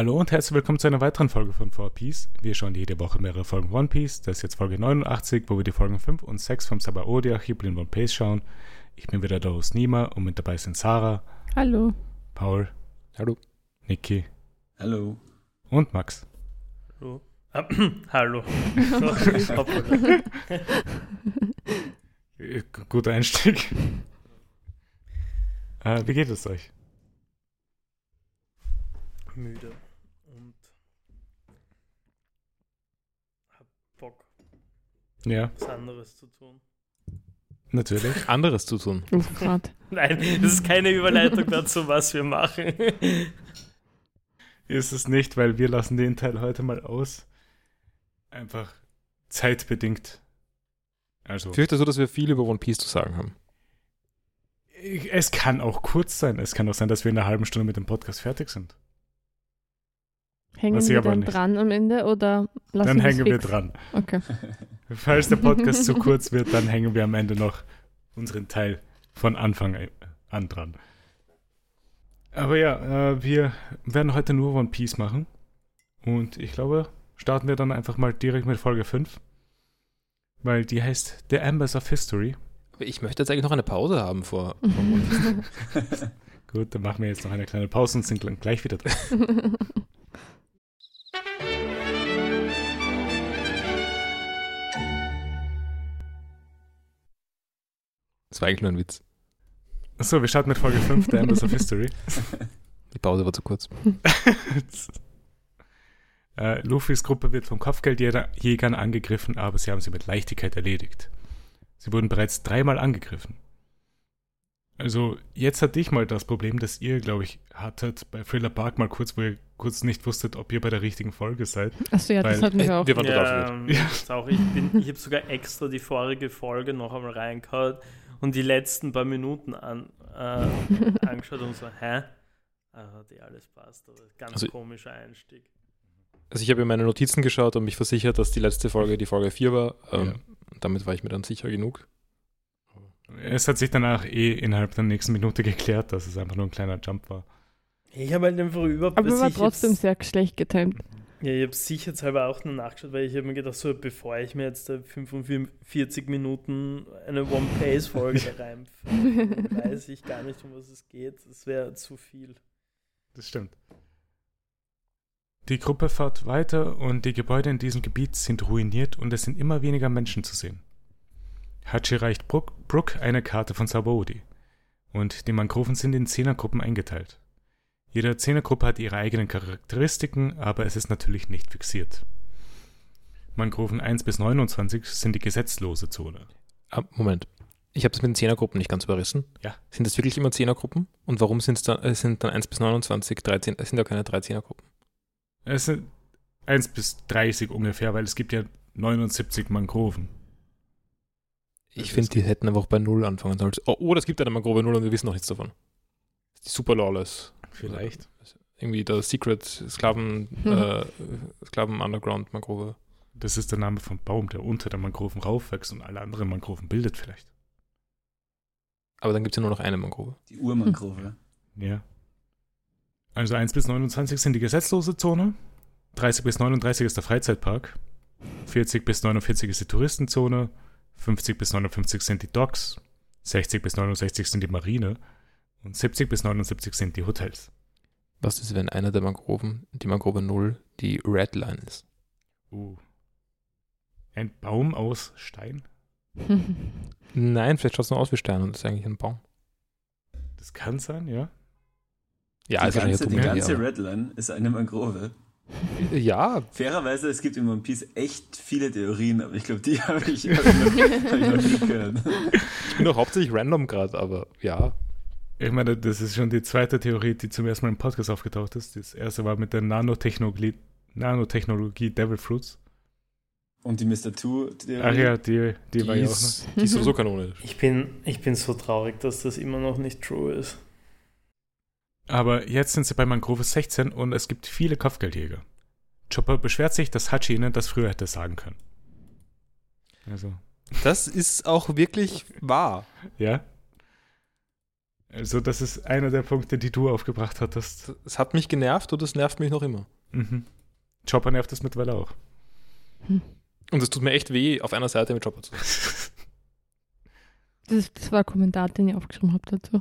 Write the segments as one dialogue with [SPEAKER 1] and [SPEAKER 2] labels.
[SPEAKER 1] Hallo und herzlich willkommen zu einer weiteren Folge von 4Piece. Wir schauen jede Woche mehrere Folgen One Piece. Das ist jetzt Folge 89, wo wir die Folgen 5 und 6 vom Sabaody-Archipel in One Piece schauen. Ich bin wieder der Host Nima und mit dabei sind Sarah,
[SPEAKER 2] Hallo.
[SPEAKER 1] Paul,
[SPEAKER 3] Hallo.
[SPEAKER 1] Niki
[SPEAKER 4] Hallo.
[SPEAKER 1] und Max.
[SPEAKER 5] Hallo. Ah, Hallo.
[SPEAKER 1] Guter Einstieg. äh, wie geht es euch?
[SPEAKER 5] Müde und hab Bock,
[SPEAKER 1] Ja,
[SPEAKER 5] was anderes zu tun.
[SPEAKER 1] natürlich.
[SPEAKER 3] Anderes zu tun.
[SPEAKER 2] Uff, grad.
[SPEAKER 5] Nein, das ist keine Überleitung dazu, was wir machen.
[SPEAKER 1] Ist es nicht, weil wir lassen den Teil heute mal aus. Einfach zeitbedingt. Also,
[SPEAKER 3] Ich fürchte so, dass wir viel über One Piece zu sagen haben.
[SPEAKER 1] es kann auch kurz sein. Es kann auch sein, dass wir in einer halben Stunde mit dem Podcast fertig sind.
[SPEAKER 2] Hängen wir dann
[SPEAKER 1] nicht.
[SPEAKER 2] dran am Ende oder lassen
[SPEAKER 1] dann hängen wir dran.
[SPEAKER 2] Okay.
[SPEAKER 1] Falls der Podcast zu kurz wird, dann hängen wir am Ende noch unseren Teil von Anfang an dran. Aber ja, äh, wir werden heute nur One Piece machen. Und ich glaube, starten wir dann einfach mal direkt mit Folge 5. Weil die heißt The Embers of History.
[SPEAKER 3] Ich möchte jetzt eigentlich noch eine Pause haben vor, vor.
[SPEAKER 1] Gut, dann machen wir jetzt noch eine kleine Pause und sind gl- gleich wieder drin.
[SPEAKER 3] Das war eigentlich nur ein Witz.
[SPEAKER 1] So, wir starten mit Folge 5, The Embers of History.
[SPEAKER 3] Die Pause war zu kurz.
[SPEAKER 1] äh, Luffys Gruppe wird von Kopfgeldjägern angegriffen, aber sie haben sie mit Leichtigkeit erledigt. Sie wurden bereits dreimal angegriffen. Also, jetzt hatte ich mal das Problem, das ihr, glaube ich, hattet bei Thriller Park mal kurz, wo ihr kurz nicht wusstet, ob ihr bei der richtigen Folge seid.
[SPEAKER 2] Achso, ja, das
[SPEAKER 1] Weil-
[SPEAKER 2] hatten wir auch.
[SPEAKER 3] Wir waren total
[SPEAKER 5] ja, das ist auch, ich bin, ich habe sogar extra die vorige Folge noch einmal reingehauen und die letzten paar Minuten an, äh, angeschaut und so, hä? Ah, hat eh alles passt, aber ganz
[SPEAKER 3] Also-
[SPEAKER 5] komischer Einstieg.
[SPEAKER 3] Also ich habe in meine Notizen geschaut und mich versichert, dass die letzte Folge die Folge 4 war. Ähm,
[SPEAKER 1] Ja.
[SPEAKER 3] Damit war ich mir dann sicher genug.
[SPEAKER 1] Es hat sich danach eh innerhalb der nächsten Minute geklärt, dass es einfach nur ein kleiner Jump war.
[SPEAKER 5] Ich habe halt einfach überhaupt
[SPEAKER 2] Aber war
[SPEAKER 5] ich
[SPEAKER 2] trotzdem sehr schlecht getimt.
[SPEAKER 5] Ja, ich habe sicherheitshalber auch nur nachgeschaut, weil ich habe mir gedacht, so bevor ich mir jetzt da 45 Minuten eine One-Pace-Folge rein weiß ich gar nicht, um was es geht. Das wäre zu viel.
[SPEAKER 1] Das stimmt. Die Gruppe fährt weiter und die Gebäude in diesem Gebiet sind ruiniert und es sind immer weniger Menschen zu sehen. Hachi reicht Brook, Brook eine Karte von Sabaody und die Mangroven sind in Zehnergruppen eingeteilt. Jede Zehnergruppe hat ihre eigenen Charakteristiken, aber es ist natürlich nicht fixiert. Mangroven 1 bis 29 sind die gesetzlose Zone.
[SPEAKER 3] Ah, Moment. Ich habe das mit den Zehnergruppen nicht ganz überrissen.
[SPEAKER 1] Ja.
[SPEAKER 3] Sind das wirklich immer Zehnergruppen? Und warum sind's dann, äh, sind dann 1 bis 29 13? Es sind ja keine 13er-Gruppen.
[SPEAKER 1] Es sind 1 bis 30 ungefähr, weil es gibt ja 79 Mangroven.
[SPEAKER 3] Ich
[SPEAKER 1] Das
[SPEAKER 3] finde,
[SPEAKER 1] ist-
[SPEAKER 3] die hätten einfach bei Null anfangen sollen. Oh, oder es gibt eine Mangrove Null und wir wissen noch nichts davon. Die Super Lawless.
[SPEAKER 1] Vielleicht.
[SPEAKER 3] Irgendwie der Secret Sklaven,
[SPEAKER 2] Hm.
[SPEAKER 3] äh, Sklaven Underground Mangrove.
[SPEAKER 1] Das ist der Name vom Baum, der unter der Mangroven raufwächst und alle anderen Mangroven bildet vielleicht.
[SPEAKER 3] Aber dann gibt es ja nur noch eine Mangrove.
[SPEAKER 4] Die Urmangrove.
[SPEAKER 1] Ja. Also 1 bis 29 sind die gesetzlose Zone, 30 bis 39 ist der Freizeitpark, 40 bis 49 ist die Touristenzone, 50 bis 59 sind die Docks, 60 bis 69 sind die Marine und 70 bis 79 sind die Hotels.
[SPEAKER 3] Was ist, wenn einer der Mangroven, die Mangrove Null, die Red Line ist?
[SPEAKER 1] Uh. Ein Baum aus Stein?
[SPEAKER 3] Nein, vielleicht schaut es nur aus wie Stein und ist eigentlich ein Baum.
[SPEAKER 1] Das kann sein, ja.
[SPEAKER 3] Ja,
[SPEAKER 4] die
[SPEAKER 3] ist wahrscheinlich
[SPEAKER 4] ganze, die ganze
[SPEAKER 3] Idee,
[SPEAKER 4] Redline ist eine Mangrove.
[SPEAKER 3] Ja,
[SPEAKER 4] Fairerweise, es gibt in One Piece echt viele Theorien, aber ich glaube, die habe ich, hab ich, noch- hab ich noch nie gehört.
[SPEAKER 3] ich bin doch hauptsächlich random gerade, aber ja.
[SPEAKER 1] Ich meine, das ist schon die zweite Theorie, die zum ersten Mal im Podcast aufgetaucht ist. Das erste war mit der Nanotechnologie, Nanotechnologie Devil Fruits.
[SPEAKER 4] Und die Mr. Two-Theorie.
[SPEAKER 1] Ach ja, die, die, war ja auch noch.
[SPEAKER 3] die ist sowieso Kanone.
[SPEAKER 5] Ich bin, ich bin so traurig, dass das immer noch nicht true ist.
[SPEAKER 1] Aber jetzt sind sie bei Mangrove 16 und es gibt viele Kopfgeldjäger. Chopper beschwert sich, dass Hachi ihnen das früher hätte sagen können. Also,
[SPEAKER 3] Das ist auch wirklich wahr.
[SPEAKER 1] ja. Also, das ist einer der Punkte, die du aufgebracht hattest.
[SPEAKER 3] Es hat mich genervt und es nervt mich noch immer.
[SPEAKER 1] Mhm. Chopper nervt das mittlerweile auch.
[SPEAKER 3] Und es tut mir echt weh, auf einer Seite mit Chopper zu sein.
[SPEAKER 2] Das, das war ein Kommentar, den ich aufgeschrieben habe dazu.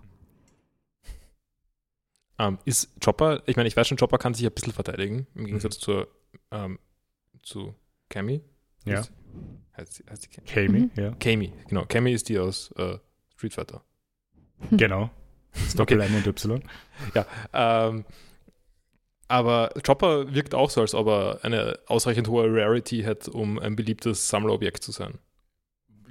[SPEAKER 3] Ähm, ist Chopper, ich meine, ich weiß schon, Chopper kann sich ein bisschen verteidigen, im Gegensatz
[SPEAKER 1] Mhm.
[SPEAKER 3] zur, ähm, zu Cammy.
[SPEAKER 1] Ja.
[SPEAKER 3] Ist- Heißt sie, heißt sie Cammy?
[SPEAKER 1] Kami,
[SPEAKER 2] Mhm.
[SPEAKER 1] ja.
[SPEAKER 3] Cammy, genau. Cammy ist die aus äh, Street Fighter.
[SPEAKER 1] Genau. Das Doppel M und Y.
[SPEAKER 3] Ähm, aber Chopper wirkt auch so, als ob er eine ausreichend hohe Rarity hat, um ein beliebtes Sammlerobjekt zu sein.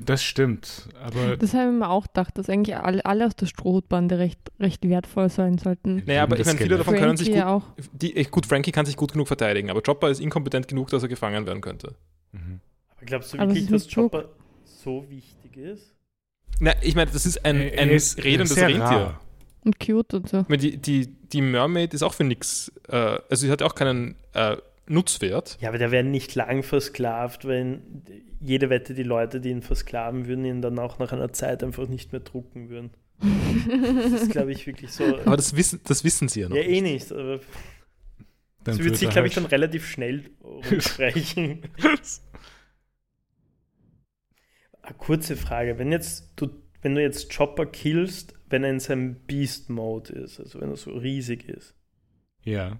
[SPEAKER 1] Das stimmt. Aber
[SPEAKER 2] Das habe ich mir auch gedacht, dass eigentlich alle, alle aus der Strohhutbande recht, recht wertvoll sein sollten.
[SPEAKER 3] Naja, aber ich meine, viele davon können sich
[SPEAKER 2] Frankie
[SPEAKER 3] gut,
[SPEAKER 2] ja auch.
[SPEAKER 3] die, gut, Frankie kann sich gut genug verteidigen, aber Chopper ist inkompetent genug, dass er gefangen werden könnte.
[SPEAKER 1] Mhm.
[SPEAKER 5] Aber glaubst du wirklich, dass Chopper so wichtig ist?
[SPEAKER 3] Na, ich meine, das ist ein, ein
[SPEAKER 1] ist
[SPEAKER 3] redendes Rentier.
[SPEAKER 1] rar.
[SPEAKER 2] Und cute und so.
[SPEAKER 3] Meine, die, die, die Mermaid ist auch für nix, äh, also sie hat auch keinen äh, Nutzwert.
[SPEAKER 5] Ja, aber der wäre nicht lang versklavt, wenn jede Wette die Leute, die ihn versklaven würden, ihn dann auch nach einer Zeit einfach nicht mehr drucken würden. Das ist, glaube ich, wirklich so.
[SPEAKER 3] Aber das wissen, das wissen sie ja noch.
[SPEAKER 5] ja, eh nicht. Aber
[SPEAKER 1] Dann
[SPEAKER 5] das wird sich, glaube ich, dann
[SPEAKER 1] halt-
[SPEAKER 5] relativ schnell rumsprechen. Eine kurze Frage. Wenn jetzt du, wenn du jetzt Chopper killst, wenn er in seinem Beast-Mode ist, also wenn er so riesig ist,
[SPEAKER 1] Ja.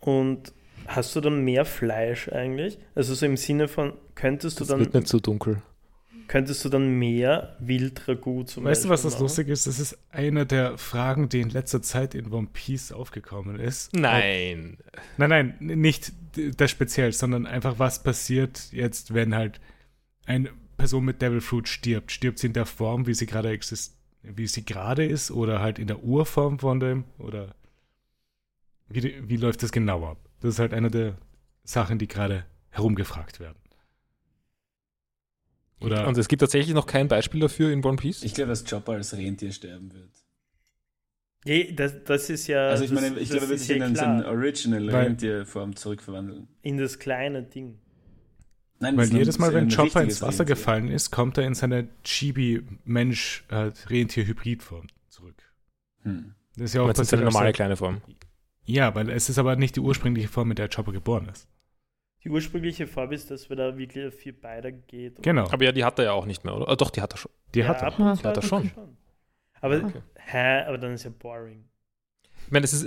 [SPEAKER 5] und hast du dann mehr Fleisch eigentlich? Also so im Sinne von, könntest du
[SPEAKER 3] Das
[SPEAKER 5] dann
[SPEAKER 3] wird nicht so dunkel.
[SPEAKER 5] könntest du dann mehr Wildragout zum
[SPEAKER 1] Weißt du, was
[SPEAKER 5] Beispiel
[SPEAKER 1] das
[SPEAKER 5] machen?
[SPEAKER 1] lustig ist? Das ist eine der Fragen, die in letzter Zeit in One Piece aufgekommen ist.
[SPEAKER 3] Nein.
[SPEAKER 1] Ob, nein, nein, nicht das speziell, sondern einfach, was passiert jetzt, wenn halt eine Person mit Devil Fruit stirbt? Stirbt sie in der Form, wie sie gerade exist wie sie gerade ist, oder halt in der Urform von dem? Oder wie, wie läuft das genau ab? Das ist halt eine der Sachen, die gerade herumgefragt werden. Oder
[SPEAKER 3] Und es gibt tatsächlich noch kein Beispiel dafür in One Piece.
[SPEAKER 4] Ich glaube, dass Chopper als Rentier sterben wird.
[SPEAKER 5] Je, das, das ist ja.
[SPEAKER 4] Also ich
[SPEAKER 5] das,
[SPEAKER 4] meine, ich
[SPEAKER 5] das
[SPEAKER 4] glaube, er wird sich in seine. Original Rentierform zurückverwandeln.
[SPEAKER 5] in das kleine Ding.
[SPEAKER 4] Nein,
[SPEAKER 1] Weil jedes Mal, wenn Chopper ins Wasser
[SPEAKER 4] Rentier.
[SPEAKER 1] gefallen ist, kommt er in seine Chibi-Mensch-Rentier-Hybrid-Form zurück.
[SPEAKER 4] Hm.
[SPEAKER 1] Das ist ja auch
[SPEAKER 3] das ist eine normale
[SPEAKER 1] er-
[SPEAKER 3] kleine Form.
[SPEAKER 1] Ja, weil es ist aber nicht die ursprüngliche Form, mit der Chopper geboren ist.
[SPEAKER 5] Die ursprüngliche Farbe ist, dass wir da wirklich auf vier Beine geht.
[SPEAKER 1] Genau,
[SPEAKER 3] Aber ja, die hat er ja auch nicht mehr, oder? Ah, doch, die hat er schon.
[SPEAKER 1] die hat er.
[SPEAKER 5] ab und zu
[SPEAKER 3] Hat er schon.
[SPEAKER 5] Aber,
[SPEAKER 3] Okay.
[SPEAKER 5] hä, aber dann ist ja boring.
[SPEAKER 3] Ich meine, es ist,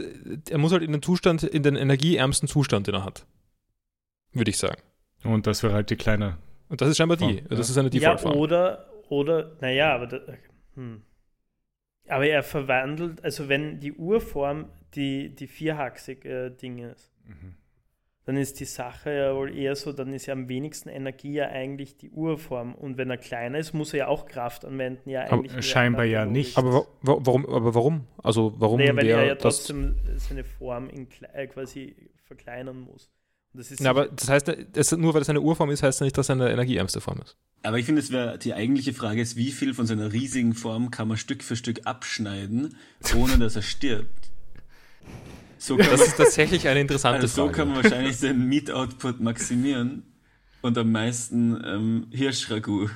[SPEAKER 3] er muss halt in den Zustand, in den energieärmsten Zustand, den er hat. Würde ich sagen.
[SPEAKER 1] Und das wäre halt die kleine.
[SPEAKER 3] Und das ist scheinbar die.
[SPEAKER 1] Form,
[SPEAKER 3] Das
[SPEAKER 1] ja.
[SPEAKER 3] ist eine
[SPEAKER 5] Ja,
[SPEAKER 3] Default-Form.
[SPEAKER 5] oder, oder, naja, aber, da, hm. aber er verwandelt, also wenn die Urform die, die vierhaxige Ding ist,
[SPEAKER 1] Mhm.
[SPEAKER 5] dann ist die Sache ja wohl eher so, dann ist ja am wenigsten Energie ja eigentlich die Urform. Und wenn er kleiner ist, muss er ja auch Kraft anwenden, ja
[SPEAKER 1] Aber,
[SPEAKER 5] eigentlich.
[SPEAKER 1] äh,
[SPEAKER 5] nur
[SPEAKER 1] scheinbar ja nicht.
[SPEAKER 3] aber, wa wa warum, aber warum? Also, warum
[SPEAKER 5] Naja, weil er ja
[SPEAKER 3] das.
[SPEAKER 5] trotzdem seine Form in, äh, quasi verkleinern muss. Das ist
[SPEAKER 3] Ja, aber das heißt, das, nur weil das eine Urform ist, heißt das nicht, dass es eine energieärmste Form ist.
[SPEAKER 4] Aber ich finde, es wäre die eigentliche Frage ist, wie viel von seiner riesigen Form kann man Stück für Stück abschneiden, ohne dass er stirbt. So kann,
[SPEAKER 3] Das
[SPEAKER 4] man,
[SPEAKER 3] ist tatsächlich eine interessante
[SPEAKER 4] also so
[SPEAKER 3] Frage.
[SPEAKER 4] kann man wahrscheinlich seinen Meat-Output maximieren und am meisten ähm, Hirschragout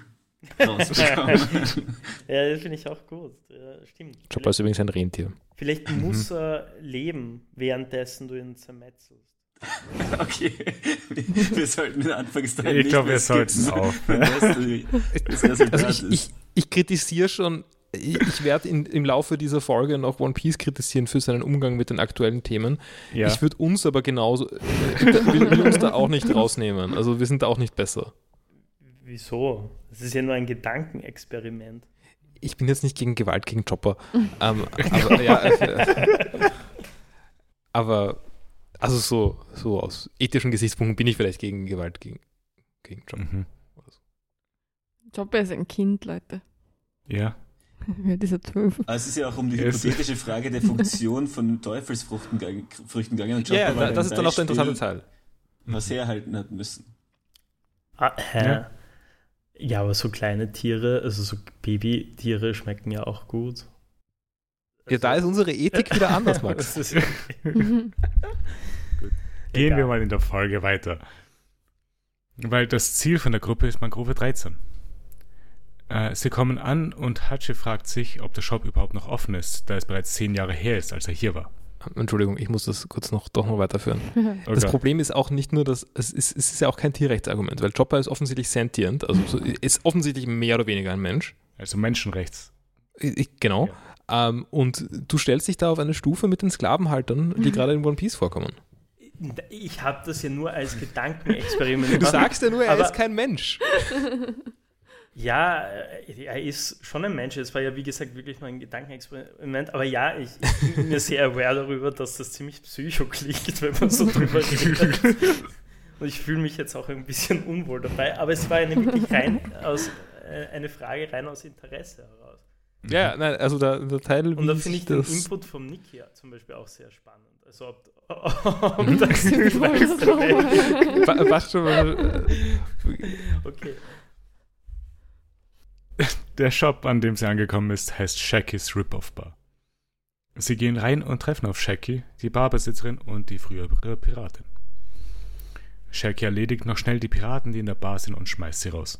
[SPEAKER 4] rausbekommen.
[SPEAKER 5] ja, das finde ich auch gut. Ja, stimmt.
[SPEAKER 3] Chopper ist übrigens ein Rentier.
[SPEAKER 5] Vielleicht
[SPEAKER 1] Mhm.
[SPEAKER 5] muss er leben, währenddessen du ihn zermetzelst.
[SPEAKER 4] okay, wir, wir sollten den Anfangsteil
[SPEAKER 1] Ich
[SPEAKER 4] nicht
[SPEAKER 1] glaube, wir sollten
[SPEAKER 4] Resultat
[SPEAKER 3] Also ich, ich, ich kritisiere schon, ich, ich werde im Laufe dieser Folge noch One Piece kritisieren für seinen Umgang mit den aktuellen Themen.
[SPEAKER 1] Ja.
[SPEAKER 3] Ich würde uns aber genauso, äh, will, will uns da auch nicht rausnehmen. Also wir sind da auch nicht besser.
[SPEAKER 5] Wieso? Das ist ja nur ein Gedankenexperiment.
[SPEAKER 3] Ich bin jetzt nicht gegen Gewalt gegen Chopper. ähm, aber ja, äh, aber also so, so aus ethischen Gesichtspunkten bin ich vielleicht gegen Gewalt gegen, gegen Chopper.
[SPEAKER 1] Mhm.
[SPEAKER 2] Chopper ist ein Kind, Leute.
[SPEAKER 1] Ja.
[SPEAKER 2] Ja, dieser zwölf.
[SPEAKER 4] Aber es ist ja auch um die hypothetische Frage der Funktion von Teufelsfrüchten ge- Früchten gegangen. Und
[SPEAKER 3] Ja,
[SPEAKER 4] war
[SPEAKER 3] ja, das
[SPEAKER 4] ein
[SPEAKER 3] ist dann auch der interessante Teil.
[SPEAKER 4] Was herhalten hat müssen.
[SPEAKER 5] Ah, hä?
[SPEAKER 1] Ja.
[SPEAKER 5] Ja. aber so kleine Tiere, also so Babytiere schmecken ja auch gut.
[SPEAKER 3] Ja, da ist unsere Ethik wieder anders, Max.
[SPEAKER 1] Gehen
[SPEAKER 5] Egal.
[SPEAKER 1] wir mal in der Folge weiter. Weil das Ziel von der Gruppe ist Mangrove 13. Äh, sie kommen an und Hachi fragt sich, ob der Shop überhaupt noch offen ist, da es bereits zehn Jahre her ist, als er hier war.
[SPEAKER 3] Entschuldigung, ich muss das kurz noch doch noch weiterführen.
[SPEAKER 1] Oh
[SPEAKER 3] Das. Problem ist auch nicht nur, dass es ist, es ist ja auch kein Tierrechtsargument, weil Chopper ist offensichtlich sentient, also so, ist offensichtlich mehr oder weniger ein Mensch.
[SPEAKER 1] Also Menschenrechts.
[SPEAKER 3] Ich, genau. Ähm, und du stellst dich da auf eine Stufe mit den Sklavenhaltern, die gerade in One Piece vorkommen.
[SPEAKER 5] Ich habe das ja nur als Gedankenexperiment
[SPEAKER 3] Du
[SPEAKER 5] gemacht.
[SPEAKER 3] sagst ja nur, er ist kein Mensch.
[SPEAKER 5] Ja, er ist schon ein Mensch. Es war ja, wie gesagt, wirklich nur ein Gedankenexperiment. Aber ja, ich, ich bin mir sehr aware darüber, dass das ziemlich psycho klingt, wenn man so drüber redet. Und ich fühle mich jetzt auch ein bisschen unwohl dabei. Aber es war eine wirklich rein aus, äh, eine Frage rein aus Interesse heraus.
[SPEAKER 3] Ja, ja, nein, also der, der Teil.
[SPEAKER 5] Und da finde ich den
[SPEAKER 3] das-
[SPEAKER 5] Input vom Nick ja zum Beispiel auch sehr spannend. Also ob, ob das vielleicht
[SPEAKER 3] Wa- Was schon mal,
[SPEAKER 5] Okay.
[SPEAKER 1] Der Shop, an dem sie angekommen ist, heißt Shakys Rip-Off Bar. Sie gehen rein und treffen auf Shaky, die Barbesitzerin und die frühere Piratin. Shaky erledigt noch schnell die Piraten, die in der Bar sind, und schmeißt sie raus.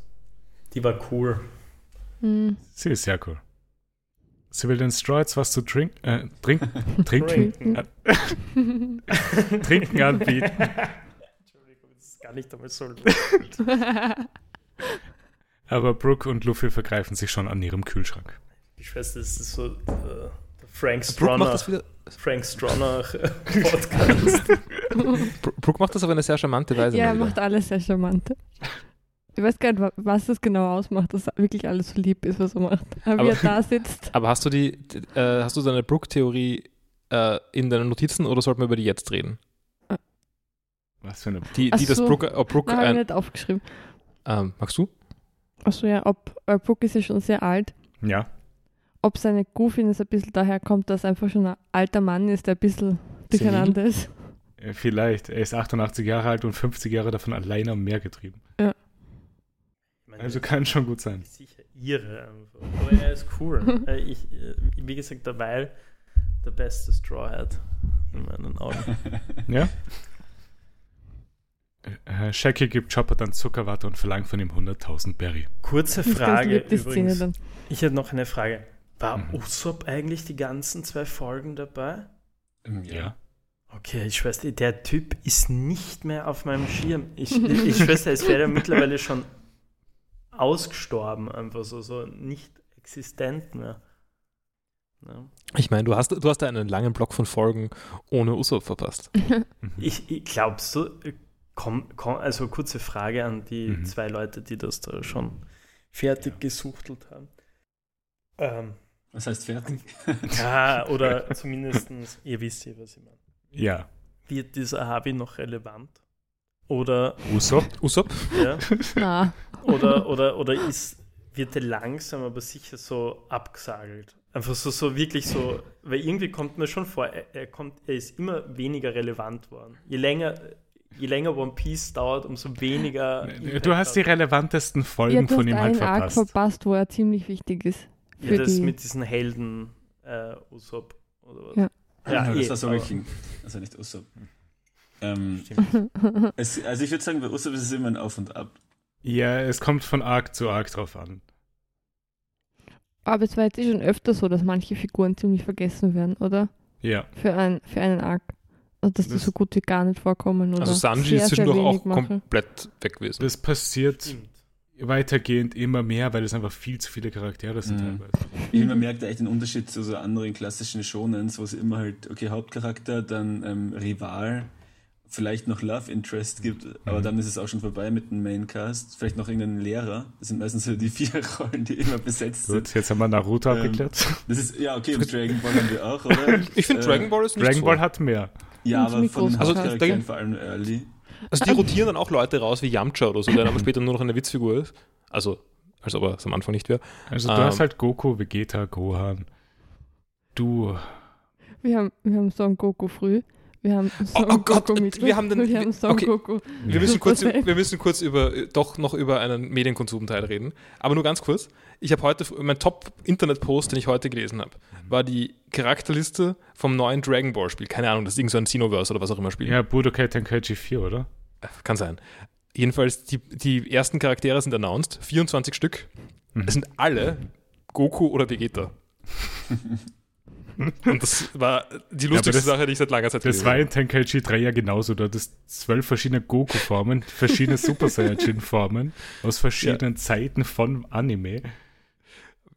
[SPEAKER 5] Die war cool.
[SPEAKER 2] Hm.
[SPEAKER 1] Sie ist sehr cool. Sie will den Straw jetzt was zu trink, äh, trink, trinken,
[SPEAKER 5] Trinken.
[SPEAKER 1] trinken anbieten.
[SPEAKER 5] Entschuldigung, das ist gar nicht einmal so.
[SPEAKER 1] Aber Brooke und Luffy vergreifen sich schon an ihrem Kühlschrank.
[SPEAKER 5] Die Schwester das ist so äh, der Frank
[SPEAKER 3] Brooke macht
[SPEAKER 5] Stronach. Frank Stronach äh, Podcast.
[SPEAKER 3] Bro- Brooke macht das auf eine sehr charmante Weise.
[SPEAKER 2] ja, er macht alles sehr charmant. Ich weiß gar nicht, wa- was das genau ausmacht, dass wirklich alles so lieb ist, was er macht. Aber, wie er da sitzt.
[SPEAKER 3] Aber hast du die, äh, hast du deine Brooke-Theorie äh, in deinen Notizen oder sollten wir über die jetzt reden?
[SPEAKER 1] Was für eine.
[SPEAKER 3] Die, die das
[SPEAKER 2] so.
[SPEAKER 3] Brooke, ob Brooke
[SPEAKER 2] habe ich
[SPEAKER 3] ein,
[SPEAKER 2] nicht aufgeschrieben.
[SPEAKER 3] ähm, magst du?
[SPEAKER 2] Achso, ja, ob äh, Brooke ist ja schon sehr alt.
[SPEAKER 1] Ja,
[SPEAKER 2] Ob seine Goofiness ein bisschen daher kommt, dass er einfach schon ein alter Mann ist, der ein bisschen durcheinander ist.
[SPEAKER 1] äh, vielleicht. Er ist 88 Jahre alt und 50 Jahre davon alleine am Meer getrieben.
[SPEAKER 5] Meine,
[SPEAKER 1] Also kann schon gut sein.
[SPEAKER 5] sicher irre einfach. Aber er ist cool. Äh, ich, äh, wie gesagt, derweil der beste Strawhead in meinen Augen.
[SPEAKER 1] Ja? Äh, Shaky gibt Chopper dann Zuckerwatte und verlangt von ihm 100.000 Berry.
[SPEAKER 5] Kurze Frage übrigens.
[SPEAKER 2] dann.
[SPEAKER 5] Ich hätte noch eine Frage. War
[SPEAKER 1] Mhm.
[SPEAKER 5] Usopp eigentlich die ganzen zwei Folgen dabei?
[SPEAKER 4] Ähm,
[SPEAKER 1] Ja.
[SPEAKER 5] Okay, ich schwöre, der Typ ist nicht mehr auf meinem Schirm. Ich, ich schwöre, es wäre mittlerweile schon ausgestorben, einfach so, so nicht existent mehr. Ja.
[SPEAKER 3] Ich meine, du hast, du hast da einen langen Block von Folgen ohne Usopp verpasst.
[SPEAKER 1] Mhm.
[SPEAKER 5] Ich, ich glaubst du, äh, komm, komm, also kurze Frage an die
[SPEAKER 1] Mhm.
[SPEAKER 5] zwei Leute, die das da schon fertig gesuchtelt haben. Ähm,
[SPEAKER 4] Was heißt fertig?
[SPEAKER 5] ja, oder zumindest, ihr wisst ja, was ich meine.
[SPEAKER 1] Ja.
[SPEAKER 5] Wird dieser Habi noch relevant? Oder,
[SPEAKER 1] Usopp?
[SPEAKER 3] Usopp?
[SPEAKER 5] ja,
[SPEAKER 2] Na,
[SPEAKER 5] oder, oder, oder ist, wird er langsam, aber sicher so abgesagelt? Einfach so, so wirklich so, weil irgendwie kommt mir schon vor, er, er, kommt, er ist immer weniger relevant worden. Je länger, je länger One Piece dauert, umso weniger.
[SPEAKER 1] Du hast die
[SPEAKER 5] Impact
[SPEAKER 1] relevantesten
[SPEAKER 2] ja,
[SPEAKER 1] Folgen
[SPEAKER 2] du
[SPEAKER 1] von ihm halt
[SPEAKER 2] einen Arc
[SPEAKER 1] verpasst.
[SPEAKER 2] verpasst, wo er ziemlich wichtig ist.
[SPEAKER 5] ja, das
[SPEAKER 2] die-
[SPEAKER 5] mit diesen Helden äh, Usopp oder was.
[SPEAKER 2] Ja.
[SPEAKER 5] Ja,
[SPEAKER 4] das
[SPEAKER 5] eh,
[SPEAKER 4] war so
[SPEAKER 5] aber-
[SPEAKER 4] wirklich. Also nicht Usopp. Ähm, es, also ich würde sagen, bei Usopp ist es immer ein Auf und Ab.
[SPEAKER 1] Ja, es kommt von Arc zu Arc drauf an.
[SPEAKER 2] Aber es war jetzt eh schon öfter so, dass manche Figuren ziemlich vergessen werden, oder?
[SPEAKER 1] Ja.
[SPEAKER 2] Für, ein, für einen Arc. Also, dass die
[SPEAKER 1] Das-
[SPEAKER 2] so gut wie gar nicht vorkommen. Oder
[SPEAKER 3] Also Sanji
[SPEAKER 2] sehr,
[SPEAKER 3] ist
[SPEAKER 2] sehr
[SPEAKER 3] zwischendurch auch
[SPEAKER 2] machen.
[SPEAKER 3] komplett weg gewesen.
[SPEAKER 1] Das passiert
[SPEAKER 5] Stimmt.
[SPEAKER 1] weitergehend immer mehr, weil es einfach viel zu viele Charaktere sind
[SPEAKER 4] Mhm.
[SPEAKER 1] teilweise.
[SPEAKER 4] Ich man merkt da echt den Unterschied zu so anderen klassischen Shonens, wo es immer halt, okay, Hauptcharakter, dann ähm, Rival, vielleicht noch Love Interest gibt, aber
[SPEAKER 1] Mhm.
[SPEAKER 4] dann ist es auch schon vorbei mit dem Maincast. Vielleicht noch irgendeinen Lehrer. Das sind meistens so die vier Rollen, die immer besetzt sind.
[SPEAKER 1] Gut, jetzt haben wir Naruto
[SPEAKER 4] Ähm,
[SPEAKER 1] abgeklärt.
[SPEAKER 4] Das ist, ja, okay, und Dragon Ball haben wir auch, oder?
[SPEAKER 3] Ich finde
[SPEAKER 4] Äh,
[SPEAKER 3] Dragon Ball ist nicht
[SPEAKER 1] Dragon
[SPEAKER 3] so.
[SPEAKER 1] Ball hat mehr.
[SPEAKER 4] Ja,
[SPEAKER 2] Und
[SPEAKER 4] aber von den.
[SPEAKER 3] Also,
[SPEAKER 4] Hauptcharakteren vor allem Early.
[SPEAKER 3] Also die rotieren dann auch Leute raus wie Yamcha oder so, der dann aber später nur noch eine Witzfigur ist. Also, als ob er es am Anfang nicht wäre.
[SPEAKER 1] Also du
[SPEAKER 3] Ähm.
[SPEAKER 1] hast halt Goku, Vegeta, Gohan. Du.
[SPEAKER 2] Wir haben, wir haben Son Goku früh. Wir haben Son
[SPEAKER 3] oh Gott,
[SPEAKER 2] Goku mit.
[SPEAKER 3] wir haben den-
[SPEAKER 2] wir haben Son
[SPEAKER 3] okay.
[SPEAKER 2] Goku.
[SPEAKER 3] Wir müssen kurz, wir müssen kurz über, doch noch über einen Medienkonsumteil reden. Aber nur ganz kurz. Ich habe heute, mein Top-Internet-Post, den ich heute gelesen habe, war die Charakterliste vom neuen Dragon Ball-Spiel. Keine Ahnung, das ist irgend so ein Xenoverse oder was auch immer Spiel.
[SPEAKER 1] Ja, Budokai Tenkaichi 4, oder?
[SPEAKER 3] Kann sein. Jedenfalls, die, die ersten Charaktere sind announced, 24 Stück.
[SPEAKER 1] Mhm.
[SPEAKER 3] Es sind alle Goku oder Vegeta. Und das war die lustigste
[SPEAKER 1] das-
[SPEAKER 3] Sache, die ich seit langer Zeit
[SPEAKER 1] Das war in Tenkaichi 3 ja genauso. Du hattest zwölf verschiedene Goku-Formen, verschiedene Super Saiyajin-Formen aus verschiedenen Zeiten von Anime.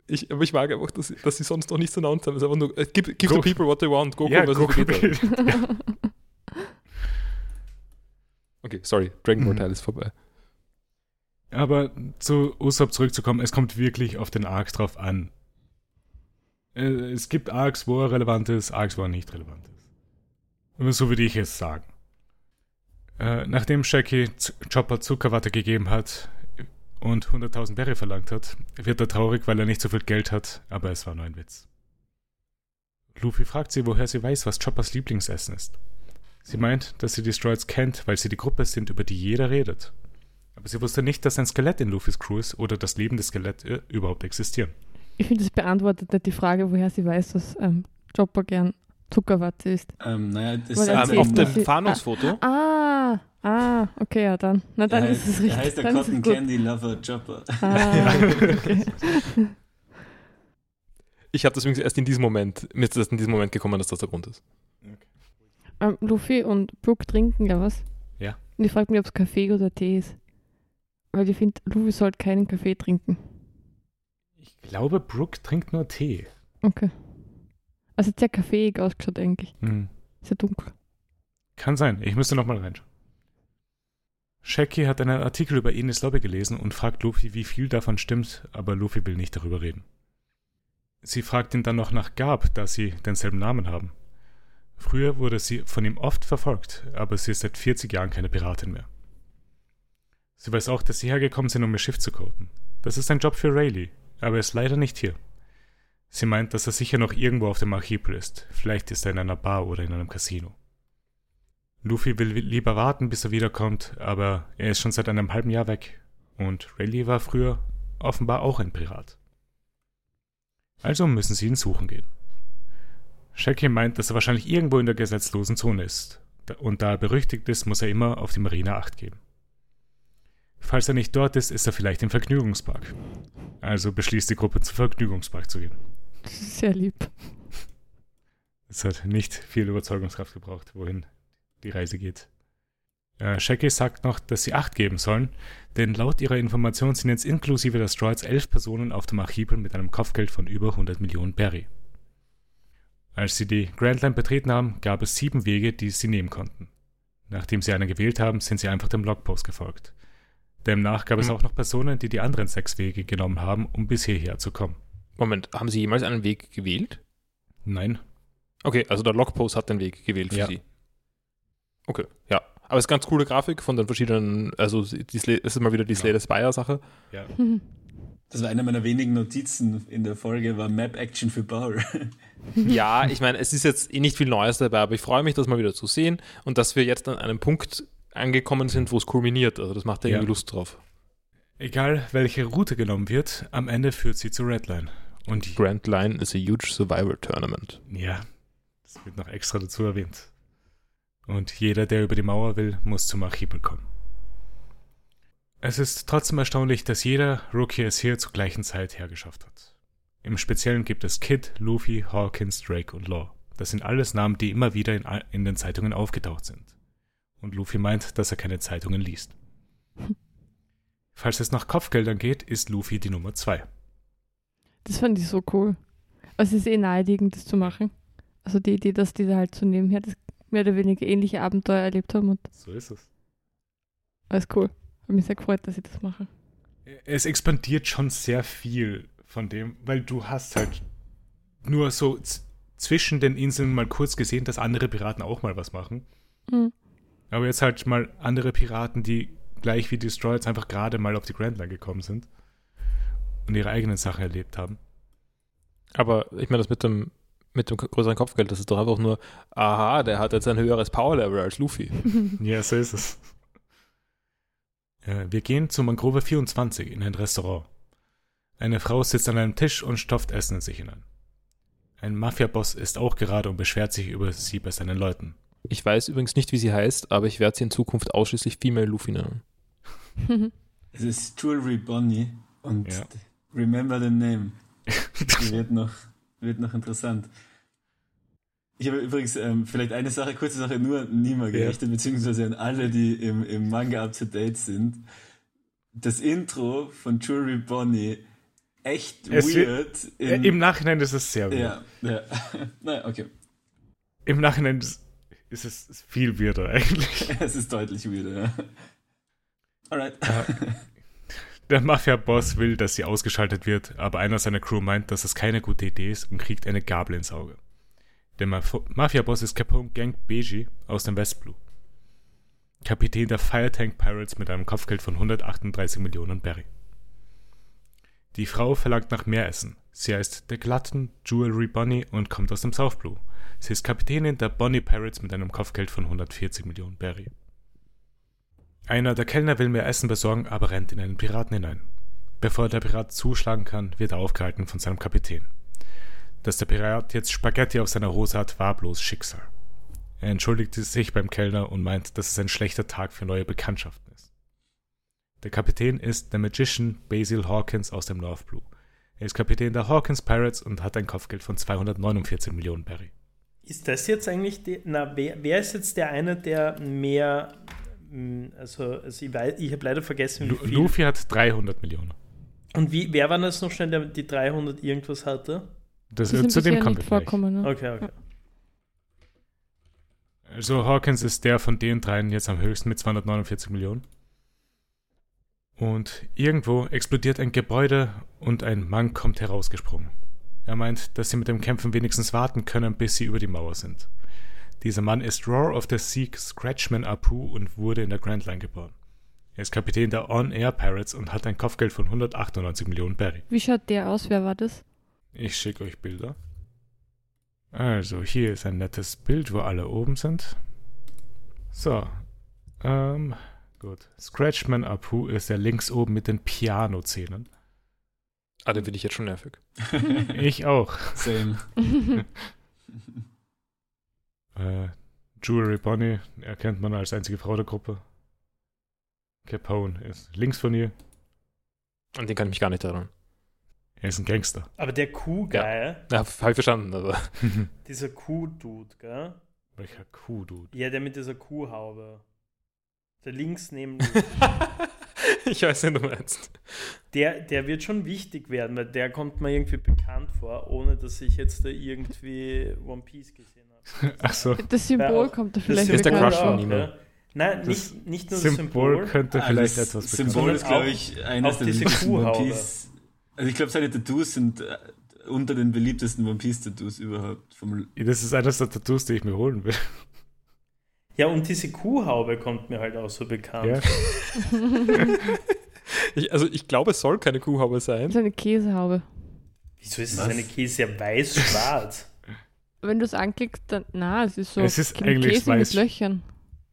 [SPEAKER 3] Ich, aber ich mag einfach, dass, dass sie sonst noch nichts announced haben. Es ist einfach nur, äh, give, give the people what they want. Goku
[SPEAKER 1] ja,
[SPEAKER 3] versus Vegeta. Okay, sorry. Dragon Ball
[SPEAKER 1] Mhm.
[SPEAKER 3] Teil ist vorbei.
[SPEAKER 1] Aber zu Usopp zurückzukommen, es kommt wirklich auf den Arc drauf an. Äh, Es gibt Arcs, wo er relevant ist, Arcs, wo er nicht relevant ist. So würde ich es sagen. Äh, nachdem Shaggy Chopper Zuckerwatte gegeben hat und 100.000 Berry verlangt hat, wird er traurig, weil er nicht so viel Geld hat, aber es war nur ein Witz. Luffy fragt sie, woher sie weiß, was Choppers Lieblingsessen ist. Sie meint, dass sie die Stroids kennt, weil sie die Gruppe sind, über die jeder redet. Aber sie wusste nicht, dass ein Skelett in Luffys Crew ist oder dass lebende Skelette äh, überhaupt existieren.
[SPEAKER 2] Ich finde, das beantwortet nicht die Frage, woher sie weiß, dass ähm, Chopper gern Zuckerwatte ist.
[SPEAKER 4] Ähm, naja, das er
[SPEAKER 3] Ähm, auf dem Fahndungsfoto.
[SPEAKER 2] Ah, ah, okay, ja dann. Na dann
[SPEAKER 4] Er
[SPEAKER 2] ist es richtig.
[SPEAKER 4] Er heißt der
[SPEAKER 2] dann ist es
[SPEAKER 4] Cotton. Candy Lover Chopper.
[SPEAKER 2] Ah, okay.
[SPEAKER 3] Ich habe das übrigens erst in diesem Moment, mir ist das in diesem Moment gekommen, dass das der Grund ist.
[SPEAKER 2] ähm, Luffy und Brooke trinken ja was.
[SPEAKER 1] Ja.
[SPEAKER 2] Und ich frage mich, ob es Kaffee oder Tee ist. Weil ich finde, Luffy sollte keinen Kaffee trinken.
[SPEAKER 1] Ich glaube, Brooke trinkt nur Tee.
[SPEAKER 2] Okay. Also hat sehr kaffeeig ausgeschaut eigentlich.
[SPEAKER 1] Hm.
[SPEAKER 2] Sehr dunkel.
[SPEAKER 1] Kann sein. Ich müsste nochmal reinschauen. Shaggy hat einen Artikel über Enis Lobby gelesen und fragt Luffy, wie viel davon stimmt, aber Luffy will nicht darüber reden. Sie fragt ihn dann noch nach Garb, da sie denselben Namen haben. Früher wurde sie von ihm oft verfolgt, aber sie ist seit 40 Jahren keine Piratin mehr. Sie weiß auch, dass sie hergekommen sind, um ihr Schiff zu coden. Das ist ein Job für Rayleigh, aber er ist leider nicht hier. Sie meint, dass er sicher noch irgendwo auf dem Archipel ist. Vielleicht ist er in einer Bar oder in einem Casino. Luffy will lieber warten, bis er wiederkommt, aber er ist schon seit einem halben Jahr weg. Und Rayleigh war früher offenbar auch ein Pirat. Also müssen sie ihn suchen gehen. Shaggy meint, dass er wahrscheinlich irgendwo in der gesetzlosen Zone ist. Und da er berüchtigt ist, muss er immer auf die Marine Acht geben. Falls er nicht dort ist, ist er vielleicht im Vergnügungspark. Also beschließt die Gruppe, zum Vergnügungspark zu gehen.
[SPEAKER 2] Sehr lieb.
[SPEAKER 1] Es hat nicht viel Überzeugungskraft gebraucht, wohin die Reise geht. Äh, Shaggy sagt noch, dass sie Acht geben sollen, denn laut ihrer Information sind jetzt inklusive der Stroids elf Personen auf dem Archipel mit einem Kopfgeld von über 100 Millionen Berry. Als sie die Grand Line betreten haben, gab es sieben Wege, die sie nehmen konnten. Nachdem sie einen gewählt haben, sind sie einfach dem Logpost gefolgt. Demnach gab es
[SPEAKER 3] Hm.
[SPEAKER 1] auch noch Personen, die die anderen sechs Wege genommen haben, um bis hierher zu kommen.
[SPEAKER 3] Moment, haben Sie jemals einen Weg gewählt?
[SPEAKER 1] Nein,
[SPEAKER 3] Okay, also der Logpost hat den Weg gewählt für
[SPEAKER 1] Ja.
[SPEAKER 3] Sie. Okay, ja. Aber es ist ganz coole Grafik von den verschiedenen, also es ist mal wieder die. Slay the Spire Sache.
[SPEAKER 1] ja.
[SPEAKER 4] Das war eine meiner wenigen Notizen in der Folge, war Map Action für Bauer.
[SPEAKER 3] Ja, ich meine, es ist jetzt eh nicht viel Neues dabei, aber ich freue mich, das mal wieder zu sehen und dass wir jetzt an einem Punkt angekommen sind, wo es kulminiert. Also das macht ja irgendwie
[SPEAKER 1] Ja.
[SPEAKER 3] Lust drauf.
[SPEAKER 1] Egal, welche Route genommen wird, am Ende führt sie zur Redline. Und
[SPEAKER 3] Grand Line is a huge survivor tournament.
[SPEAKER 1] ja, das wird noch extra dazu erwähnt. Und jeder, der über die Mauer will, muss zum Archipel kommen. Es ist trotzdem erstaunlich, dass jeder Rookie es hier zur gleichen Zeit hergeschafft hat. Im Speziellen gibt es Kid, Luffy, Hawkins, Drake und Law. Das sind alles Namen, die immer wieder in, in den Zeitungen aufgetaucht sind. Und Luffy meint, dass er keine Zeitungen liest. Falls es nach Kopfgeldern geht, ist Luffy die Nummer 2.
[SPEAKER 2] Das fand ich so cool. Also es ist eh naheliegend, das zu machen. Also die Idee, dass die da halt so nebenher das mehr oder weniger ähnliche Abenteuer erlebt haben und
[SPEAKER 1] So ist es.
[SPEAKER 2] alles cool. Hat mich sehr gefreut, dass sie das machen.
[SPEAKER 1] es expandiert schon sehr viel von dem, weil du hast halt nur so zwischen den Inseln mal kurz gesehen, dass andere Piraten auch mal was machen.
[SPEAKER 2] Mhm.
[SPEAKER 1] Aber jetzt halt mal andere Piraten, die gleich wie Destroyers einfach gerade mal auf die Grand Line gekommen sind und ihre eigenen Sachen erlebt haben.
[SPEAKER 3] Aber ich meine, das mit dem, mit dem größeren Kopfgeld, das ist doch einfach nur, aha, der hat jetzt ein höheres Power-Level als Luffy.
[SPEAKER 1] Ja, so ist es. Wir gehen zu Mangrove 24 in ein Restaurant. Eine Frau sitzt an einem Tisch und stopft Essen in sich hinein. Ein Mafia-Boss ist auch gerade und beschwert sich über sie bei seinen Leuten.
[SPEAKER 3] Ich weiß übrigens nicht, wie sie heißt, aber ich werde sie in Zukunft ausschließlich Female Luffy nennen.
[SPEAKER 4] Es ist Jewelry Bonnie und
[SPEAKER 1] Ja.
[SPEAKER 4] Remember the name. Die wird noch, wird noch interessant. Ich habe übrigens ähm, vielleicht eine Sache, kurze Sache nur an Nima gerichtet, beziehungsweise an alle, die im, im Manga up to date sind. Das Intro von Jewelry Bonnie echt
[SPEAKER 1] Es wird-
[SPEAKER 4] weird.
[SPEAKER 1] Äh,
[SPEAKER 4] in-
[SPEAKER 1] Im Nachhinein ist es sehr weird.
[SPEAKER 4] ja, ja. naja, okay.
[SPEAKER 1] Im Nachhinein ist ist es viel weirder eigentlich.
[SPEAKER 4] Es ist deutlich weirder, ja. Alright.
[SPEAKER 1] Der Mafia-Boss will, dass sie ausgeschaltet wird, aber einer seiner Crew meint, dass es keine gute Idee ist und kriegt eine Gabel ins Auge. Der Maf Mafia-Boss ist Capone Gang Beji aus dem Westblue. Kapitän der Firetank Pirates mit einem Kopfgeld von 138 Millionen Berry. Die Frau verlangt nach mehr Essen. Sie heißt der glatten Jewelry Bonnie und kommt aus dem South Blue. Sie ist Kapitänin der Bonnie Pirates mit einem Kopfgeld von 140 Millionen Berry. Einer der Kellner will mehr Essen besorgen, aber rennt in einen Piraten hinein. Bevor der Pirat zuschlagen kann, wird er aufgehalten von seinem Kapitän. Dass der Pirat jetzt Spaghetti auf seiner Hose hat, war bloß Schicksal. Er entschuldigte sich beim Kellner und meint, dass es ein schlechter Tag für neue Bekanntschaften ist. Der Kapitän ist der Magician Basil Hawkins aus dem North Blue. Er ist Kapitän der Hawkins Pirates und hat ein Kopfgeld von 249 Millionen Berry.
[SPEAKER 5] Ist das jetzt eigentlich, die, na, wer, wer ist jetzt der eine, der mehr, mh, also, also ich, weiß- ich habe leider vergessen, wie
[SPEAKER 1] Lu
[SPEAKER 5] viel.
[SPEAKER 1] Luffy hat 300 Millionen.
[SPEAKER 5] Und wie, wer war das noch schnell, der die 300 irgendwas hatte?
[SPEAKER 1] Das,
[SPEAKER 2] Die sind
[SPEAKER 1] zu dem kommen wir
[SPEAKER 2] vorkommen. Ne?
[SPEAKER 5] Okay, okay.
[SPEAKER 1] Also Hawkins ist der von den dreien jetzt am höchsten mit 249 Millionen. Und irgendwo explodiert ein Gebäude und ein Mann kommt herausgesprungen. Er meint, dass sie mit dem Kämpfen wenigstens warten können, bis sie über die Mauer sind. Dieser Mann ist Roar of the Sea Scratchman Apu und wurde in der Grand Line geboren. Er ist Kapitän der On Air Pirates und hat ein Kopfgeld von 198 Millionen Berry.
[SPEAKER 2] Wie schaut der aus? Wer war das?
[SPEAKER 1] Ich schicke euch Bilder. Also, hier ist ein nettes Bild, wo alle oben sind. So. Ähm, gut. Scratchman Apu ist der links oben mit den Piano-Zähnen.
[SPEAKER 3] Ah, den finde ich jetzt schon nervig.
[SPEAKER 1] Ich auch.
[SPEAKER 4] Same.
[SPEAKER 1] Äh, Jewelry Bonnie erkennt man als einzige Frau der Gruppe. Capone ist links von ihr.
[SPEAKER 3] An den kann ich mich gar nicht erinnern.
[SPEAKER 1] Er ist ein Gangster.
[SPEAKER 5] Aber der Kuh-Guy,
[SPEAKER 3] Ja, habe ich verstanden, aber
[SPEAKER 5] dieser Kuh-Dude, gell?
[SPEAKER 1] Welcher Kuh, du.
[SPEAKER 5] Ja, der mit dieser Kuhhaube. Der links neben
[SPEAKER 3] ich weiß, wen du meinst.
[SPEAKER 5] der, der wird schon wichtig werden, weil der kommt mir irgendwie bekannt vor, ohne dass ich jetzt da irgendwie One Piece gesehen habe.
[SPEAKER 1] Ach so.
[SPEAKER 2] Das Symbol
[SPEAKER 5] auch-
[SPEAKER 2] kommt da
[SPEAKER 5] Das
[SPEAKER 2] vielleicht
[SPEAKER 3] ist der Crush von. Nemo.
[SPEAKER 5] Nein,
[SPEAKER 1] Das
[SPEAKER 5] nicht, nicht nur das
[SPEAKER 1] Symbol,
[SPEAKER 5] Symbol.
[SPEAKER 1] könnte
[SPEAKER 4] Ah,
[SPEAKER 1] vielleicht
[SPEAKER 4] das
[SPEAKER 1] etwas
[SPEAKER 4] Symbol
[SPEAKER 1] bekannt
[SPEAKER 4] ist, glaube ich, eines der beliebtesten One. Piece. Also ich glaube, seine Tattoos sind äh, unter den beliebtesten One Piece Tattoos überhaupt. Vom,
[SPEAKER 1] Das ist eines der Tattoos, die ich mir holen will.
[SPEAKER 5] Ja, und diese Kuhhaube kommt mir halt auch so bekannt.
[SPEAKER 1] Ja.
[SPEAKER 3] Ich, also ich glaube, es soll keine Kuhhaube
[SPEAKER 2] Das ist
[SPEAKER 3] sein.
[SPEAKER 2] eine Käsehaube.
[SPEAKER 5] Wieso ist
[SPEAKER 4] Was?
[SPEAKER 5] das eine Käse ja weiß-schwarz?
[SPEAKER 2] Wenn du es anklickst, dann, na, es ist so
[SPEAKER 1] Es ist
[SPEAKER 2] ein
[SPEAKER 1] eigentlich
[SPEAKER 2] Käse
[SPEAKER 1] weiß-
[SPEAKER 2] mit Löchern.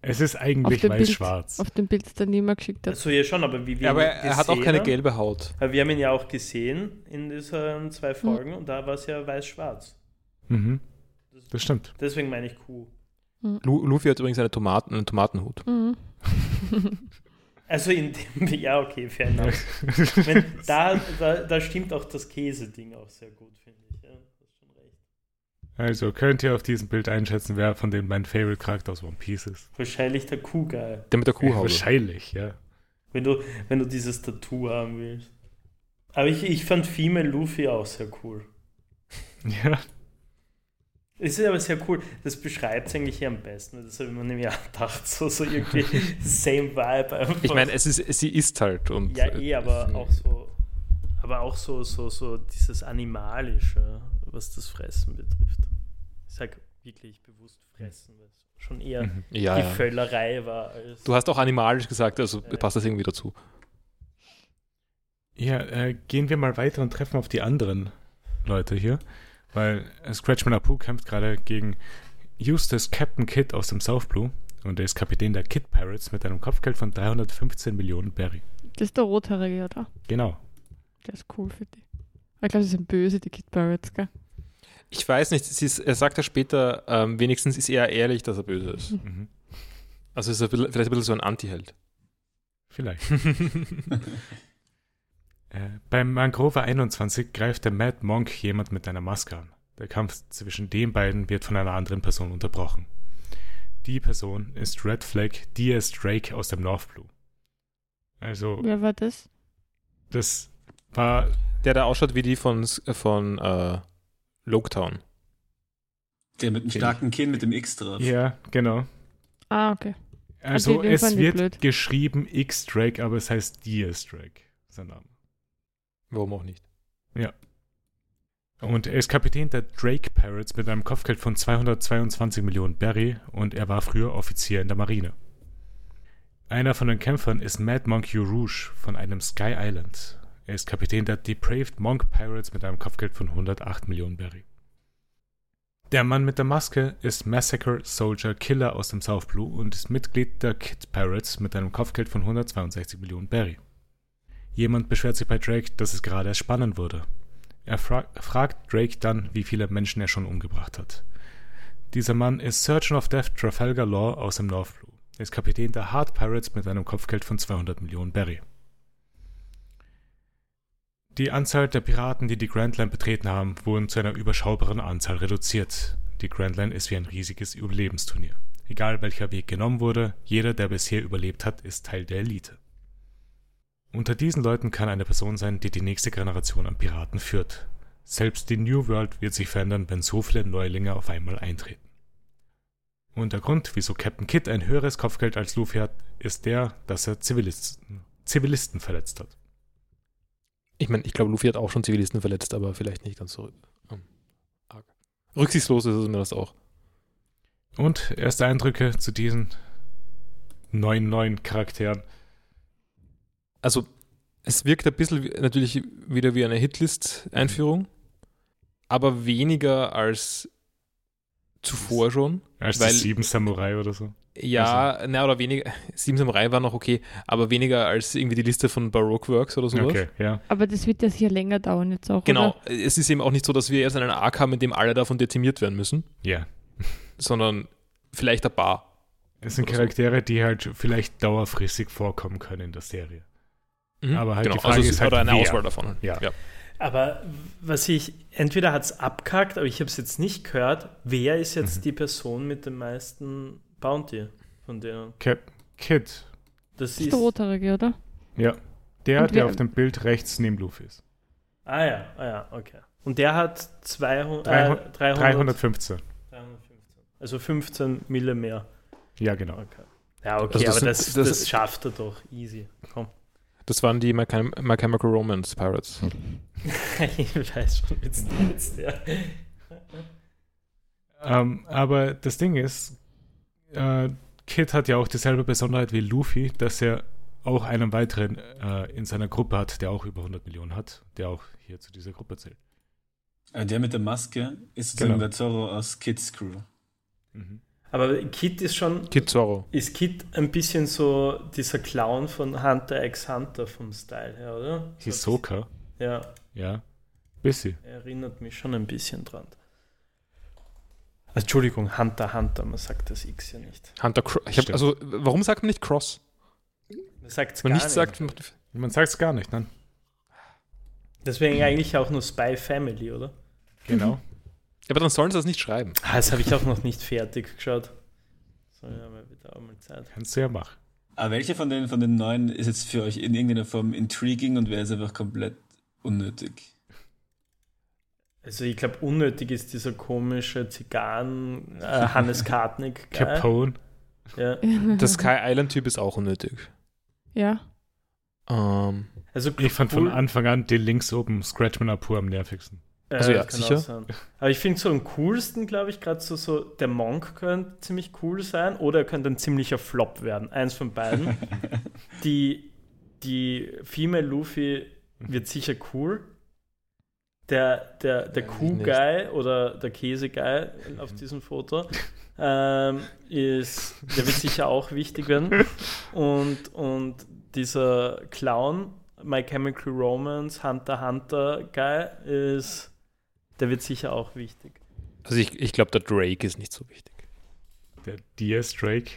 [SPEAKER 1] Es ist eigentlich weiß-schwarz.
[SPEAKER 2] Auf dem Bild, das der niemand geschickt hat.
[SPEAKER 5] Achso, ja schon, aber wie wir
[SPEAKER 3] Ja, aber
[SPEAKER 5] ihn
[SPEAKER 3] er hat auch
[SPEAKER 5] gesehen
[SPEAKER 3] keine
[SPEAKER 5] haben-
[SPEAKER 3] gelbe Haut.
[SPEAKER 5] Aber wir haben ihn ja auch gesehen in diesen zwei Folgen und da war es ja weiß-schwarz.
[SPEAKER 1] Mhm. Das stimmt.
[SPEAKER 5] Deswegen meine ich Kuh.
[SPEAKER 3] Lu Luffy hat übrigens eine Tomaten, einen Tomatenhut.
[SPEAKER 2] Mhm.
[SPEAKER 5] Also in dem, ja, okay, fair enough. Wenn, da, da, da stimmt auch das Käse-Ding auch sehr gut, finde ich. Ja, hast schon recht.
[SPEAKER 1] Also könnt ihr auf diesem Bild einschätzen, wer von denen mein Favorite Charakter aus One Piece ist?
[SPEAKER 5] Wahrscheinlich der Kuh-Guy,
[SPEAKER 3] Der mit der Kuhhaube.
[SPEAKER 1] Wahrscheinlich, ja.
[SPEAKER 5] wenn du, wenn du dieses Tattoo haben willst. Aber ich, ich fand Female Luffy auch sehr cool.
[SPEAKER 1] Ja,
[SPEAKER 5] Es ist aber sehr cool. Das beschreibt es eigentlich hier am besten. Das habe ich mir nämlich auch gedacht. So, so irgendwie same Vibe. Einfach.
[SPEAKER 3] Ich meine, es ist, sie ist halt. Und,
[SPEAKER 5] Ja, eh, aber auch so, aber auch so, so, so dieses Animalische, was das Fressen betrifft. Ich sag wirklich bewusst fressen, weil es schon eher
[SPEAKER 1] Mhm.
[SPEAKER 3] Ja,
[SPEAKER 5] die
[SPEAKER 3] ja.
[SPEAKER 5] Völlerei war als.
[SPEAKER 3] Du hast auch animalisch gesagt, also
[SPEAKER 5] Ja.
[SPEAKER 3] passt das irgendwie dazu.
[SPEAKER 1] ja äh, gehen wir mal weiter und treffen auf die anderen Leute hier. Weil äh, Scratchman Apu kämpft gerade gegen Eustace Captain Kidd aus dem South Blue. Und er ist Kapitän der Kid Pirates mit einem Kopfgeld von 315 Millionen Berry.
[SPEAKER 2] Das ist der Rothaarige, oder?
[SPEAKER 1] Genau.
[SPEAKER 2] Der ist cool für die. Ich glaube, sie sind böse, die Kid Pirates, gell?
[SPEAKER 3] Ich weiß nicht, sie ist, er sagt ja später, ähm, wenigstens ist er ehrlich, dass er böse ist.
[SPEAKER 1] Mhm.
[SPEAKER 3] Also ist er vielleicht ein bisschen so ein Anti-Held.
[SPEAKER 1] Vielleicht. Äh, beim Mangrove 21 greift der Mad Monk jemand mit einer Maske an. Der Kampf zwischen den beiden wird von einer anderen Person unterbrochen. Die Person ist Red Flag D.S. Drake aus dem North Blue. Also,
[SPEAKER 2] Wer war das?
[SPEAKER 1] das war.
[SPEAKER 3] Der da ausschaut wie die von, von äh, Loketown.
[SPEAKER 4] Der mit dem
[SPEAKER 1] Okay.
[SPEAKER 4] starken Kinn mit dem X drauf.
[SPEAKER 1] Ja, genau.
[SPEAKER 2] Ah, okay.
[SPEAKER 1] Also,
[SPEAKER 2] den
[SPEAKER 1] es wird
[SPEAKER 2] blöd.
[SPEAKER 1] geschrieben X Drake, aber es heißt D.S. Drake. Sein Name.
[SPEAKER 3] Warum auch nicht?
[SPEAKER 1] Und er ist Kapitän der Drake Pirates mit einem Kopfgeld von 222 Millionen Berry und er war früher Offizier in der Marine. Einer von den Kämpfern ist Mad Monk Hugh Rouge von einem Sky Island. Er ist Kapitän der Depraved Monk Pirates mit einem Kopfgeld von 108 Millionen Berry. Der Mann mit der Maske ist Massacre Soldier Killer aus dem South Blue und ist Mitglied der Kid Pirates mit einem Kopfgeld von 162 Millionen Berry. Jemand beschwert sich bei Drake, dass es gerade erst spannend wurde. Er fra fragt Drake dann, wie viele Menschen er schon umgebracht hat. Dieser Mann ist Surgeon of Death Trafalgar Law aus dem North Blue. Er ist Kapitän der Hard Pirates mit einem Kopfgeld von 200 Millionen Berry. Die Anzahl der Piraten, die die Grand Line betreten haben, wurden zu einer überschaubaren Anzahl reduziert. Die Grand Line ist wie ein riesiges Überlebensturnier. Egal welcher Weg genommen wurde, jeder, der bisher überlebt hat, ist Teil der Elite. Unter diesen Leuten kann eine Person sein, die die nächste Generation an Piraten führt. Selbst die New World wird sich verändern, wenn so viele Neulinge auf einmal eintreten. Und der Grund, wieso Captain Kidd ein höheres Kopfgeld als Luffy hat, ist der, dass er Zivilisten, Zivilisten verletzt hat.
[SPEAKER 3] Ich meine, ich glaube, Luffy hat auch schon Zivilisten verletzt, aber vielleicht nicht ganz so ähm, arg. Rücksichtslos ist es mir das auch.
[SPEAKER 1] Und erste Eindrücke zu diesen neuen neuen Charakteren.
[SPEAKER 3] Also, es wirkt ein bisschen natürlich wieder wie eine Hitlist-Einführung, aber weniger als zuvor schon.
[SPEAKER 1] Als
[SPEAKER 3] Weil-
[SPEAKER 1] die sieben Samurai oder so.
[SPEAKER 3] Ja, na oder weniger. Sieben Samurai war noch okay, aber weniger als irgendwie die Liste von Baroque Works oder sowas.
[SPEAKER 1] Okay, ja.
[SPEAKER 2] Aber das wird ja sicher länger dauern jetzt auch.
[SPEAKER 3] Genau.
[SPEAKER 2] Oder?
[SPEAKER 3] Es ist eben auch nicht so, dass wir erst einen Arc haben, in dem alle davon dezimiert werden müssen,
[SPEAKER 1] Ja.
[SPEAKER 3] sondern vielleicht ein paar.
[SPEAKER 1] Es sind
[SPEAKER 3] Oder so.
[SPEAKER 1] Charaktere, die halt vielleicht dauerfristig vorkommen können in der Serie.
[SPEAKER 3] Mhm.
[SPEAKER 1] Aber halt die
[SPEAKER 3] genau.
[SPEAKER 1] Frage
[SPEAKER 3] also, es
[SPEAKER 1] ist halt,
[SPEAKER 3] oder eine
[SPEAKER 1] wer?
[SPEAKER 3] Auswahl davon.
[SPEAKER 1] Ja.
[SPEAKER 5] Aber was ich, entweder hat es abkackt, aber ich habe es jetzt nicht gehört. Wer ist jetzt
[SPEAKER 1] Mhm.
[SPEAKER 5] die Person mit dem meisten Bounty von denen?
[SPEAKER 1] Cap Kid.
[SPEAKER 5] Das
[SPEAKER 2] ist
[SPEAKER 5] ist.
[SPEAKER 2] der Rothaarige, oder?
[SPEAKER 1] Ja. Der,
[SPEAKER 2] Und
[SPEAKER 1] der auf dem Bild rechts neben Luffy ist.
[SPEAKER 5] Ah ja, ah ja, okay. Und der hat 200,
[SPEAKER 1] 300
[SPEAKER 5] äh, 300,
[SPEAKER 1] 315.
[SPEAKER 5] 315. Also 15 Mille mehr.
[SPEAKER 1] Ja, genau.
[SPEAKER 5] Okay. Ja, okay,
[SPEAKER 3] Also das
[SPEAKER 5] aber
[SPEAKER 3] sind-
[SPEAKER 5] das,
[SPEAKER 3] das
[SPEAKER 5] das, schafft er doch. Easy. Komm.
[SPEAKER 3] Das waren die My, Chem My Chemical Romance Pirates.
[SPEAKER 5] ich weiß schon, jetzt jetzt ja.
[SPEAKER 1] Ähm, aber das Ding ist, äh, Kid hat ja auch dieselbe Besonderheit wie Luffy, dass er auch einen weiteren äh, in seiner Gruppe hat, der auch über 100 Millionen hat, der auch hier zu dieser Gruppe zählt.
[SPEAKER 4] Äh, Der mit der Maske ist sozusagen
[SPEAKER 1] Genau.
[SPEAKER 4] der Zorro aus Kids Crew.
[SPEAKER 1] Mhm.
[SPEAKER 5] Aber Kid ist schon.
[SPEAKER 3] Kid Zorro.
[SPEAKER 5] Ist Kid ein bisschen so dieser Clown von Hunter x Hunter vom Style her, oder?
[SPEAKER 1] Hisoka,
[SPEAKER 5] Ja,
[SPEAKER 1] ja. Bisschen.
[SPEAKER 5] erinnert mich schon ein bisschen dran. Entschuldigung, Hunter Hunter, man sagt das X ja nicht.
[SPEAKER 3] Hunter Cro ich hab,
[SPEAKER 1] Stimmt.
[SPEAKER 3] Also, warum sagt man nicht Cross?
[SPEAKER 5] Man sagt es gar
[SPEAKER 3] man nicht sagt,
[SPEAKER 1] Man sagt es gar nicht, ne?
[SPEAKER 5] Deswegen eigentlich auch nur Spy Family, oder?
[SPEAKER 1] Genau.
[SPEAKER 3] Ja, aber dann sollen sie das nicht schreiben.
[SPEAKER 5] Ah, das habe ich auch noch nicht fertig geschaut. So, ja, mal wieder auch mal Zeit.
[SPEAKER 1] Kannst du ja machen.
[SPEAKER 4] Aber welcher von den, von den neuen ist jetzt für euch in irgendeiner Form intriguing und wer ist einfach komplett unnötig?
[SPEAKER 5] Also ich glaube, unnötig ist dieser komische Zigarren äh, Hannes Kartnick.
[SPEAKER 1] Capone.
[SPEAKER 5] Ja.
[SPEAKER 3] Der Sky Island-Typ ist auch unnötig.
[SPEAKER 2] ja.
[SPEAKER 3] Ähm,
[SPEAKER 5] Also
[SPEAKER 1] Ich fand
[SPEAKER 5] cool-
[SPEAKER 1] von Anfang an den links oben Scratchman Apur am nervigsten.
[SPEAKER 5] Äh,
[SPEAKER 3] Also ja,
[SPEAKER 5] kann
[SPEAKER 3] sicher.
[SPEAKER 5] Aber ich finde so am coolsten, glaube ich, gerade so, so, der Monk könnte ziemlich cool sein oder er könnte ein ziemlicher Flop werden. Eins von beiden. die, die Female Luffy wird sicher cool. Der, der, der
[SPEAKER 3] ich
[SPEAKER 5] Kuh-Guy oder der Käse-Guy auf diesem Foto ähm, ist, der wird sicher auch wichtig werden. Und, und dieser Clown, My Chemical Romance, Hunter Hunter Guy, ist, der wird sicher auch wichtig.
[SPEAKER 3] also ich, ich glaube, der Drake ist nicht so wichtig.
[SPEAKER 1] Der DS Drake.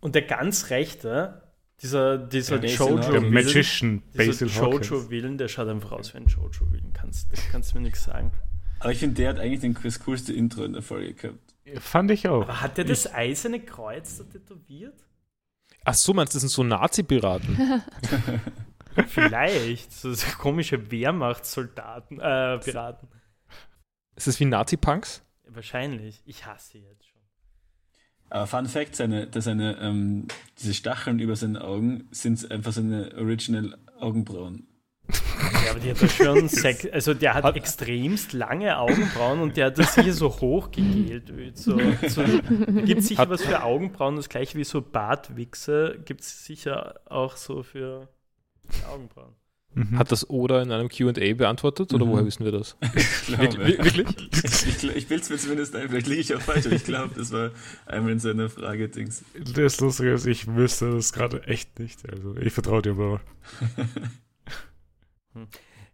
[SPEAKER 5] Und der ganz rechte, Dieser, dieser
[SPEAKER 4] Der
[SPEAKER 5] Jojo
[SPEAKER 1] Der. Magician
[SPEAKER 5] dieser
[SPEAKER 1] Basil Hawkins.
[SPEAKER 5] Jojo-Willen, der schaut einfach aus wie ein Jojo-Willen. Kannst, kannst du mir nichts sagen.
[SPEAKER 4] Aber ich finde, der hat eigentlich den, das coolste Intro in der Folge gehabt.
[SPEAKER 1] Fand ich auch.
[SPEAKER 5] Aber hat der das eiserne Kreuz da tätowiert?
[SPEAKER 3] Ach so, meinst du, das sind so Nazi-Piraten?
[SPEAKER 5] Vielleicht. So, so komische Wehrmachtssoldaten, äh, Piraten.
[SPEAKER 3] Ist das wie Nazi-Punks?
[SPEAKER 5] Wahrscheinlich. Ich hasse jetzt schon.
[SPEAKER 4] Aber Fun Fact, seine, dass seine, ähm, diese Stacheln über seinen Augen sind einfach seine Original Augenbrauen.
[SPEAKER 5] Ja, aber die hat schon Sex, also der hat,
[SPEAKER 3] Hat-
[SPEAKER 5] extremst lange Augenbrauen und der hat das hier so hochgegelt. So, so, gibt sicher
[SPEAKER 3] Hat-
[SPEAKER 5] was für Augenbrauen, das gleiche wie so Bartwichse, gibt es sicher auch so für Augenbrauen.
[SPEAKER 1] Mhm.
[SPEAKER 3] Hat das Oda in einem QA beantwortet oder
[SPEAKER 4] Mhm.
[SPEAKER 3] woher wissen wir das?
[SPEAKER 4] Ich glaube.
[SPEAKER 3] wir- Wirklich?
[SPEAKER 4] Ich, ich bilde es mir zumindest ein, vielleicht liege ich auch falsch, aber ich glaube, das war einmal in seiner Frage-Dings.
[SPEAKER 1] Das Lustige ist, ich wüsste das gerade echt nicht. Also ich vertraue dir aber.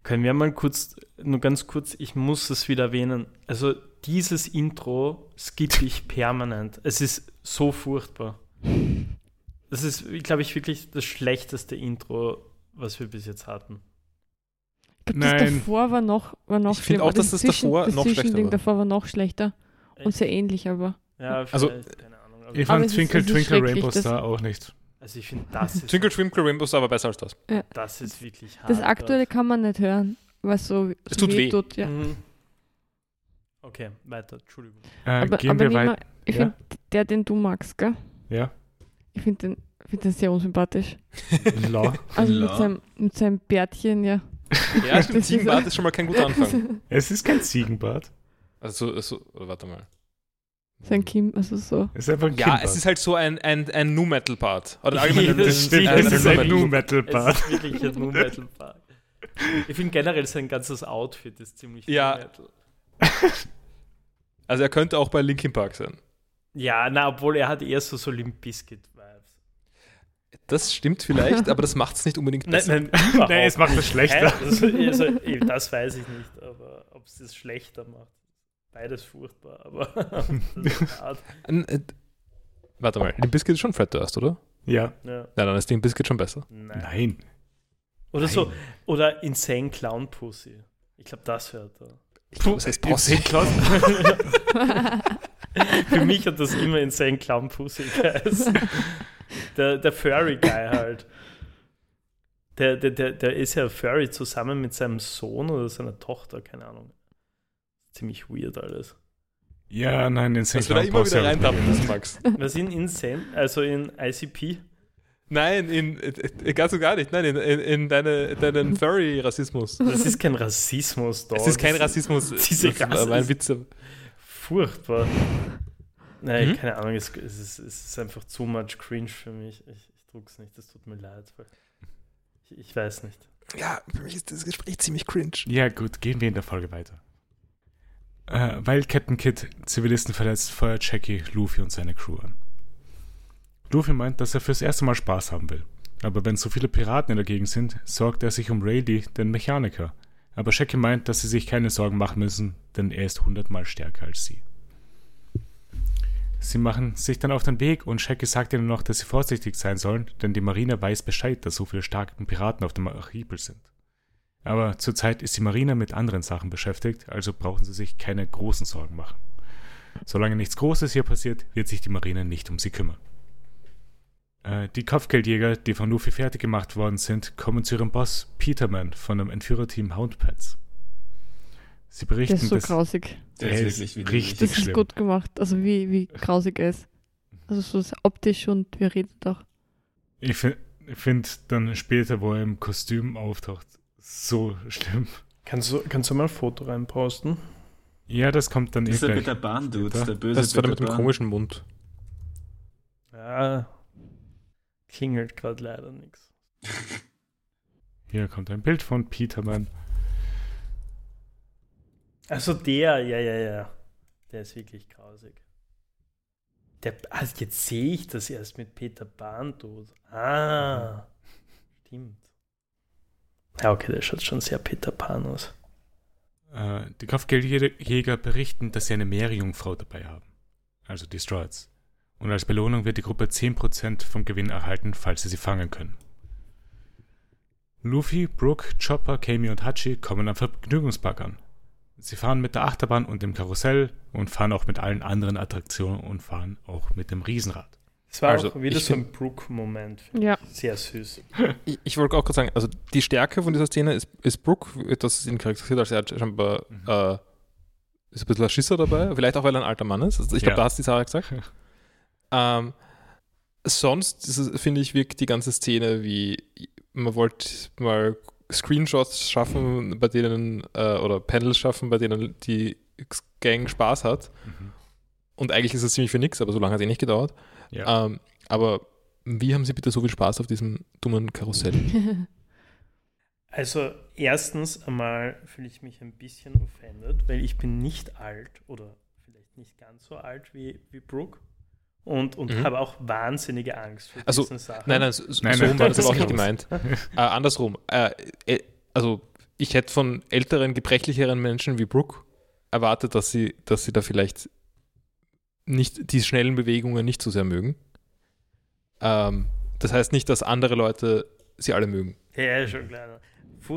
[SPEAKER 5] Können wir mal kurz, nur ganz kurz, ich muss es wieder erwähnen. Also dieses Intro skippe ich permanent. Es ist so furchtbar. Das ist, glaube ich, wirklich das schlechteste Intro, was wir bis jetzt hatten.
[SPEAKER 2] Ich glaube, das
[SPEAKER 1] Nein.
[SPEAKER 2] davor war noch, war noch
[SPEAKER 3] Ich finde auch, dass das
[SPEAKER 2] Zwischen-
[SPEAKER 3] davor
[SPEAKER 2] das
[SPEAKER 3] noch schlechter
[SPEAKER 2] Zwischending
[SPEAKER 3] war.
[SPEAKER 2] davor war noch schlechter und sehr ähnlich, aber.
[SPEAKER 5] Ja,
[SPEAKER 3] Also-
[SPEAKER 5] keine Ahnung. Aber
[SPEAKER 1] Ich
[SPEAKER 2] Aber
[SPEAKER 1] fand Twinkle Twinkle Rainbow Star auch nicht.
[SPEAKER 5] also ich finde, das ist,
[SPEAKER 3] Twinkle Twinkle Rainbow Star war besser als das.
[SPEAKER 5] das ist wirklich hart.
[SPEAKER 2] Das aktuelle kann man nicht hören, weil es so,
[SPEAKER 3] Es tut weh.
[SPEAKER 2] tut. Ja.
[SPEAKER 5] Mhm. Okay, weiter, Entschuldigung.
[SPEAKER 1] Äh,
[SPEAKER 2] Aber,
[SPEAKER 1] gehen
[SPEAKER 2] aber
[SPEAKER 1] wir weiter.
[SPEAKER 2] mal, ich
[SPEAKER 1] Ja.
[SPEAKER 2] finde, der, den du magst, gell?
[SPEAKER 1] Ja.
[SPEAKER 2] Ich finde den, find den sehr unsympathisch.
[SPEAKER 1] La.
[SPEAKER 2] Also
[SPEAKER 4] La.
[SPEAKER 2] mit seinem, mit seinem Bärtchen, ja.
[SPEAKER 3] Ja, stimmt.
[SPEAKER 2] Das ist-
[SPEAKER 3] Ziegenbart ist schon mal kein guter Anfang.
[SPEAKER 1] Es ist kein Ziegenbart.
[SPEAKER 3] Also, so, so, warte mal.
[SPEAKER 2] Sein Kim, also so.
[SPEAKER 1] Es ist einfach ein
[SPEAKER 3] Ja, es ist halt so ein, ein, ein Nu-Metal-Part. Oder allgemein
[SPEAKER 5] das
[SPEAKER 3] ein-
[SPEAKER 5] stimmt,
[SPEAKER 3] ein-
[SPEAKER 5] es
[SPEAKER 1] ist
[SPEAKER 3] ein
[SPEAKER 1] ein
[SPEAKER 3] Nu-Metal-
[SPEAKER 1] Nu Metal
[SPEAKER 5] Es
[SPEAKER 1] Bart.
[SPEAKER 5] ist wirklich ein Nu Metal Part. Ich finde generell sein ganzes Outfit ist ziemlich
[SPEAKER 3] Ja.
[SPEAKER 5] Nu Metal.
[SPEAKER 3] Also er könnte auch bei Linkin Park sein.
[SPEAKER 5] Ja, na, obwohl er hat eher so, so Limp Bizkit.
[SPEAKER 3] Das stimmt vielleicht, aber das macht es nicht unbedingt
[SPEAKER 5] Nein,
[SPEAKER 3] besser.
[SPEAKER 5] nein, überhaupt
[SPEAKER 1] Nein, es macht es schlechter.
[SPEAKER 5] Das, also, eh, das weiß ich nicht, aber ob es das schlechter macht. Beides furchtbar, aber das
[SPEAKER 3] äh, Warte mal, Limp Bizkit ist schon Fred Durst, oder?
[SPEAKER 1] Ja.
[SPEAKER 5] Ja,
[SPEAKER 3] Nein, dann ist Limp Bizkit schon besser.
[SPEAKER 5] nein.
[SPEAKER 1] Nein.
[SPEAKER 5] Oder so,
[SPEAKER 1] Nein.
[SPEAKER 5] oder Insane Clown Pussy. Ich glaube, das hört er.
[SPEAKER 3] Ich glaube, es heißt Posse.
[SPEAKER 5] Für mich hat das immer Insane Clown Pussy geheißen. Der, der Furry Guy halt. Der, der, der, der ist ja Furry zusammen mit seinem Sohn oder seiner Tochter, keine Ahnung. Ziemlich weird alles.
[SPEAKER 1] Ja, nein, den
[SPEAKER 3] Dass wir da immer wieder reintappen müssen, Max.
[SPEAKER 5] Was in Insane, also in ICP?
[SPEAKER 3] Nein, in, äh, äh, ganz und gar nicht. Nein, in, in, in deine, deinen Furry-Rassismus.
[SPEAKER 5] Das ist kein Rassismus da.
[SPEAKER 3] Es ist kein
[SPEAKER 5] Das
[SPEAKER 3] Rassismus.
[SPEAKER 5] diese
[SPEAKER 3] das
[SPEAKER 5] Rasse
[SPEAKER 3] war ein
[SPEAKER 5] ist-
[SPEAKER 3] Witz.
[SPEAKER 5] Furchtbar. Nein,
[SPEAKER 3] Mhm.
[SPEAKER 5] keine Ahnung, es, es, ist, es ist einfach too much cringe für mich. Ich, ich druck's nicht, das tut mir leid. Weil ich, ich weiß nicht.
[SPEAKER 3] Ja, für mich ist das Gespräch ziemlich cringe.
[SPEAKER 1] Ja, gut, gehen wir in der Folge weiter. Äh, weil Captain Kidd Zivilisten verletzt, feuert Jackie Luffy und seine Crew an. Luffy meint, dass er fürs erste Mal Spaß haben will. Aber wenn so viele Piraten in der Gegend sind, sorgt er sich um Rayleigh, den Mechaniker. Aber Jackie meint, dass sie sich keine Sorgen machen müssen, denn er ist hundertmal stärker als sie. Sie machen sich dann auf den Weg und Jackie sagt ihnen noch, dass sie vorsichtig sein sollen, denn die Marine weiß Bescheid, dass so viele starke Piraten auf dem Archipel sind. Aber zurzeit ist die Marine mit anderen Sachen beschäftigt, also brauchen sie sich keine großen Sorgen machen. Solange nichts Großes hier passiert, wird sich die Marine nicht um sie kümmern. Äh, die Kopfgeldjäger, die von Luffy fertig gemacht worden sind, kommen zu ihrem Boss Peterman von dem Entführerteam Houndpets. Sie
[SPEAKER 2] Der
[SPEAKER 1] berichten,
[SPEAKER 2] ist so
[SPEAKER 1] dass
[SPEAKER 2] grausig.
[SPEAKER 4] Der
[SPEAKER 1] er
[SPEAKER 4] ist
[SPEAKER 1] ist
[SPEAKER 4] wirklich
[SPEAKER 1] richtig
[SPEAKER 4] widerlich.
[SPEAKER 2] Das ist
[SPEAKER 1] schlimm.
[SPEAKER 2] gut gemacht. Also wie, wie grausig er ist. Also so das optisch und wie er redet auch.
[SPEAKER 1] Ich finde find dann später, wo er im Kostüm auftaucht, so schlimm.
[SPEAKER 5] Kannst du, kannst du mal ein Foto reinposten?
[SPEAKER 1] Ja, das kommt dann eh
[SPEAKER 4] Das ist der
[SPEAKER 1] gleich.
[SPEAKER 4] Peter Pan-Dude,
[SPEAKER 1] Ja.
[SPEAKER 4] der böse
[SPEAKER 3] Das war der mit dem komischen Mund.
[SPEAKER 5] Ja, klingelt gerade leider nichts.
[SPEAKER 1] Hier kommt ein Bild von Peterman.
[SPEAKER 5] Also der, ja, ja, ja. Der ist wirklich grausig. Der, also jetzt sehe ich das erst mit Peter Pan tut. Ah, stimmt. Ja, okay, der schaut schon sehr Peter Pan aus.
[SPEAKER 1] Äh, die Kopfgeldjäger berichten, dass sie eine Meerjungfrau dabei haben. Also die Strats. Und als Belohnung wird die Gruppe 10% vom Gewinn erhalten, falls sie sie fangen können. Luffy, Brook, Chopper, Kami und Hachi kommen am Vergnügungspark an. Sie fahren mit der Achterbahn und dem Karussell und fahren auch mit allen anderen Attraktionen und fahren auch mit dem Riesenrad.
[SPEAKER 5] Es war
[SPEAKER 3] Also,
[SPEAKER 5] auch wieder so ein Brook-Moment.
[SPEAKER 2] Ja.
[SPEAKER 5] Sehr süß.
[SPEAKER 3] Ich, ich wollte auch gerade sagen, also die Stärke von dieser Szene ist, ist Brooke, das ist ihn charakterisiert als er hat scheinbar
[SPEAKER 1] Mhm.
[SPEAKER 3] äh, ist ein bisschen ein Schisser dabei, vielleicht auch, weil er ein alter Mann ist. Also ich glaube,
[SPEAKER 1] Ja.
[SPEAKER 3] da hast du die Sache gesagt. ähm, sonst finde ich, wirkt die ganze Szene wie, man wollte mal Screenshots schaffen, bei denen, äh, oder Panels schaffen, bei denen die Gang Spaß hat.
[SPEAKER 1] Mhm.
[SPEAKER 3] Und eigentlich ist es ziemlich für nichts, aber so lange hat es eh nicht gedauert.
[SPEAKER 1] Ja.
[SPEAKER 3] Ähm, aber wie haben Sie bitte so viel Spaß auf diesem dummen Karussell?
[SPEAKER 5] Also erstens einmal fühle ich mich ein bisschen offended, weil ich bin nicht alt oder vielleicht nicht ganz so alt wie, wie Brooke und, und
[SPEAKER 3] Mhm.
[SPEAKER 5] habe auch wahnsinnige Angst vor
[SPEAKER 3] Also,
[SPEAKER 5] diesen Sachen.
[SPEAKER 3] Nein, nein, so, so
[SPEAKER 1] Nein,
[SPEAKER 3] so
[SPEAKER 1] nein,
[SPEAKER 3] war das
[SPEAKER 1] das
[SPEAKER 3] aber auch nicht gemeint. äh, andersrum. Äh, äh, also, ich hätte von älteren, gebrechlicheren Menschen wie Brooke erwartet, dass sie, dass sie da vielleicht nicht die schnellen Bewegungen nicht so sehr mögen. Ähm, das heißt nicht, dass andere Leute sie alle mögen.
[SPEAKER 5] Ja, schon klar.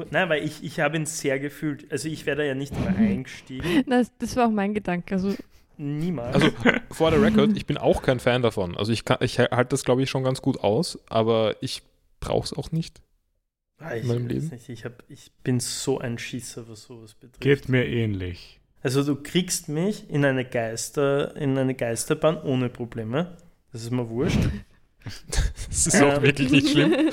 [SPEAKER 5] Nein, weil ich, ich habe ihn sehr gefühlt. Also ich wäre da ja nicht mal eingestiegen.
[SPEAKER 2] Das, das war auch mein Gedanke. Also,
[SPEAKER 5] Niemals.
[SPEAKER 3] Also, for the record, ich bin auch kein Fan davon. Also, ich, kann- ich halte das, glaube ich, schon ganz gut aus, aber ich brauche es auch nicht.
[SPEAKER 5] Ah, ich,
[SPEAKER 3] in meinem
[SPEAKER 5] weiß
[SPEAKER 3] Leben?
[SPEAKER 5] Nicht, ich, hab, ich bin so ein Schisser, was sowas betrifft.
[SPEAKER 1] Geht mir ähnlich.
[SPEAKER 5] Also du kriegst mich in eine Geister, in eine Geisterbahn ohne Probleme. Das ist mir wurscht.
[SPEAKER 3] Das ist auch
[SPEAKER 5] Ähm.
[SPEAKER 3] wirklich nicht schlimm.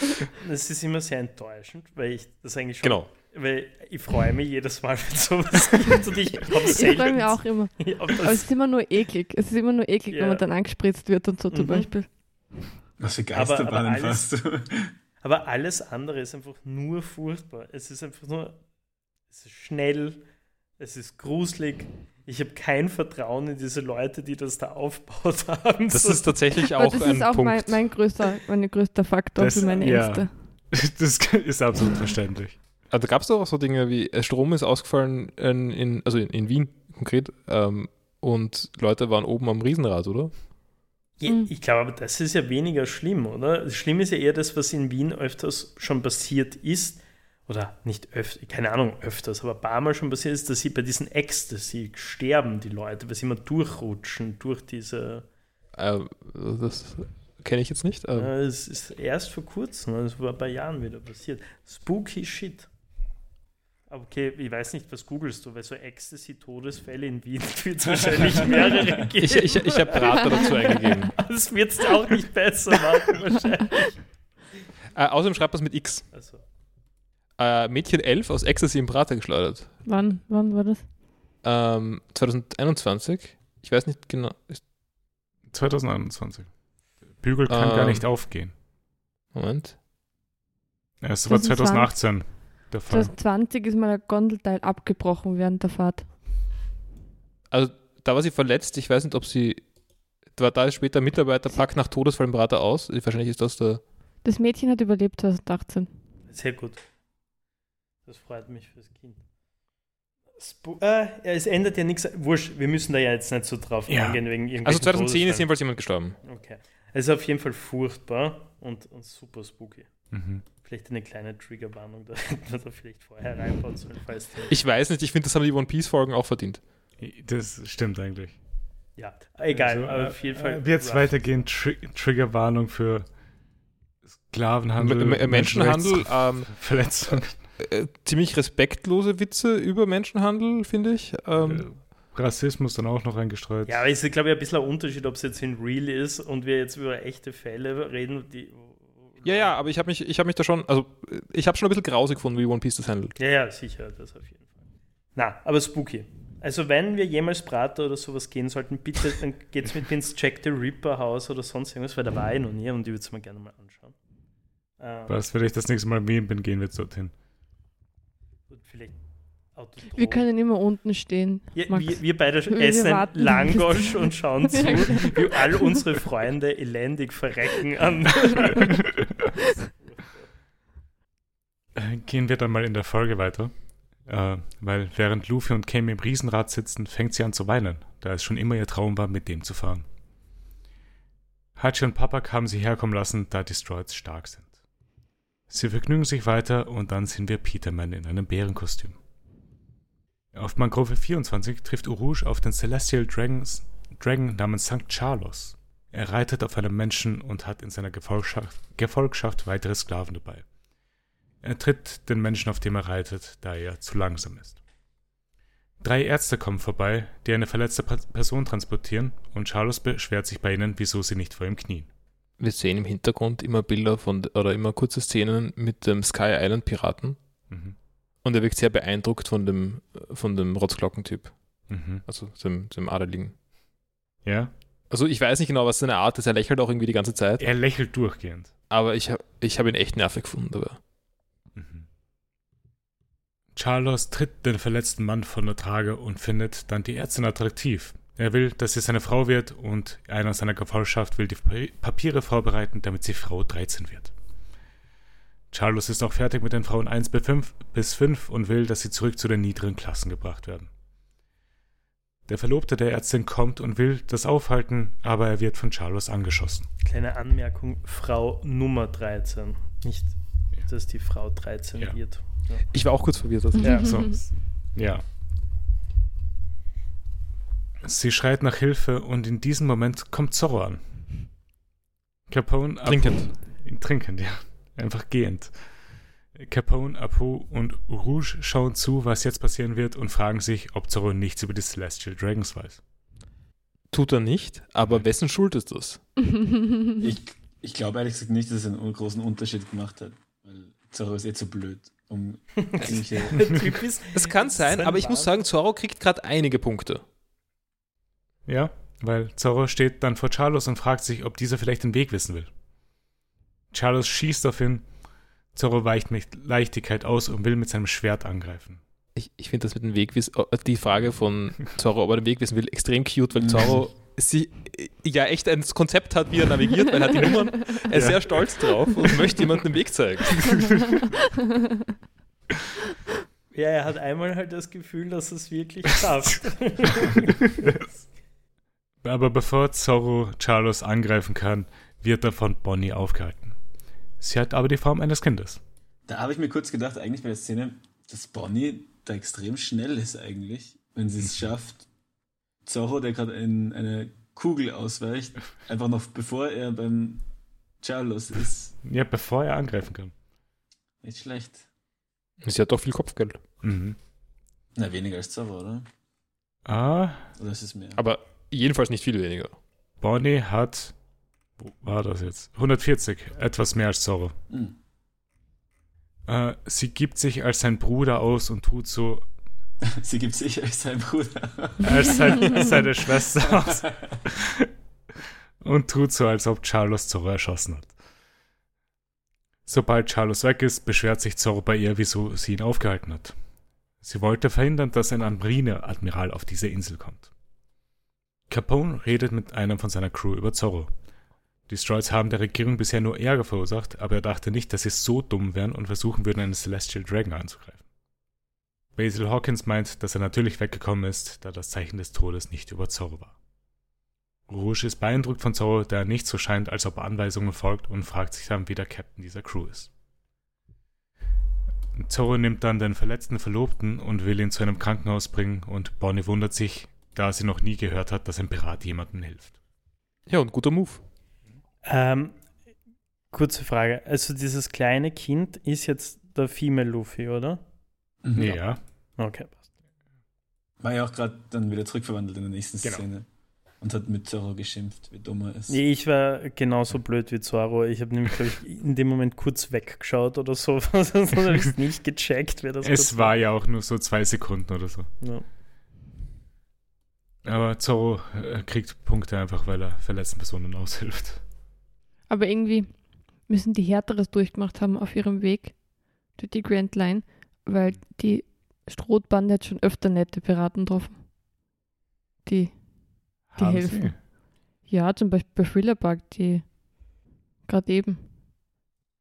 [SPEAKER 5] Das ist immer sehr enttäuschend, weil ich das eigentlich schon.
[SPEAKER 3] Genau.
[SPEAKER 5] Weil ich freue mich jedes Mal, wenn sowas gibt und ich habe
[SPEAKER 2] ich freue mich auch immer. Aber
[SPEAKER 5] das,
[SPEAKER 2] es ist immer nur eklig. Es ist immer nur eklig,
[SPEAKER 5] Ja.
[SPEAKER 2] wenn man dann angespritzt wird und so zum
[SPEAKER 5] Mhm.
[SPEAKER 2] Beispiel.
[SPEAKER 4] Was für Geisterbahnen du?
[SPEAKER 5] aber alles andere ist einfach nur furchtbar. Es ist einfach nur. Es ist schnell, es ist gruselig. Ich habe kein Vertrauen in diese Leute, die das da aufgebaut haben.
[SPEAKER 3] Das
[SPEAKER 5] So-
[SPEAKER 3] ist tatsächlich auch
[SPEAKER 2] das
[SPEAKER 3] ein
[SPEAKER 2] ist auch mein,
[SPEAKER 3] Punkt.
[SPEAKER 2] mein, größter, mein größter Faktor
[SPEAKER 1] Das-
[SPEAKER 2] für meine
[SPEAKER 1] ja.
[SPEAKER 2] Ängste.
[SPEAKER 1] Das ist absolut verständlich.
[SPEAKER 3] Also gab es doch auch so Dinge wie äh, Strom ist ausgefallen in, in also in, in Wien konkret ähm, und Leute waren oben am Riesenrad, oder?
[SPEAKER 2] Mhm.
[SPEAKER 5] ich glaube, aber das ist ja weniger schlimm, oder? Schlimm ist ja eher das, was in Wien öfters schon passiert ist. Oder nicht öfters, keine Ahnung, öfters, aber ein paar Mal schon passiert ist, dass sie bei diesen Ecstasy sterben, die Leute, weil sie immer durchrutschen durch diese.
[SPEAKER 3] Äh, das kenne ich jetzt nicht.
[SPEAKER 5] Äh, es ist erst vor kurzem, das war ein paar Jahren wieder passiert. Spooky Shit. Okay, ich weiß nicht, was googelst du, weil so Ecstasy-Todesfälle in Wien wird es wahrscheinlich mehrere geben.
[SPEAKER 3] Ich, ich, ich habe Prater dazu eingegeben.
[SPEAKER 5] Das wird es auch nicht besser machen, wahrscheinlich.
[SPEAKER 3] Äh, außerdem schreibt das mit X.
[SPEAKER 5] Also,
[SPEAKER 3] Äh, Mädchen 11 aus Ecstasy im Prater geschleudert.
[SPEAKER 2] Wann, wann war das?
[SPEAKER 3] Ähm, 2021. Ich weiß nicht genau. Ist,
[SPEAKER 1] 2021. Bügel kann
[SPEAKER 3] Ähm.
[SPEAKER 1] gar nicht aufgehen.
[SPEAKER 3] Moment.
[SPEAKER 1] Es war
[SPEAKER 2] 2020.
[SPEAKER 1] 2018 der Fall.
[SPEAKER 2] 2020 ist mal ein Gondelteil abgebrochen während der Fahrt.
[SPEAKER 3] Also da war sie verletzt. Ich weiß nicht, ob sie. Da, da ist später Mitarbeiter packt nach Todesfall im Prater aus. Wahrscheinlich ist das der.
[SPEAKER 2] Das Mädchen hat überlebt 2018.
[SPEAKER 5] sehr gut. Das freut mich fürs Kind. Spo äh, es ändert ja nichts. Wurscht, wir müssen da ja jetzt nicht so drauf
[SPEAKER 1] Ja.
[SPEAKER 5] eingehen wegen irgendwelchen
[SPEAKER 3] Also 2010 ist jedenfalls jemand gestorben.
[SPEAKER 5] Okay. Es ist auf jeden Fall furchtbar und, und super spooky.
[SPEAKER 1] Mhm.
[SPEAKER 5] Vielleicht eine kleine Triggerwarnung, da hätten wir da vielleicht vorher reinbauen sollen, falls
[SPEAKER 3] Ich weiß nicht, ich finde, das haben die One Piece Folgen auch verdient.
[SPEAKER 1] Das stimmt eigentlich.
[SPEAKER 5] Ja, egal,
[SPEAKER 1] Also,
[SPEAKER 5] aber
[SPEAKER 1] äh,
[SPEAKER 5] auf jeden Fall.
[SPEAKER 1] äh, Wie jetzt
[SPEAKER 5] rough.
[SPEAKER 1] weitergehen, Tri Triggerwarnung für Sklavenhandel,
[SPEAKER 3] M- M- Menschenhandel, ähm,
[SPEAKER 1] Verletzung,
[SPEAKER 3] Äh, ziemlich respektlose Witze über Menschenhandel, finde ich. Ähm,
[SPEAKER 1] Rassismus dann auch noch eingestreut.
[SPEAKER 5] Ja, aber es ist, glaube ich, ein bisschen ein Unterschied, ob es jetzt in Real ist und wir jetzt über echte Fälle reden, die.
[SPEAKER 3] Ja, ja, aber ich habe mich, ich hab mich da schon, also ich habe schon ein bisschen grausig gefunden, wie One Piece das handelt.
[SPEAKER 5] Ja, ja, sicher, das auf jeden Fall. Na, aber spooky. Also, wenn wir jemals Prater oder sowas gehen sollten, bitte, dann geht's mit mir ins Jack the Ripper Haus oder sonst irgendwas, weil da war ich noch nie und ich würde es mir gerne mal anschauen. Ähm,
[SPEAKER 1] Was, wenn ich das nächste Mal in Wien bin, gehen wir dorthin.
[SPEAKER 5] und vielleicht Autodrom.
[SPEAKER 2] Wir können immer unten stehen.
[SPEAKER 5] Ja,
[SPEAKER 2] Max.
[SPEAKER 5] wir, wir beide
[SPEAKER 2] Wir
[SPEAKER 5] essen
[SPEAKER 2] warten.
[SPEAKER 5] Langosch und schauen zu, wie all unsere Freunde elendig verrecken an.
[SPEAKER 1] Gehen wir dann mal in der Folge weiter. Äh, weil während Luffy und Kame im Riesenrad sitzen, fängt sie an zu weinen, da es schon immer ihr Traum war, mit dem zu fahren. Hachi und Papa haben sie herkommen lassen, da die Stroids stark sind. Sie vergnügen sich weiter und dann sehen wir Peterman in einem Bärenkostüm. Auf Mangrove 24 trifft Urush auf den Celestial Dragons, Dragon namens St. Charlos. Er reitet auf einem Menschen und hat in seiner Gefolgschaft, Gefolgschaft weitere Sklaven dabei. Er tritt den Menschen, auf dem er reitet, da er zu langsam ist. Drei Ärzte kommen vorbei, die eine verletzte Person transportieren, und Charlos beschwert sich bei ihnen, wieso sie nicht vor ihm knien.
[SPEAKER 3] Wir sehen im Hintergrund immer Bilder von oder immer kurze Szenen mit dem Sky Island Piraten. Mhm. Und er wirkt sehr beeindruckt von dem, von dem Rotzglockentyp. Mhm. Also dem, dem Adeligen.
[SPEAKER 1] Ja.
[SPEAKER 3] Also ich weiß nicht genau, was seine Art ist. Er lächelt auch irgendwie die ganze Zeit.
[SPEAKER 1] Er lächelt durchgehend.
[SPEAKER 3] Aber ich habe ich hab ihn echt nervig gefunden dabei.
[SPEAKER 1] Mhm. Charles tritt den verletzten Mann von der Trage und findet dann die Ärztin attraktiv. Er will, dass sie seine Frau wird und einer seiner Gefolgschaft will die Papiere vorbereiten, damit sie Frau 13 wird. Charles ist auch fertig mit den Frauen 1 bis 5 und will, dass sie zurück zu den niederen Klassen gebracht werden. Der Verlobte der Ärztin kommt und will das aufhalten, aber er wird von Charles angeschossen.
[SPEAKER 5] Kleine Anmerkung: Frau Nummer 13. Nicht, ja. dass die Frau 13 ja. wird.
[SPEAKER 3] Ja. Ich war auch kurz verwirrt. Also.
[SPEAKER 1] Ja, so. ja. Sie schreit nach Hilfe und in diesem Moment kommt Zorro an. Capone.
[SPEAKER 3] Trinkend.
[SPEAKER 1] Trinkend, ja. Einfach gehend. Capone, Apo und Rouge schauen zu, was jetzt passieren wird und fragen sich, ob Zorro nichts über die Celestial Dragons weiß.
[SPEAKER 3] Tut er nicht, aber wessen Schuld ist das?
[SPEAKER 4] ich, ich glaube ehrlich gesagt nicht, dass er einen großen Unterschied gemacht hat, weil Zorro ist eh zu blöd. Um
[SPEAKER 3] Es kann sein, aber ich muss sagen, Zorro kriegt gerade einige Punkte.
[SPEAKER 1] Ja, weil Zorro steht dann vor Charlos und fragt sich, ob dieser vielleicht den Weg wissen will. Charlos schießt auf ihn, Zorro weicht mit Leichtigkeit aus und will mit seinem Schwert angreifen.
[SPEAKER 3] Ich, ich finde das mit dem Wegwissen, äh, die Frage von Zorro, ob er den Weg wissen will, extrem cute, weil Zorro sie, ja echt ein Konzept hat, wie er navigiert, weil er hat die Nummern, er ist ja. sehr stolz drauf und möchte jemandem den Weg zeigen.
[SPEAKER 5] Ja, er hat einmal halt das Gefühl, dass es wirklich schafft.
[SPEAKER 1] Aber bevor Zorro Charlos angreifen kann, wird er von Bonnie aufgehalten. Sie hat aber die Form eines Kindes.
[SPEAKER 4] Da habe ich mir kurz gedacht, eigentlich bei der Szene, dass Bonnie da extrem schnell ist eigentlich, wenn sie es schafft. Zorro, der gerade in eine Kugel ausweicht, einfach noch bevor er beim Charlos ist.
[SPEAKER 1] Ja, bevor er angreifen kann.
[SPEAKER 4] Nicht schlecht.
[SPEAKER 3] Sie hat doch viel Kopfgeld.
[SPEAKER 1] Mhm.
[SPEAKER 4] Na, weniger als Zorro, oder?
[SPEAKER 1] Ah.
[SPEAKER 4] Oder ist es mehr?
[SPEAKER 3] Aber jedenfalls nicht viel weniger.
[SPEAKER 1] Bonnie hat wo war das jetzt? 140, etwas mehr als Zorro. Mhm. Äh, sie gibt sich als sein Bruder aus und tut so.
[SPEAKER 4] sie gibt sich als sein Bruder.
[SPEAKER 1] als sein, seine Schwester aus. und tut so, als ob Charlos Zorro erschossen hat. Sobald Charlos weg ist, beschwert sich Zorro bei ihr, wieso sie ihn aufgehalten hat. Sie wollte verhindern, dass ein Marine-Admiral auf diese Insel kommt. Capone redet mit einem von seiner Crew über Zorro. Die Strolls haben der Regierung bisher nur Ärger verursacht, aber er dachte nicht, dass sie so dumm wären und versuchen würden, einen Celestial Dragon anzugreifen. Basil Hawkins meint, dass er natürlich weggekommen ist, da das Zeichen des Todes nicht über Zorro war. Rouge ist beeindruckt von Zorro, da er nicht so scheint, als ob er Anweisungen folgt und fragt sich dann, wie der Captain dieser Crew ist. Zorro nimmt dann den verletzten Verlobten und will ihn zu einem Krankenhaus bringen und Bonnie wundert sich, da sie noch nie gehört hat, dass ein Pirat jemandem hilft.
[SPEAKER 3] Ja, und guter Move.
[SPEAKER 5] Ähm, kurze Frage. Also dieses kleine Kind ist jetzt der Female Luffy, oder?
[SPEAKER 1] Mhm. Ja.
[SPEAKER 5] Okay, passt.
[SPEAKER 4] War ja auch gerade dann wieder zurückverwandelt in der nächsten genau. Szene. Und hat mit Zorro geschimpft, wie dumm er ist.
[SPEAKER 5] Nee, ich war genauso blöd wie Zorro. Ich habe nämlich, glaube ich, in dem Moment kurz weggeschaut oder so. Sonst habe ich es nicht gecheckt, wer das
[SPEAKER 1] Es war ja auch nur so zwei Sekunden oder so.
[SPEAKER 5] Ja.
[SPEAKER 1] Aber Zorro äh, kriegt Punkte einfach, weil er verletzten Personen aushilft.
[SPEAKER 2] Aber irgendwie müssen die Härteres durchgemacht haben auf ihrem Weg durch die Grand Line, weil die Strohbande hat schon öfter nette Piraten getroffen. Die, die haben helfen. Sie? Ja, zum Beispiel bei Thriller die gerade eben.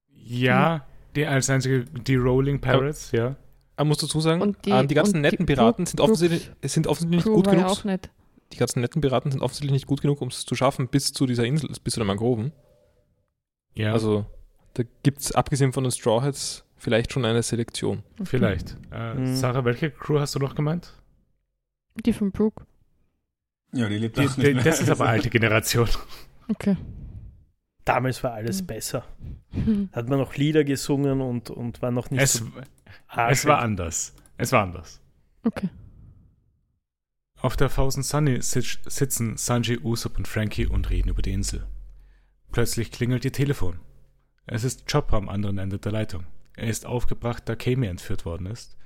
[SPEAKER 1] Ja, die als einzige, die Rolling Pirates, ja.
[SPEAKER 3] Man muss dazu sagen, die, die, ganzen netten die Piraten sind offensichtlich, sind offensichtlich nicht gut genug.
[SPEAKER 2] auch nett.
[SPEAKER 3] die ganzen netten Piraten sind offensichtlich nicht gut genug, um es zu schaffen bis zu dieser Insel, bis zu den Mangroven.
[SPEAKER 1] Ja,
[SPEAKER 3] Also da gibt es abgesehen von den Straw Hats vielleicht schon eine Selektion.
[SPEAKER 1] vielleicht. Äh,
[SPEAKER 5] Mhm.
[SPEAKER 1] Sarah, welche Crew hast du noch gemeint?
[SPEAKER 2] Die von Brooke.
[SPEAKER 4] Ja, die lebt
[SPEAKER 1] Die,
[SPEAKER 4] auch nicht
[SPEAKER 1] die,
[SPEAKER 4] mehr.
[SPEAKER 1] das ist aber alte Generation.
[SPEAKER 2] Okay.
[SPEAKER 5] Damals war alles
[SPEAKER 2] Mhm.
[SPEAKER 5] besser. Hat man noch Lieder gesungen und, und war noch nicht
[SPEAKER 1] Es,
[SPEAKER 5] so
[SPEAKER 1] es war anders. Es war anders.
[SPEAKER 2] Okay.
[SPEAKER 1] Auf der Thousand Sunny sitz- sitzen Sanji, Usopp und Frankie und reden über die Insel. Plötzlich klingelt ihr Telefon. Es ist Chopper am anderen Ende der Leitung. Er ist aufgebracht, da Kami entführt worden ist.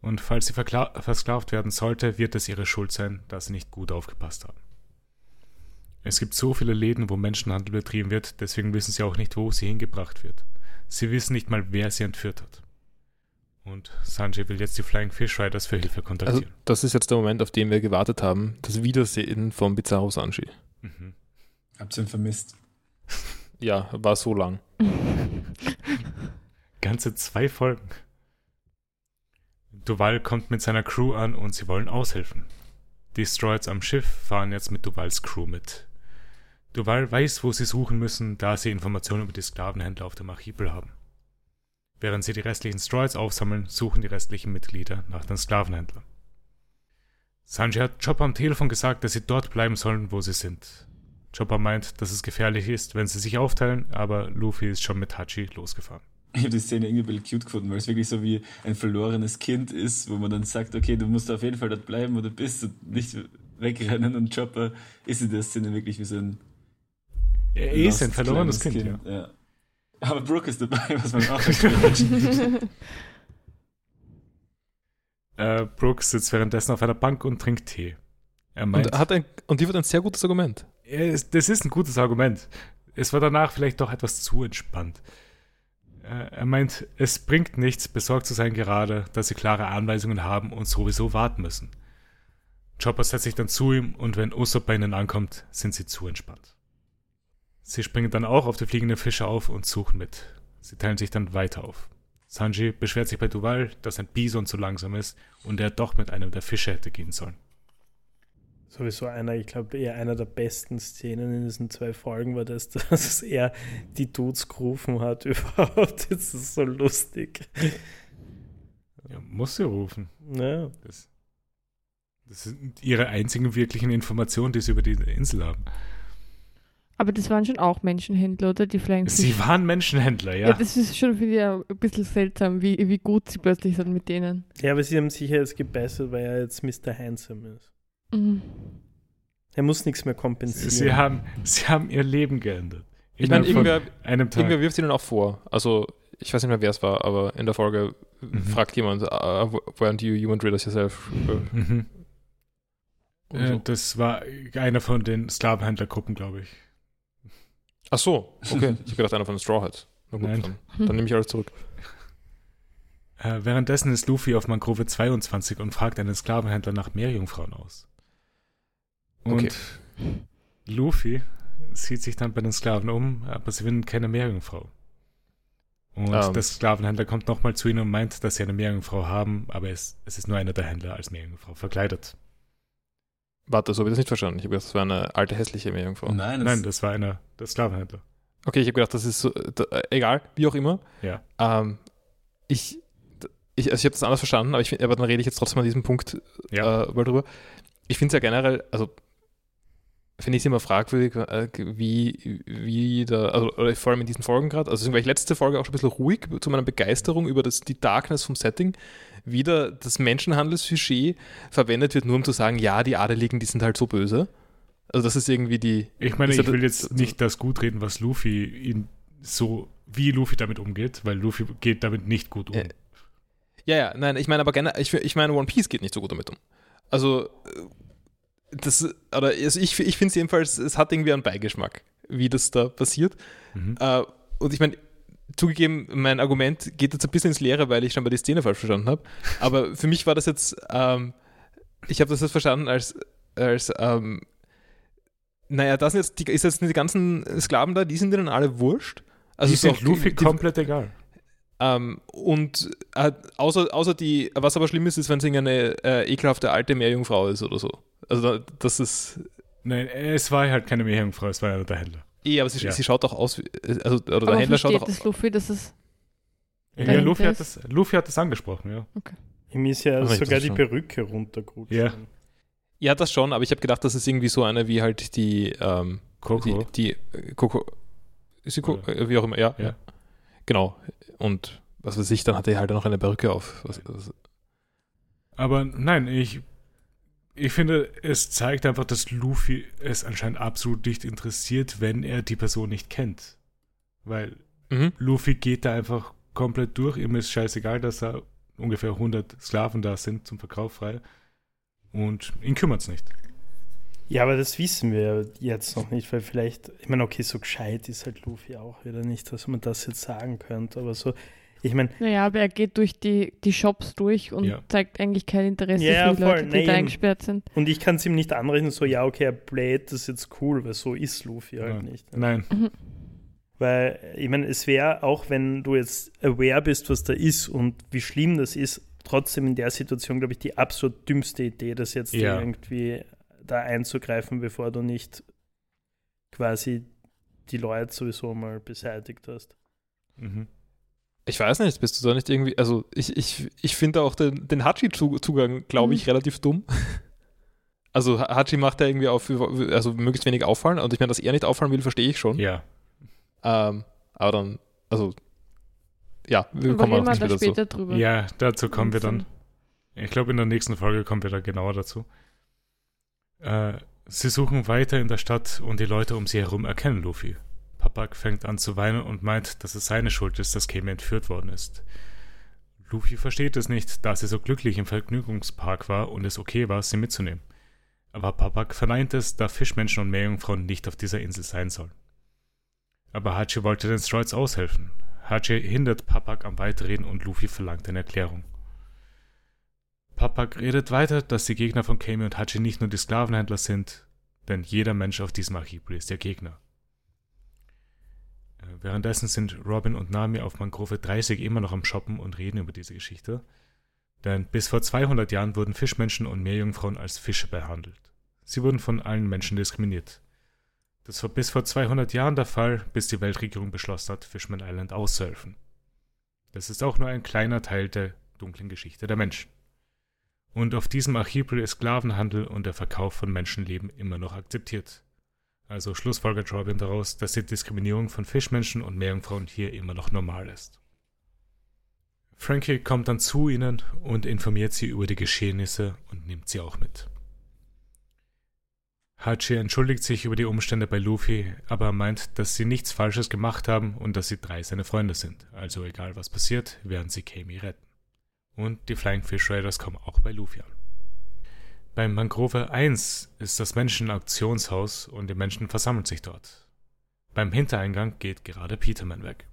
[SPEAKER 1] Und falls sie verkla- versklavt werden sollte, wird es ihre Schuld sein, dass sie nicht gut aufgepasst haben. Es gibt so viele Läden, wo Menschenhandel betrieben wird, deswegen wissen sie auch nicht, wo sie hingebracht wird. Sie wissen nicht mal, wer sie entführt hat. Und Sanji will jetzt die Flying Fish Riders für Hilfe
[SPEAKER 3] Also
[SPEAKER 1] kontaktieren.
[SPEAKER 3] das ist jetzt der Moment, auf den wir gewartet haben. Das Wiedersehen von Bizarro Sanji.
[SPEAKER 1] mhm.
[SPEAKER 4] Hab's ihn vermisst.
[SPEAKER 3] Ja, war so lang.
[SPEAKER 1] Ganze zwei Folgen. Duval kommt mit seiner Crew an und sie wollen aushelfen. Die Stroids am Schiff fahren jetzt mit Duvals Crew mit. Duval weiß, wo sie suchen müssen, da sie Informationen über die Sklavenhändler auf dem Archipel haben. Während sie die restlichen Stroids aufsammeln, suchen die restlichen Mitglieder nach den Sklavenhändlern. Sanji hat Chopper am Telefon gesagt, dass sie dort bleiben sollen, wo sie sind. Chopper meint, dass es gefährlich ist, wenn sie sich aufteilen, aber Luffy ist schon mit Hachi losgefahren.
[SPEAKER 4] Ich habe die Szene irgendwie ein bisschen cute gefunden, weil es wirklich so wie ein verlorenes Kind ist, wo man dann sagt, okay, du musst auf jeden Fall dort bleiben, wo du bist und nicht wegrennen. Und Chopper ist in der Szene wirklich wie so ein
[SPEAKER 1] Er ist ein verlorenes
[SPEAKER 4] kleines
[SPEAKER 1] Kind, ja.
[SPEAKER 4] ja. Aber Brooke ist dabei, was man auch.
[SPEAKER 1] Äh, Brooks sitzt währenddessen auf einer Bank und trinkt Tee. Er meint,
[SPEAKER 3] Und, hat ein, und die wird ein sehr gutes Argument.
[SPEAKER 1] ist, das ist ein gutes Argument. Es war danach vielleicht doch etwas zu entspannt. Er meint, es bringt nichts, besorgt zu sein gerade, dass sie klare Anweisungen haben und sowieso warten müssen. Chopper setzt sich dann zu ihm und wenn Usopp bei ihnen ankommt, sind sie zu entspannt. Sie springen dann auch auf die fliegenden Fische auf und suchen mit. Sie teilen sich dann weiter auf. Sanji beschwert sich bei Duval, dass ein Bison zu langsam ist und er doch mit einem der Fische hätte gehen sollen.
[SPEAKER 5] Sowieso einer, ich glaube, eher einer der besten Szenen in diesen zwei Folgen war das, dass er die Dudes gerufen hat überhaupt. Das ist so lustig.
[SPEAKER 1] Ja, muss sie rufen.
[SPEAKER 5] Ja.
[SPEAKER 1] Das, das sind ihre einzigen wirklichen Informationen, die sie über die Insel haben.
[SPEAKER 2] Aber das waren schon auch Menschenhändler, oder? Die Flying Fish.
[SPEAKER 1] Sie waren Menschenhändler,
[SPEAKER 2] ja.
[SPEAKER 1] ja.
[SPEAKER 2] das ist schon für die ein bisschen seltsam, wie, wie gut sie plötzlich sind mit denen.
[SPEAKER 5] ja, aber sie haben sicher jetzt gebessert, weil er jetzt Mr. Handsome ist.
[SPEAKER 2] Mhm.
[SPEAKER 5] Er muss nichts mehr kompensieren.
[SPEAKER 1] Sie haben, sie haben ihr Leben geändert.
[SPEAKER 3] Ich meine, irgendwer,
[SPEAKER 1] von einem Tag.
[SPEAKER 3] irgendwer wirft ihnen auch vor. Also, ich weiß nicht mehr, wer es war, aber in der Folge
[SPEAKER 1] Mhm.
[SPEAKER 3] fragt jemand, uh, weren't you human rid yourself? Äh,
[SPEAKER 1] Mhm.
[SPEAKER 3] oder
[SPEAKER 1] Äh,
[SPEAKER 3] so.
[SPEAKER 1] das war einer von den Sklavenhändlergruppen, glaube ich.
[SPEAKER 3] Ach so, okay. Ich habe gedacht, einer von den Straw Hats. Na gut,
[SPEAKER 1] Nein.
[SPEAKER 3] dann, dann nehme ich alles zurück.
[SPEAKER 1] Äh, währenddessen ist Luffy auf Mangrove 22 und fragt einen Sklavenhändler nach Meerjungfrauen aus. Und
[SPEAKER 3] Okay.
[SPEAKER 1] Luffy sieht sich dann bei den Sklaven um, aber sie finden keine Meerjungfrau. Und
[SPEAKER 3] Ähm.
[SPEAKER 1] der Sklavenhändler kommt nochmal zu ihnen und meint, dass sie eine Meerjungfrau haben, aber es, es ist nur einer der Händler als Meerjungfrau verkleidet.
[SPEAKER 3] Warte, so habe ich das nicht verstanden. Ich habe gedacht, das war eine alte, hässliche Meerjungfrau.
[SPEAKER 4] Nein, das,
[SPEAKER 1] Nein, das war einer der Sklavenhändler.
[SPEAKER 3] Okay, ich habe gedacht, das ist so, da, egal, wie auch immer.
[SPEAKER 1] Ja.
[SPEAKER 3] Ähm, ich, ich, also ich habe das anders verstanden, aber, ich, find- aber dann rede ich jetzt trotzdem an diesem Punkt
[SPEAKER 1] Ja.
[SPEAKER 3] äh, mal drüber. Ich finde es ja generell, also finde ich es immer fragwürdig, äh, wie, wie da, also vor allem in diesen Folgen gerade, also war ich letzte Folge auch schon ein bisschen ruhig zu meiner Begeisterung über das, die Darkness vom Setting, wieder das Menschenhandelssujet verwendet wird, nur um zu sagen, ja, die Adeligen, die sind halt so böse. Also das ist irgendwie die,
[SPEAKER 1] Ich meine, ich will jetzt nicht das gut reden, was Luffy ihn so, wie Luffy damit umgeht, weil Luffy geht damit nicht gut um.
[SPEAKER 3] Ja. Ja, ja, nein, ich meine aber gerne, ich, ich meine, One Piece geht nicht so gut damit um. Also, äh, das, oder also ich, ich finde es jedenfalls, es hat irgendwie einen Beigeschmack, wie das da passiert.
[SPEAKER 1] Mhm.
[SPEAKER 3] Äh, und ich meine, zugegeben, mein Argument geht jetzt ein bisschen ins Leere, weil ich scheinbar die Szene falsch verstanden habe. Aber für mich war das jetzt, ähm, ich habe das jetzt verstanden als, als ähm, naja, das sind jetzt die, ist jetzt die ganzen Sklaven da, die sind denen alle wurscht. Also
[SPEAKER 1] die
[SPEAKER 3] ist
[SPEAKER 1] sind Luffy
[SPEAKER 3] die-
[SPEAKER 1] komplett egal.
[SPEAKER 3] ähm, und äh, außer, außer die, was aber schlimm ist, ist, wenn es irgendeine äh, ekelhafte alte Meerjungfrau ist oder so. Also das ist.
[SPEAKER 1] Nein, es war halt keine Meerjungfrau, es war ja der Händler.
[SPEAKER 3] Eh, aber sie,
[SPEAKER 1] Ja.
[SPEAKER 3] sie schaut auch aus wie. Also, oder
[SPEAKER 2] Aber
[SPEAKER 3] der Händler schaut auch
[SPEAKER 2] das Luffy, dass es
[SPEAKER 1] Ja, Luffy, hat
[SPEAKER 2] ist-
[SPEAKER 1] das, Luffy hat das angesprochen, ja.
[SPEAKER 5] Ihm ist ja
[SPEAKER 3] ich
[SPEAKER 5] sogar
[SPEAKER 3] das
[SPEAKER 5] die
[SPEAKER 3] schon.
[SPEAKER 5] Perücke runtergerutscht.
[SPEAKER 1] Ja.
[SPEAKER 3] Ja, das schon, aber ich habe gedacht, das ist irgendwie so eine wie halt die, ähm,
[SPEAKER 1] Coco.
[SPEAKER 3] die, die äh, Coco, ist sie Coco, äh, wie auch immer, ja.
[SPEAKER 1] Ja.
[SPEAKER 3] Genau. Und was weiß ich, dann hatte er halt noch eine Perücke auf. Was, was,
[SPEAKER 1] Aber nein, ich, ich finde, es zeigt einfach, dass Luffy es anscheinend absolut nicht interessiert, wenn er die Person nicht kennt. Weil
[SPEAKER 3] mhm.
[SPEAKER 1] Luffy geht da einfach komplett durch. Ihm ist scheißegal, dass da ungefähr 100 Sklaven da sind zum Verkauf frei. Und ihn kümmert es nicht.
[SPEAKER 5] Ja, aber das wissen wir jetzt noch nicht, weil vielleicht, ich meine, okay, so gescheit ist halt Luffy auch wieder nicht, dass man das jetzt sagen könnte, aber so, ich meine,
[SPEAKER 2] Naja, aber er geht durch die, die Shops durch und
[SPEAKER 1] Ja.
[SPEAKER 2] zeigt eigentlich kein Interesse
[SPEAKER 5] Ja,
[SPEAKER 2] für die
[SPEAKER 5] voll.
[SPEAKER 2] Leute, die
[SPEAKER 5] Nein,
[SPEAKER 2] da eingesperrt sind.
[SPEAKER 5] und ich kann es ihm nicht anrechnen, so, ja, okay, er playt das jetzt cool, weil so ist Luffy halt
[SPEAKER 1] Nein.
[SPEAKER 5] nicht.
[SPEAKER 1] Nein,
[SPEAKER 5] Weil, ich meine, es wäre, auch wenn du jetzt aware bist, was da ist und wie schlimm das ist, trotzdem in der Situation, glaube ich, die absolut dümmste Idee, das jetzt
[SPEAKER 1] Ja.
[SPEAKER 5] irgendwie da einzugreifen, bevor du nicht quasi die Leute sowieso mal beseitigt hast.
[SPEAKER 1] mhm.
[SPEAKER 3] Ich weiß nicht, bist du da nicht irgendwie, also ich, ich, ich finde auch den, den Hachi-Zugang, glaube ich,
[SPEAKER 2] Mhm.
[SPEAKER 3] relativ dumm. Also Hachi macht ja irgendwie auf, also möglichst wenig auffallen und ich meine, dass er nicht auffallen will, verstehe ich schon.
[SPEAKER 1] ja.
[SPEAKER 3] Ähm, aber dann, also, ja, wir kommen auch nicht
[SPEAKER 2] da
[SPEAKER 3] wieder
[SPEAKER 2] später drüber.
[SPEAKER 1] Ja, dazu kommen wir dann. Ich glaube, in der nächsten Folge kommen wir da genauer dazu. Äh, sie suchen weiter in der Stadt und die Leute um sie herum erkennen Luffy. Papak fängt an zu weinen und meint, dass es seine Schuld ist, dass Kame entführt worden ist. Luffy versteht es nicht, da sie so glücklich im Vergnügungspark war und es okay war, sie mitzunehmen. Aber Papak verneint es, da Fischmenschen und Meerjungfrauen nicht auf dieser Insel sein sollen. Aber Hachi wollte den Stroids aushelfen. Hachi hindert Papak am Weiterreden und Luffy verlangt eine Erklärung. Papak redet weiter, dass die Gegner von Kami und Hachi nicht nur die Sklavenhändler sind, denn jeder Mensch auf diesem Archipel ist ihr Gegner. Äh, Währenddessen sind Robin und Nami auf Mangrove 30 immer noch am Shoppen und reden über diese Geschichte. Denn bis vor 200 Jahren wurden Fischmenschen und Meerjungfrauen als Fische behandelt. Sie wurden von allen Menschen diskriminiert. Das war bis vor 200 Jahren der Fall, bis die Weltregierung beschlossen hat, Fishman Island auszuhelfen. Das ist auch nur ein kleiner Teil der dunklen Geschichte der Menschen. Und auf diesem Archipel ist Sklavenhandel und der Verkauf von Menschenleben immer noch akzeptiert. Also schlussfolgert Robin daraus, dass die Diskriminierung von Fischmenschen und Meerjungfrauen hier immer noch normal ist. Frankie kommt dann zu ihnen und informiert sie über die Geschehnisse und nimmt sie auch mit. Hachi entschuldigt sich über die Umstände bei Luffy, aber er meint, dass sie nichts Falsches gemacht haben und dass sie drei seine Freunde sind. Also egal was passiert, werden sie Kami retten. Und die Flying Fish Raiders kommen auch bei Luffy an. Beim Mangrove 1 ist das Menschen-Auktionshaus und die Menschen versammeln sich dort. Beim Hintereingang geht gerade Peterman weg.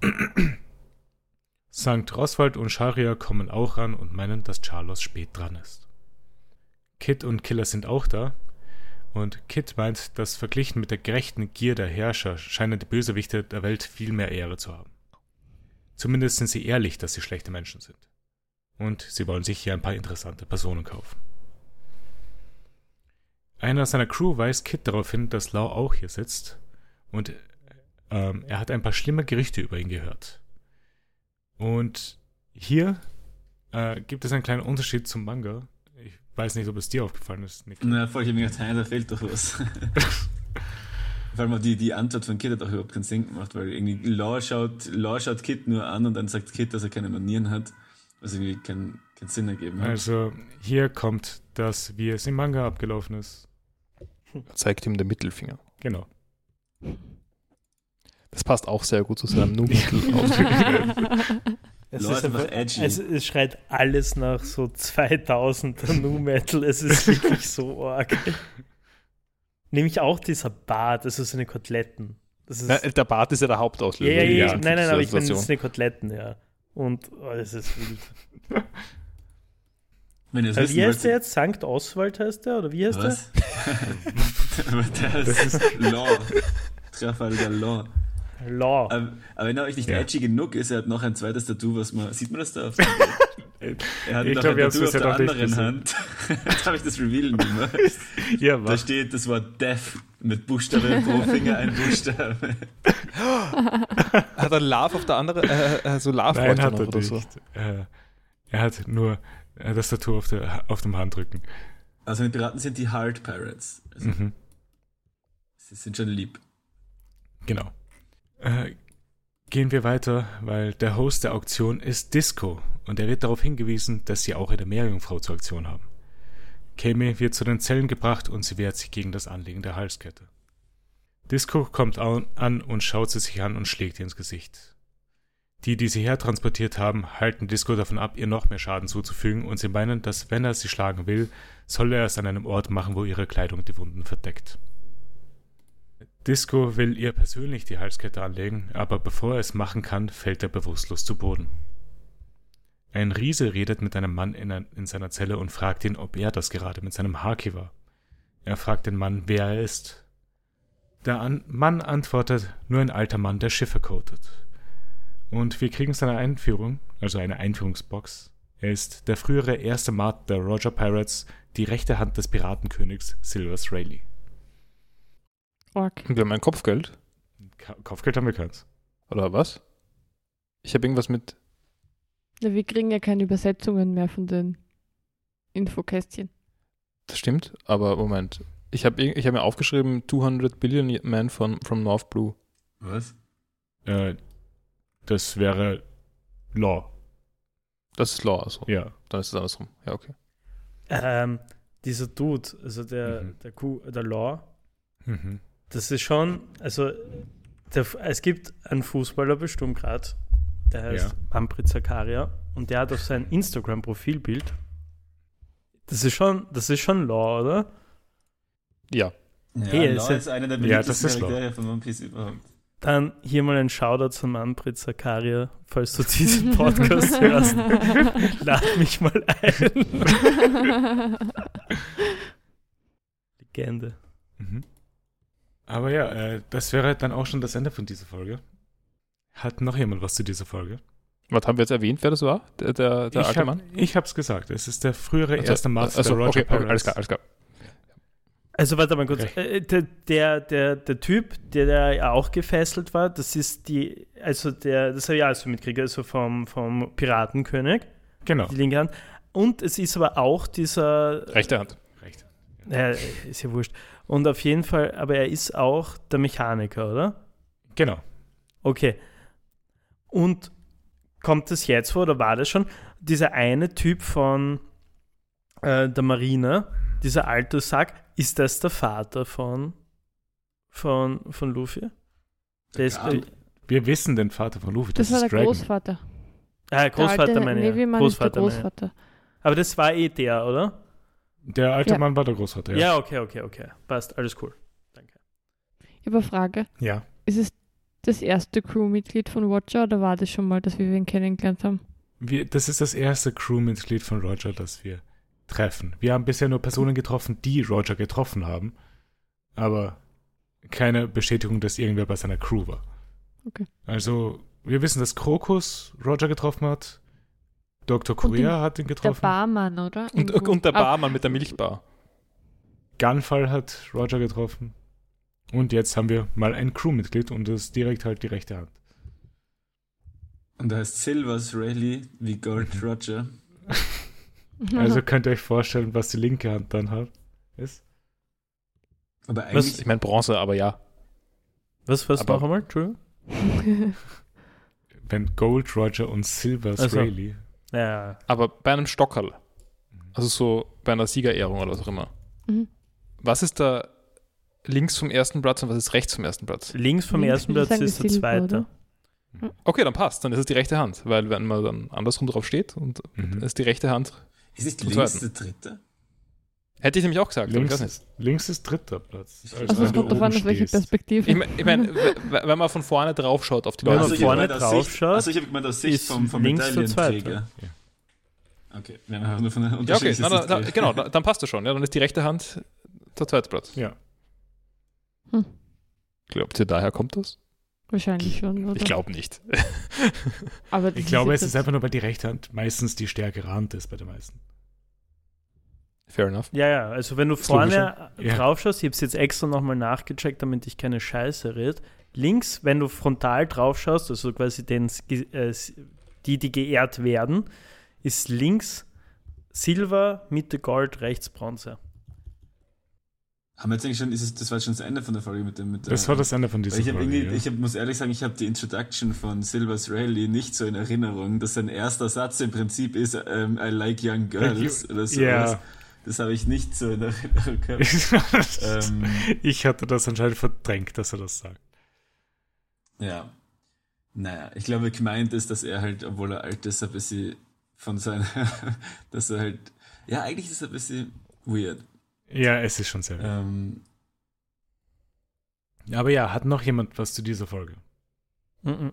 [SPEAKER 1] St. Oswald und Sharia kommen auch ran und meinen, dass Charlos spät dran ist. Kid und Killer sind auch da. Und Kid meint, dass verglichen mit der gerechten Gier der Herrscher scheinen die Bösewichte der Welt viel mehr Ehre zu haben. Zumindest sind sie ehrlich, dass sie schlechte Menschen sind. Und sie wollen sich hier ein paar interessante Personen kaufen. Einer seiner Crew weist Kid darauf hin, dass Lau auch hier sitzt. Und ähm, er hat ein paar schlimme Gerüchte über ihn gehört. Und hier äh, gibt es einen kleinen Unterschied zum Manga. Ich weiß nicht, ob es dir aufgefallen ist, Nick.
[SPEAKER 4] Na, voll, ich habe mir gedacht, hey, da fehlt doch was. Vor allem die, die Antwort von Kid hat auch überhaupt keinen Sinn gemacht, weil irgendwie Law schaut, Law schaut Kid nur an und dann sagt Kid, dass er keine Manieren hat, was irgendwie keinen keinen Sinn ergeben hat.
[SPEAKER 1] Also hier kommt das, wie es im Manga abgelaufen ist.
[SPEAKER 3] Er zeigt ihm den Mittelfinger.
[SPEAKER 1] Genau.
[SPEAKER 3] Das passt auch sehr gut zu seinem Nu-Mittel-Ausdruck.
[SPEAKER 5] Es,
[SPEAKER 4] Law
[SPEAKER 5] ist
[SPEAKER 4] einfach edgy.
[SPEAKER 5] es, es schreit alles nach so 2000er Nu Metal. Es ist wirklich so arg. Nämlich auch dieser Bart, also seine Koteletten. Das ist,
[SPEAKER 3] Na, der Bart ist ja der
[SPEAKER 5] ja,
[SPEAKER 3] Hauptauslöser.
[SPEAKER 5] ja, ja,
[SPEAKER 3] dieser
[SPEAKER 5] nein, nein, aber ich meine, sind Koteletten, ja. Und oh, das ist wild.
[SPEAKER 4] Wenn ihr das wissen
[SPEAKER 5] wie heißt der jetzt? Sankt Oswald heißt der? Oder wie heißt
[SPEAKER 4] was? Der ist Law. Trafalgar Law.
[SPEAKER 5] der? Law.
[SPEAKER 4] Aber, aber wenn er euch nicht
[SPEAKER 1] Ja.
[SPEAKER 4] edgy genug ist, er hat noch ein zweites Tattoo, was man, sieht man das da auf? Er hat
[SPEAKER 1] Ich
[SPEAKER 4] noch
[SPEAKER 1] glaub,
[SPEAKER 4] ein Tattoo auf der anderen. Hand. Jetzt habe ich das Revealen gemacht.
[SPEAKER 1] Ja,
[SPEAKER 4] Da steht das Wort Death mit Buchstabe pro Finger ein Buchstabe.
[SPEAKER 3] Hat er Love auf der anderen, äh, äh, so Love
[SPEAKER 1] Nein, hat er
[SPEAKER 3] oder
[SPEAKER 1] nicht.
[SPEAKER 3] so?
[SPEAKER 1] Äh, er hat nur das Tattoo auf, der, auf dem Handrücken.
[SPEAKER 4] Also die Piraten sind die Hard Pirates. Also,
[SPEAKER 1] Mhm.
[SPEAKER 4] Sie sind schon lieb.
[SPEAKER 1] Genau. Äh, gehen wir weiter, weil der Host der Auktion ist Disco und er wird darauf hingewiesen, dass sie auch eine Meerjungfrau zur Auktion haben. Kame wird zu den Zellen gebracht und sie wehrt sich gegen das Anlegen der Halskette. Disco kommt an und schaut sie sich an und schlägt ihr ins Gesicht. Die, die sie hertransportiert haben, halten Disco davon ab, ihr noch mehr Schaden zuzufügen und sie meinen, dass wenn er sie schlagen will, soll er es an einem Ort machen, wo ihre Kleidung die Wunden verdeckt. Disco will ihr persönlich die Halskette anlegen, aber bevor er es machen kann, fällt er bewusstlos zu Boden. Ein Riese redet mit einem Mann in, ein- in seiner Zelle und fragt ihn, ob er das gerade mit seinem Haki war. Er fragt den Mann, wer er ist. Der An Mann antwortet, nur ein alter Mann, der Schiffe coatet. Und wir kriegen seine Einführung, also eine Einführungsbox. Er ist der frühere erste Mart der Roger Pirates, die rechte Hand des Piratenkönigs Silvers Rayleigh.
[SPEAKER 3] Und wir haben ein Kopfgeld.
[SPEAKER 1] Ka Kopfgeld haben wir keins.
[SPEAKER 3] Oder was? Ich habe irgendwas mit.
[SPEAKER 2] Ja, wir kriegen ja keine Übersetzungen mehr von den Infokästchen.
[SPEAKER 3] Das stimmt, aber Moment. Ich habe ich hab mir aufgeschrieben 200 Billion Men von, from North Blue.
[SPEAKER 4] Was?
[SPEAKER 1] Äh, das wäre Law,
[SPEAKER 3] Das ist Law, also.
[SPEAKER 1] ja.
[SPEAKER 3] Dann ist es andersrum. Ja, okay.
[SPEAKER 5] Ähm, dieser Dude, also der,
[SPEAKER 1] Mhm.
[SPEAKER 5] der, Kuh, der Law,
[SPEAKER 1] Mhm.
[SPEAKER 5] das ist schon, also der, es gibt einen Fußballer bestimmt gerade, der heißt
[SPEAKER 1] Ja.
[SPEAKER 5] Manfred Zakaria und der hat auf sein Instagram-Profilbild, das ist schon, das ist schon Law, oder?
[SPEAKER 3] Ja.
[SPEAKER 4] Ja,
[SPEAKER 5] Hey, ist
[SPEAKER 4] ist,
[SPEAKER 5] ja-
[SPEAKER 4] einer der
[SPEAKER 1] Ja,
[SPEAKER 4] beliebtesten
[SPEAKER 1] Law.
[SPEAKER 4] Charaktere von One Piece überhaupt.
[SPEAKER 5] Dann hier mal ein Shoutout von Manfred Zakaria, falls du diesen Podcast hörst. Lad mich mal ein. Legende.
[SPEAKER 1] Mhm. Aber ja, äh, das wäre dann auch schon das Ende von dieser Folge. Hat noch jemand was zu dieser Folge?
[SPEAKER 3] Was haben wir jetzt erwähnt, wer das war? Der, der, der
[SPEAKER 1] ich,
[SPEAKER 3] alte
[SPEAKER 1] hab,
[SPEAKER 3] Mann?
[SPEAKER 1] ich hab's gesagt. Es ist der frühere
[SPEAKER 3] Also-
[SPEAKER 1] erste Master
[SPEAKER 3] also,
[SPEAKER 1] der Roger
[SPEAKER 3] okay, okay, alles klar, alles klar.
[SPEAKER 5] Also warte mal kurz.
[SPEAKER 1] Recht.
[SPEAKER 5] Äh, Der, der, der, der Typ, der, ja auch gefesselt war, das ist die, also der, das habe ich alles so mitgekriegt, also vom, vom Piratenkönig,
[SPEAKER 1] Genau.
[SPEAKER 5] die linke Hand. Und es ist aber auch dieser,
[SPEAKER 3] Rechte Hand.
[SPEAKER 1] Recht.
[SPEAKER 5] ja, ist ja wurscht. Und auf jeden Fall, aber er ist auch der Mechaniker, oder?
[SPEAKER 1] Genau.
[SPEAKER 5] Okay. Und kommt das jetzt vor oder war das schon? Dieser eine Typ von äh, der Marine, dieser alte Sack, ist das der Vater von, von, von Luffy? Der ist,
[SPEAKER 4] Ja.
[SPEAKER 5] äh,
[SPEAKER 1] Wir wissen den Vater von Luffy.
[SPEAKER 2] Das,
[SPEAKER 1] Das,
[SPEAKER 2] war
[SPEAKER 1] ist
[SPEAKER 2] der
[SPEAKER 1] Dragon.
[SPEAKER 2] Großvater.
[SPEAKER 5] ah, Großvater
[SPEAKER 2] der alte
[SPEAKER 5] meine ich.
[SPEAKER 2] Navy-Mann ist der
[SPEAKER 5] Großvater meine.
[SPEAKER 2] Großvater.
[SPEAKER 5] Aber das war eh der, oder?
[SPEAKER 1] Der alte
[SPEAKER 2] Ja.
[SPEAKER 1] Mann war der Großvater.
[SPEAKER 5] Ja,
[SPEAKER 1] Ja.
[SPEAKER 5] okay, okay, okay. Passt, alles cool. Danke.
[SPEAKER 2] Ich habe eine Frage.
[SPEAKER 1] ja.
[SPEAKER 2] Ist es das erste Crewmitglied von Watcher oder war das schon mal, dass wir ihn kennengelernt haben?
[SPEAKER 1] Wir, das ist das erste Crewmitglied von Roger, das wir treffen. Wir haben bisher nur Personen getroffen, die Roger getroffen haben, aber keine Bestätigung, dass irgendwer bei seiner Crew war.
[SPEAKER 2] Okay.
[SPEAKER 1] Also, wir wissen, dass Krokus Roger getroffen hat. Dr. Korea hat ihn
[SPEAKER 2] Der
[SPEAKER 1] getroffen.
[SPEAKER 2] Barmann, oder?
[SPEAKER 3] Und, und der
[SPEAKER 2] Ah,
[SPEAKER 3] Barmann mit der Milchbar.
[SPEAKER 1] Gunfall hat Roger getroffen. Und jetzt haben wir mal ein Crewmitglied und das ist direkt halt die rechte Hand.
[SPEAKER 4] Und da heißt Silvers Rayleigh wie Gold Roger.
[SPEAKER 1] Also könnt ihr euch vorstellen, was die linke Hand dann hat. Ist.
[SPEAKER 4] Aber
[SPEAKER 3] Was?
[SPEAKER 4] eigentlich,
[SPEAKER 3] Ich meine Bronze, aber ja.
[SPEAKER 5] Was, was
[SPEAKER 3] Aber-
[SPEAKER 5] noch einmal? True?
[SPEAKER 1] Wenn Gold Roger und Silver
[SPEAKER 5] Also.
[SPEAKER 1] Rayleigh.
[SPEAKER 5] Ja.
[SPEAKER 3] Aber bei einem Stockerl, also so bei einer Siegerehrung oder was auch immer,
[SPEAKER 2] Mhm.
[SPEAKER 3] was ist da links vom ersten Platz und was ist rechts vom ersten Platz?
[SPEAKER 5] Links vom
[SPEAKER 2] Links
[SPEAKER 5] ersten Platz ist der
[SPEAKER 2] Silber,
[SPEAKER 5] zweite.
[SPEAKER 2] oder?
[SPEAKER 3] Okay, dann passt, dann ist es die rechte Hand, weil wenn man dann andersrum drauf steht und
[SPEAKER 1] Mhm.
[SPEAKER 3] ist die rechte Hand,
[SPEAKER 4] ist nicht links der dritte?
[SPEAKER 3] hätte ich nämlich auch gesagt,
[SPEAKER 1] Links, ist, links ist dritter Platz.
[SPEAKER 4] Ich-
[SPEAKER 1] Also
[SPEAKER 2] Also
[SPEAKER 1] wenn
[SPEAKER 2] es kommt davon,
[SPEAKER 1] oben
[SPEAKER 2] auf welche. Perspektive.
[SPEAKER 3] Ich meine, ich mein, wenn man von vorne drauf schaut auf die
[SPEAKER 5] Wenn
[SPEAKER 3] Leute,
[SPEAKER 5] man
[SPEAKER 4] Also ich
[SPEAKER 5] vorne
[SPEAKER 4] aus
[SPEAKER 5] drauf
[SPEAKER 4] Sicht-
[SPEAKER 5] schaut,
[SPEAKER 4] Also ich habe gemeint aus Sicht
[SPEAKER 5] ist
[SPEAKER 4] vom, vom
[SPEAKER 5] links der
[SPEAKER 4] Medaillenträger.
[SPEAKER 1] Ja.
[SPEAKER 4] Okay, wir haben nur von einer
[SPEAKER 3] ja okay, na, da,
[SPEAKER 4] geredet.
[SPEAKER 3] genau, da, dann passt das schon, ja, dann ist die rechte Hand der zweite Platz.
[SPEAKER 1] Ja.
[SPEAKER 2] Hm.
[SPEAKER 3] Glaubt ihr, daher kommt das?
[SPEAKER 2] Wahrscheinlich schon, oder?
[SPEAKER 3] Ich glaube nicht.
[SPEAKER 2] Aber das
[SPEAKER 1] Ich glaube, es ist einfach nur, weil die rechte Hand meistens die stärkere Hand ist bei den meisten.
[SPEAKER 3] Fair enough.
[SPEAKER 5] Ja, ja, also wenn du
[SPEAKER 1] Ist
[SPEAKER 5] vorne
[SPEAKER 1] Ja.
[SPEAKER 5] drauf schaust, ich habe es jetzt extra nochmal nachgecheckt, damit ich keine Scheiße rede. Links, wenn du frontal drauf schaust, also quasi den, äh, die, die geehrt werden, ist links Silber, Mitte Gold, rechts Bronze.
[SPEAKER 4] Haben wir jetzt eigentlich schon, ist es, das war jetzt schon das Ende von der Folge mit dem. Mit der,
[SPEAKER 1] Das war das Ende von dieser
[SPEAKER 4] ich,
[SPEAKER 1] Folge.
[SPEAKER 4] irgendwie,
[SPEAKER 1] ja.
[SPEAKER 4] ich hab, muss ehrlich sagen, ich habe die Introduction von Silver's Rally nicht so in Erinnerung, dass sein erster Satz im Prinzip ist ähm, I like young girls oder sowas.
[SPEAKER 1] Ja.
[SPEAKER 4] Das habe ich nicht so in Erinnerung gehabt. ähm,
[SPEAKER 1] ich hatte das anscheinend verdrängt, dass er das sagt.
[SPEAKER 4] ja. Naja, ich glaube, gemeint ist, dass er halt, obwohl er alt ist, ein bisschen von seiner, dass er halt, ja, eigentlich ist er ein bisschen weird.
[SPEAKER 1] Ja, es ist schon sehr.
[SPEAKER 4] Ähm,
[SPEAKER 1] Aber ja, hat noch jemand was zu dieser Folge?
[SPEAKER 5] Mhm.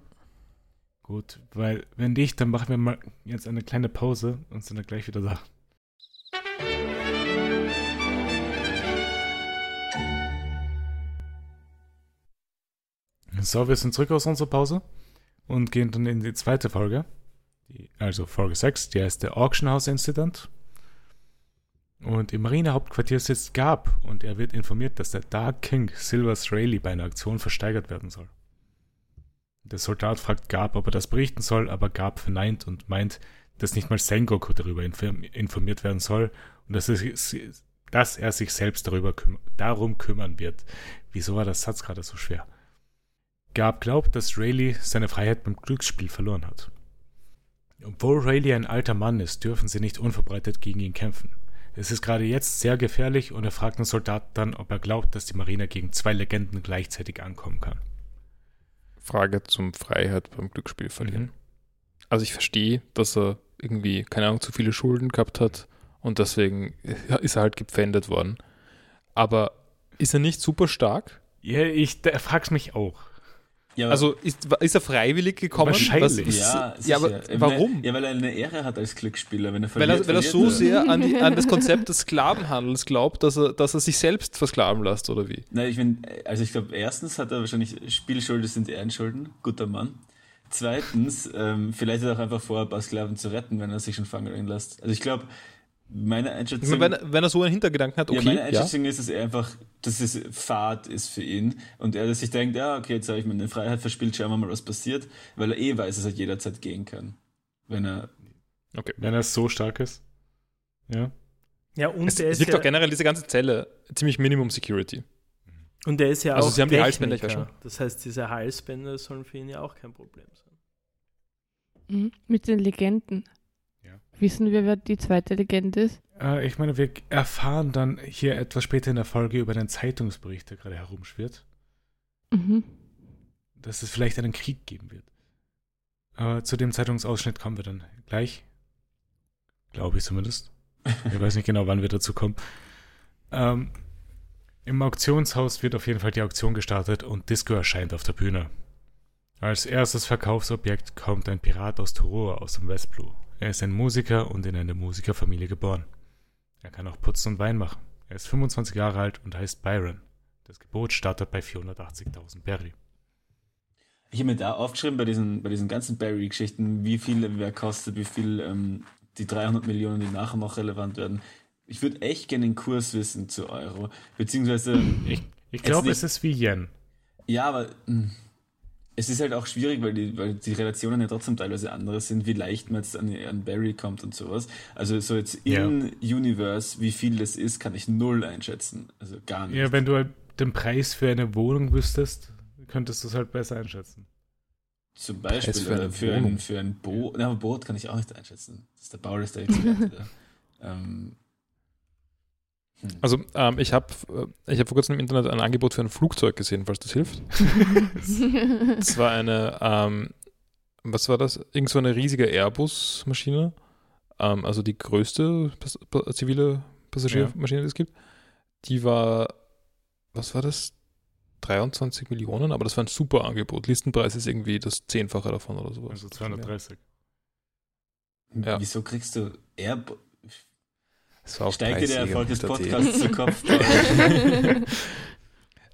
[SPEAKER 1] Gut, weil wenn nicht, dann machen wir mal jetzt eine kleine Pause und sind dann gleich wieder da. So, wir sind zurück aus unserer Pause und gehen dann in die zweite Folge. Die, also Folge 6, die heißt der Auction House Incident. Und im Marinehauptquartier sitzt Gab und er wird informiert, dass der Dark King Silvers Rayleigh bei einer Aktion versteigert werden soll. Der Soldat fragt Gab, ob er das berichten soll, aber Gab verneint und meint, dass nicht mal Sengoku darüber inform- informiert werden soll und dass er, sich- dass er sich selbst darüber küm darum kümmern wird. Wieso war das Satz gerade so schwer? Gab glaubt, dass Rayleigh seine Freiheit beim Glücksspiel verloren hat. Obwohl Rayleigh ein alter Mann ist, dürfen sie nicht unverbreitet gegen ihn kämpfen. Es ist gerade jetzt sehr gefährlich und er fragt den Soldaten dann, ob er glaubt, dass die Marine gegen zwei Legenden gleichzeitig ankommen kann.
[SPEAKER 3] Frage zum Freiheit beim Glücksspiel verlieren.
[SPEAKER 1] Mhm.
[SPEAKER 3] Also ich verstehe, dass er irgendwie, keine Ahnung, zu viele Schulden gehabt hat und deswegen ist er halt gepfändet worden. Aber ist er nicht super stark?
[SPEAKER 1] Ja, ich frag's mich auch.
[SPEAKER 4] Ja,
[SPEAKER 3] Also ist, ist er freiwillig gekommen?
[SPEAKER 1] Wahrscheinlich.
[SPEAKER 3] Was-
[SPEAKER 4] ja,
[SPEAKER 3] ja, aber warum?
[SPEAKER 4] Ja, weil er eine Ehre hat als Glücksspieler. Wenn er
[SPEAKER 3] Weil
[SPEAKER 4] verliert,
[SPEAKER 3] er, weil er so sehr an, die, an das Konzept des Sklavenhandels glaubt, dass er, dass er sich selbst versklaven lässt, oder wie?
[SPEAKER 4] Nein, ich meine, also ich glaube, erstens hat er wahrscheinlich Spielschulden sind Ehrenschulden, guter Mann. Zweitens, ähm, vielleicht hat er auch einfach vor, ein paar Sklaven zu retten, wenn er sich schon fangen lässt. Also ich glaube, meine
[SPEAKER 3] Ich
[SPEAKER 4] Einschätzung,
[SPEAKER 3] meine, wenn, wenn er so einen Hintergedanken hat,
[SPEAKER 4] ja,
[SPEAKER 3] okay,
[SPEAKER 4] meine
[SPEAKER 3] ja,
[SPEAKER 4] Einschätzung ist, dass er einfach, dass es Fahrt ist für ihn und er sich denkt, ja, okay, jetzt habe ich meine Freiheit verspielt, schauen wir mal, was passiert, weil er eh weiß, dass er jederzeit gehen kann. Wenn er,
[SPEAKER 3] okay.
[SPEAKER 1] Wenn er so stark ist. Ja.
[SPEAKER 5] Ja, und
[SPEAKER 3] Es,
[SPEAKER 5] der
[SPEAKER 3] es
[SPEAKER 5] ist
[SPEAKER 3] wirkt
[SPEAKER 5] ja,
[SPEAKER 3] auch generell diese ganze Zelle ziemlich Minimum Security.
[SPEAKER 5] und der ist ja
[SPEAKER 3] Also
[SPEAKER 5] auch
[SPEAKER 3] sie haben die
[SPEAKER 5] Techniker.
[SPEAKER 3] Halsbänder, ich weiß schon.
[SPEAKER 5] Das heißt, diese Halsbänder sollen für ihn ja auch kein Problem sein.
[SPEAKER 2] Mhm. Mit den Legenden. Wissen wir, wer die zweite Legende ist?
[SPEAKER 1] Äh, ich meine, wir erfahren dann hier etwas später in der Folge über den Zeitungsbericht, der gerade herumschwirrt,
[SPEAKER 2] Mhm.
[SPEAKER 1] dass es vielleicht einen Krieg geben wird. Aber zu dem Zeitungsausschnitt kommen wir dann gleich. Glaube ich zumindest. Ich weiß nicht genau, wann wir dazu kommen. Ähm, Im Auktionshaus wird auf jeden Fall die Auktion gestartet und Disco erscheint auf der Bühne. Als erstes Verkaufsobjekt kommt ein Pirat aus Torua aus dem Westblue. Er ist ein Musiker und in einer Musikerfamilie geboren. Er kann auch putzen und Wein machen. Er ist 25 Jahre alt und heißt Byron. Das Gebot startet bei 480.000 Berry.
[SPEAKER 4] Ich habe mir da aufgeschrieben bei diesen, bei diesen ganzen Barry-Geschichten, wie viel wer kostet, wie viel ähm, die 300 Millionen, die nachher noch relevant werden. Ich würde echt gerne den Kurs wissen zu Euro. Beziehungsweise,
[SPEAKER 1] Ich, ich glaube, es ist wie Yen.
[SPEAKER 4] ja, aber mh, es ist halt auch schwierig, weil die, weil die Relationen ja trotzdem teilweise andere sind, wie leicht man jetzt an, an Barry kommt und sowas. Also so jetzt in Universe, wie viel das ist, kann ich null einschätzen. Also gar nicht.
[SPEAKER 1] Ja, wenn du halt den Preis für eine Wohnung wüsstest, könntest du es halt besser einschätzen.
[SPEAKER 4] Zum Beispiel
[SPEAKER 3] Preis für
[SPEAKER 4] für,
[SPEAKER 3] eine
[SPEAKER 4] oder für,
[SPEAKER 3] Wohnung.
[SPEAKER 4] ein, für ein Boot. Na, aber Boot kann ich auch nicht einschätzen. Das ist der Bauer, der. Ähm, hm.
[SPEAKER 3] Also ähm, ich habe ich hab vor kurzem im Internet ein Angebot für ein Flugzeug gesehen, falls das hilft. Das war eine, ähm, was war das? Irgend so eine riesige Airbus-Maschine. Ähm, also die größte Pas pa zivile Passagiermaschine, die es gibt. Die war, was war das? 23 Millionen, aber das war ein super Angebot. Listenpreis ist irgendwie das Zehnfache davon oder sowas.
[SPEAKER 1] Also 230.
[SPEAKER 3] ja.
[SPEAKER 4] Wieso kriegst du Air
[SPEAKER 3] Das war auf
[SPEAKER 4] Steigt dir der Erfolg des. Podcasts zu Kopf?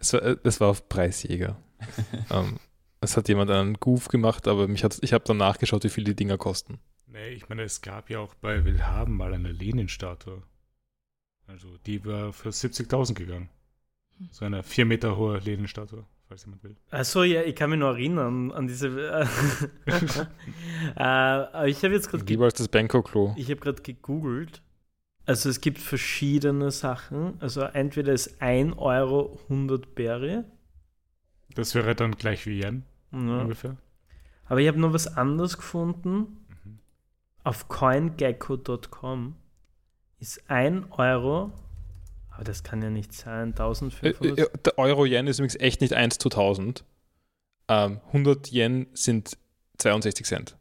[SPEAKER 3] Es war, das war auf Preisjäger. ähm, es hat jemand einen Goof gemacht, aber mich hat, ich habe dann nachgeschaut, wie viel die Dinger kosten.
[SPEAKER 1] Nee, ich meine, es gab ja auch bei Willhaben mal eine Lenin-Statue. Also die war für 70.000 gegangen. So eine vier Meter hohe Lenin-Statue, falls jemand will.
[SPEAKER 5] Achso, ja, ich kann mich noch erinnern an diese. äh, ich habe jetzt gerade
[SPEAKER 3] Lieber als das Banco-Klo.
[SPEAKER 5] Ich habe gerade gegoogelt. Also es gibt verschiedene Sachen. Also entweder ist 1 Euro 100 Berry.
[SPEAKER 1] Das wäre dann gleich wie Yen
[SPEAKER 5] Ja.
[SPEAKER 1] ungefähr.
[SPEAKER 5] Aber ich habe noch was anderes gefunden. Auf coingecko.com ist 1 Euro, aber das kann ja nicht sein,
[SPEAKER 3] Äh,
[SPEAKER 5] 1500.
[SPEAKER 3] äh, Der Euro-Yen ist übrigens echt nicht 1 zu 1000. Ähm, 100 Yen sind 62 Cent.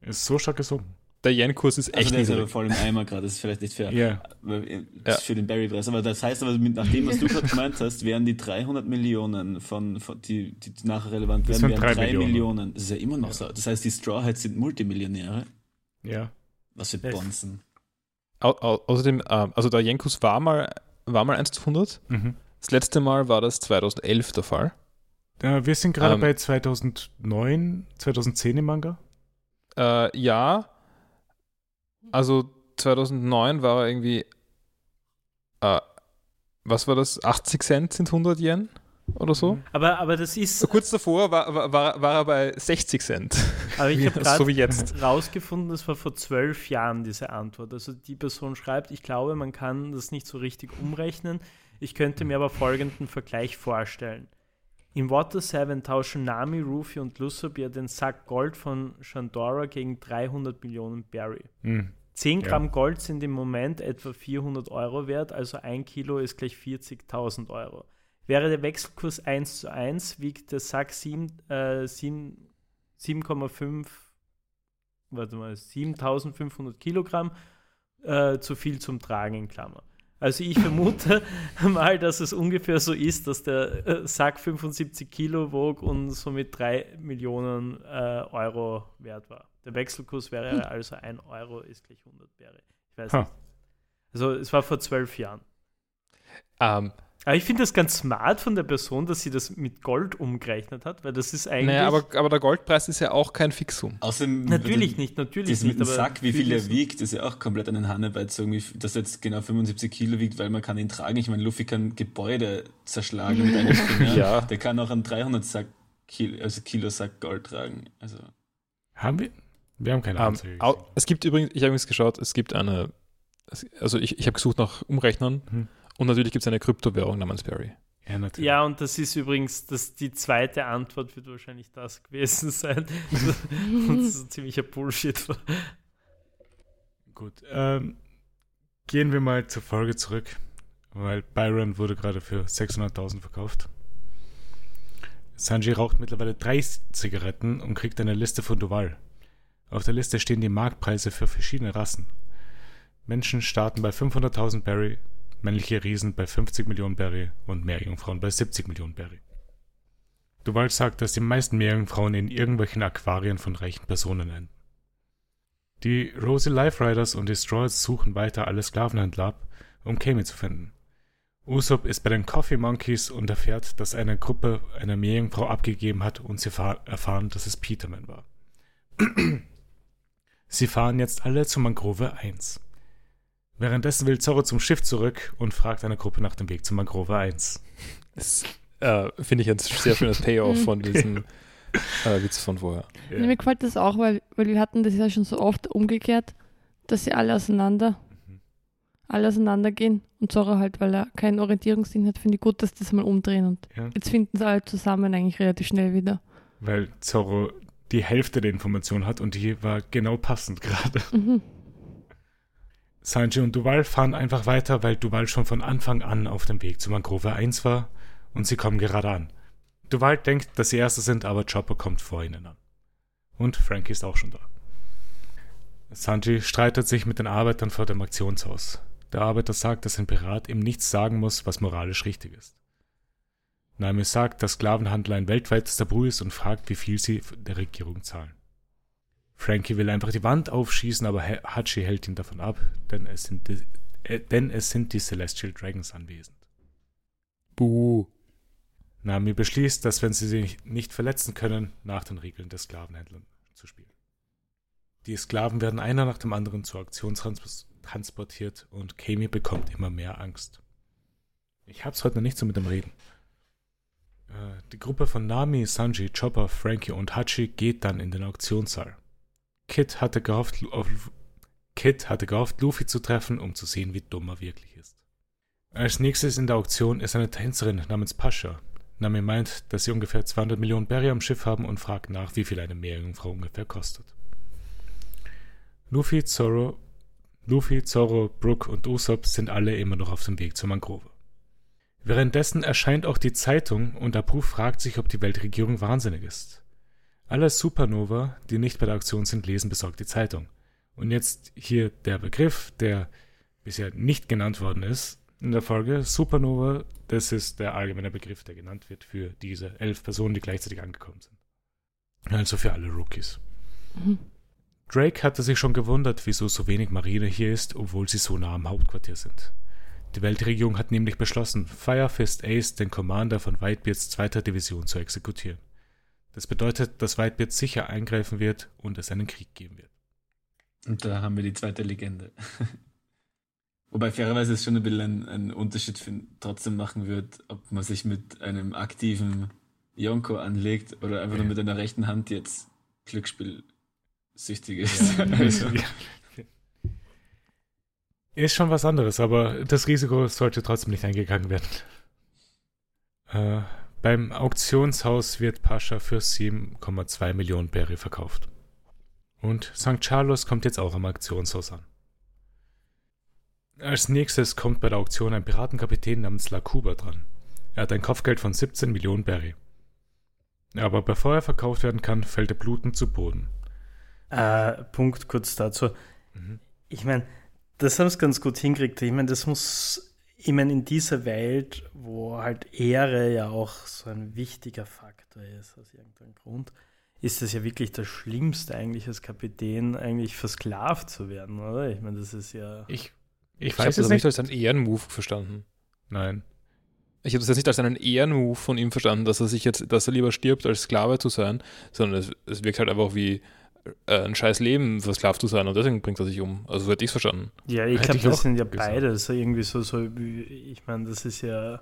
[SPEAKER 1] Ist so stark gesunken.
[SPEAKER 3] Der Yen-Kurs ist
[SPEAKER 4] Also
[SPEAKER 3] echt
[SPEAKER 4] der ist aber voll im Eimer gerade, das ist vielleicht nicht fair.
[SPEAKER 1] Ja,
[SPEAKER 4] Weil, äh,
[SPEAKER 3] Ja.
[SPEAKER 4] Für den Berry-Preis. Aber das heißt aber, nach dem, was du gerade gemeint hast, wären die 300 Millionen von, von die, die nachher relevant werden, wären
[SPEAKER 1] drei
[SPEAKER 4] 3
[SPEAKER 1] Millionen.
[SPEAKER 4] Millionen. Das ist ja immer noch
[SPEAKER 1] Ja.
[SPEAKER 4] so. Das heißt, die Straw Hats sind Multimillionäre.
[SPEAKER 1] ja.
[SPEAKER 4] Was für. Bonzen.
[SPEAKER 3] Au, au, außerdem, ähm, also der Yen-Kurs war mal, war mal 1 zu 100.
[SPEAKER 1] Mhm.
[SPEAKER 3] Das letzte Mal war das 2011 der Fall.
[SPEAKER 1] Wir sind gerade
[SPEAKER 3] Ähm.
[SPEAKER 1] bei 2009, 2010 im Manga.
[SPEAKER 3] Äh, ja, also 2009 war er irgendwie, äh, was war das, 80 Cent sind 100 Yen oder so?
[SPEAKER 5] aber, aber das ist,
[SPEAKER 3] Kurz davor war, war, war, er bei 60 Cent,
[SPEAKER 5] aber ich habe
[SPEAKER 3] so
[SPEAKER 5] gerade
[SPEAKER 3] jetzt.
[SPEAKER 5] rausgefunden, das war vor zwölf Jahren diese Antwort. Also die Person schreibt, ich glaube, man kann das nicht so richtig umrechnen. Ich könnte mir aber folgenden Vergleich vorstellen. Im Water 7 tauschen Nami, Ruffy und ja den Sack Gold von Shandora gegen 300 Millionen Berry.
[SPEAKER 1] Mhm.
[SPEAKER 5] 10
[SPEAKER 1] Ja.
[SPEAKER 5] Gramm Gold sind im Moment etwa 400 Euro wert, also ein Kilo ist gleich 40.000 Euro. Wäre der Wechselkurs 1 zu 1, wiegt der Sack sieben- äh, sieben- 7,5, warte mal, 7500 Kilogramm, äh, zu viel zum Tragen in Klammer. Also ich vermute mal, dass es ungefähr so ist, dass der äh, Sack 75 Kilo wog und somit 3 Millionen äh, Euro wert war. Der Wechselkurs wäre also 1 Euro ist gleich 100 Bäre. Ich weiß
[SPEAKER 1] Ha.
[SPEAKER 5] nicht. Also es war vor zwölf Jahren.
[SPEAKER 3] Ähm,
[SPEAKER 5] Aber ich finde das ganz smart von der Person, dass sie das mit Gold umgerechnet hat, weil das ist eigentlich...
[SPEAKER 3] naja, aber, aber der Goldpreis ist ja auch kein Fixum.
[SPEAKER 4] Außerdem.
[SPEAKER 5] natürlich nicht, natürlich
[SPEAKER 4] Das mit
[SPEAKER 5] nicht.
[SPEAKER 4] dem
[SPEAKER 5] aber
[SPEAKER 4] Sack, wie viel er wiegt, ist ja auch komplett an den Hanne beizogen, wie, dass er jetzt genau 75 Kilo wiegt, weil man kann ihn tragen. Ich meine, Luffy kann Gebäude zerschlagen mit einem Finger.
[SPEAKER 3] Ja.
[SPEAKER 4] Der kann auch einen 300 Sack Kilo, also Kilo Sack Gold tragen. Also
[SPEAKER 1] Haben wir? Wir haben keine
[SPEAKER 3] Ähm,
[SPEAKER 1] Anzeige.
[SPEAKER 3] au-
[SPEAKER 1] gesehen.
[SPEAKER 3] es gibt übrigens, ich habe übrigens geschaut, es gibt eine, also ich, ich habe gesucht nach Umrechnern
[SPEAKER 1] Mhm.
[SPEAKER 3] Und natürlich gibt es eine Kryptowährung namens Berry.
[SPEAKER 1] Ja, natürlich.
[SPEAKER 5] Ja, und das ist übrigens, das, die zweite Antwort wird wahrscheinlich das gewesen sein. und das ist ein ziemlicher Bullshit.
[SPEAKER 1] Gut. Ähm, gehen wir mal zur Folge zurück, weil Byron wurde gerade für 600.000 verkauft. Sanji raucht mittlerweile drei Zigaretten und kriegt eine Liste von Duval. Auf der Liste stehen die Marktpreise für verschiedene Rassen. Menschen starten bei 500.000 Berry, männliche Riesen bei 50 Millionen Berry und Meerjungfrauen bei 70 Millionen Berry. Duval sagt, dass die meisten Meerjungfrauen in irgendwelchen Aquarien von reichen Personen enden. Die Rosy Life Riders und die Straws suchen weiter alle Sklavenhändler ab, um Kami zu finden. Usopp ist bei den Coffee Monkeys und erfährt, dass eine Gruppe eine Meerjungfrau abgegeben hat und sie erfahr- erfahren, dass es Peterman war. sie fahren jetzt alle zur Mangrove 1. Währenddessen will Zorro zum Schiff zurück und fragt eine Gruppe nach dem Weg zur Mangrove 1.
[SPEAKER 3] Das äh, finde ich ein sehr schönes Payoff von diesem äh, Witz von vorher.
[SPEAKER 1] Ja.
[SPEAKER 2] Mir gefällt das auch, weil, weil wir hatten das ja schon so oft umgekehrt, dass sie alle auseinander,
[SPEAKER 1] Mhm.
[SPEAKER 2] alle auseinandergehen und Zorro halt, weil er keinen Orientierungssinn hat, finde ich gut, dass die das mal umdrehen und
[SPEAKER 1] Ja.
[SPEAKER 2] jetzt finden sie alle zusammen eigentlich relativ schnell wieder.
[SPEAKER 1] Weil Zorro die Hälfte der Information hat und die war genau passend gerade.
[SPEAKER 2] Mhm.
[SPEAKER 1] Sanji und Duval fahren einfach weiter, weil Duval schon von Anfang an auf dem Weg zu Mangrove 1 war und sie kommen gerade an. Duval denkt, dass sie Erste sind, aber Chopper kommt vor ihnen an. Und Frankie ist auch schon da. Sanji streitet sich mit den Arbeitern vor dem Aktionshaus. Der Arbeiter sagt, dass ein Pirat ihm nichts sagen muss, was moralisch richtig ist. Nami sagt, dass Sklavenhandel ein weltweites Tabu ist und fragt, wie viel sie der Regierung zahlen. Frankie will einfach die Wand aufschießen, aber Hachi hält ihn davon ab, denn es sind die, äh, denn es sind die Celestial Dragons anwesend.
[SPEAKER 3] Buh.
[SPEAKER 1] Nami beschließt, dass wenn sie sich nicht verletzen können, nach den Regeln der Sklavenhändler zu spielen. Die Sklaven werden einer nach dem anderen zur Auktion trans transportiert und Kami bekommt immer mehr Angst. Ich hab's heute noch nicht so mit dem Reden. Äh, die Gruppe von Nami, Sanji, Chopper, Frankie und Hachi geht dann in den Auktionssaal. Kid hatte gehofft, auf, hatte gehofft, Luffy zu treffen, um zu sehen, wie dumm er wirklich ist. Als nächstes in der Auktion ist eine Tänzerin namens Pascha. Nami meint, dass sie ungefähr 200 Millionen Berry am Schiff haben und fragt nach, wie viel eine Meerjungfrau ungefähr kostet. Luffy, Zoro, Luffy, Zoro, Brooke und Usopp sind alle immer noch auf dem Weg zur Mangrove. Währenddessen erscheint auch die Zeitung und Apu fragt sich, ob die Weltregierung wahnsinnig ist. Alle Supernova, die nicht bei der Auktion sind, lesen besorgt die Zeitung. Und jetzt hier der Begriff, der bisher nicht genannt worden ist in der Folge. Supernova, das ist der allgemeine Begriff, der genannt wird für diese elf Personen, die gleichzeitig angekommen sind. Also für alle Rookies. Mhm. Drake hatte sich schon gewundert, wieso so wenig Marine hier ist, obwohl sie so nah am Hauptquartier sind. Die Weltregierung hat nämlich beschlossen, Firefist Ace, den Commander von Whitebeards zweiter Division, zu exekutieren. Das bedeutet, dass Whitebeard sicher eingreifen wird und es einen Krieg geben wird.
[SPEAKER 4] Und da haben wir die zweite Legende. Wobei fairerweise es schon ein bisschen ein, ein Unterschied find, trotzdem machen wird, ob man sich mit einem aktiven Yonko anlegt oder einfach nur mit einer rechten Hand jetzt Glücksspielsüchtig ist. Ja. also.
[SPEAKER 1] Ist schon was anderes, aber das Risiko sollte trotzdem nicht eingegangen werden. Äh, beim Auktionshaus wird Pascha für 7,2 Millionen Berry verkauft. Und St. Carlos kommt jetzt auch am Auktionshaus an. Als nächstes kommt bei der Auktion ein Piratenkapitän namens Lakuba dran. Er hat ein Kopfgeld von 17 Millionen Berry. Aber bevor er verkauft werden kann, fällt er blutend zu Boden.
[SPEAKER 5] Äh, Punkt kurz dazu. Mhm. Ich meine, das haben sie ganz gut hingekriegt. Ich meine, das muss, ich meine, in dieser Welt, wo halt Ehre ja auch so ein wichtiger Faktor ist, aus irgendeinem Grund, ist es ja wirklich das Schlimmste, eigentlich als Kapitän, eigentlich versklavt zu werden, oder? Ich meine, das ist ja.
[SPEAKER 3] Ich, ich, ich weiß es nicht als einen Ehrenmove verstanden.
[SPEAKER 1] Nein.
[SPEAKER 3] Ich habe das jetzt nicht als einen Ehrenmove von ihm verstanden, dass er sich jetzt, dass er lieber stirbt, als Sklave zu sein, sondern es, es wirkt halt einfach wie äh, ein scheiß Leben versklavt zu sein und deswegen bringt er sich um. Also so hätte ich es verstanden.
[SPEAKER 5] Ja, ich glaube, das sind ja beide. So irgendwie so, so ich meine, das ist ja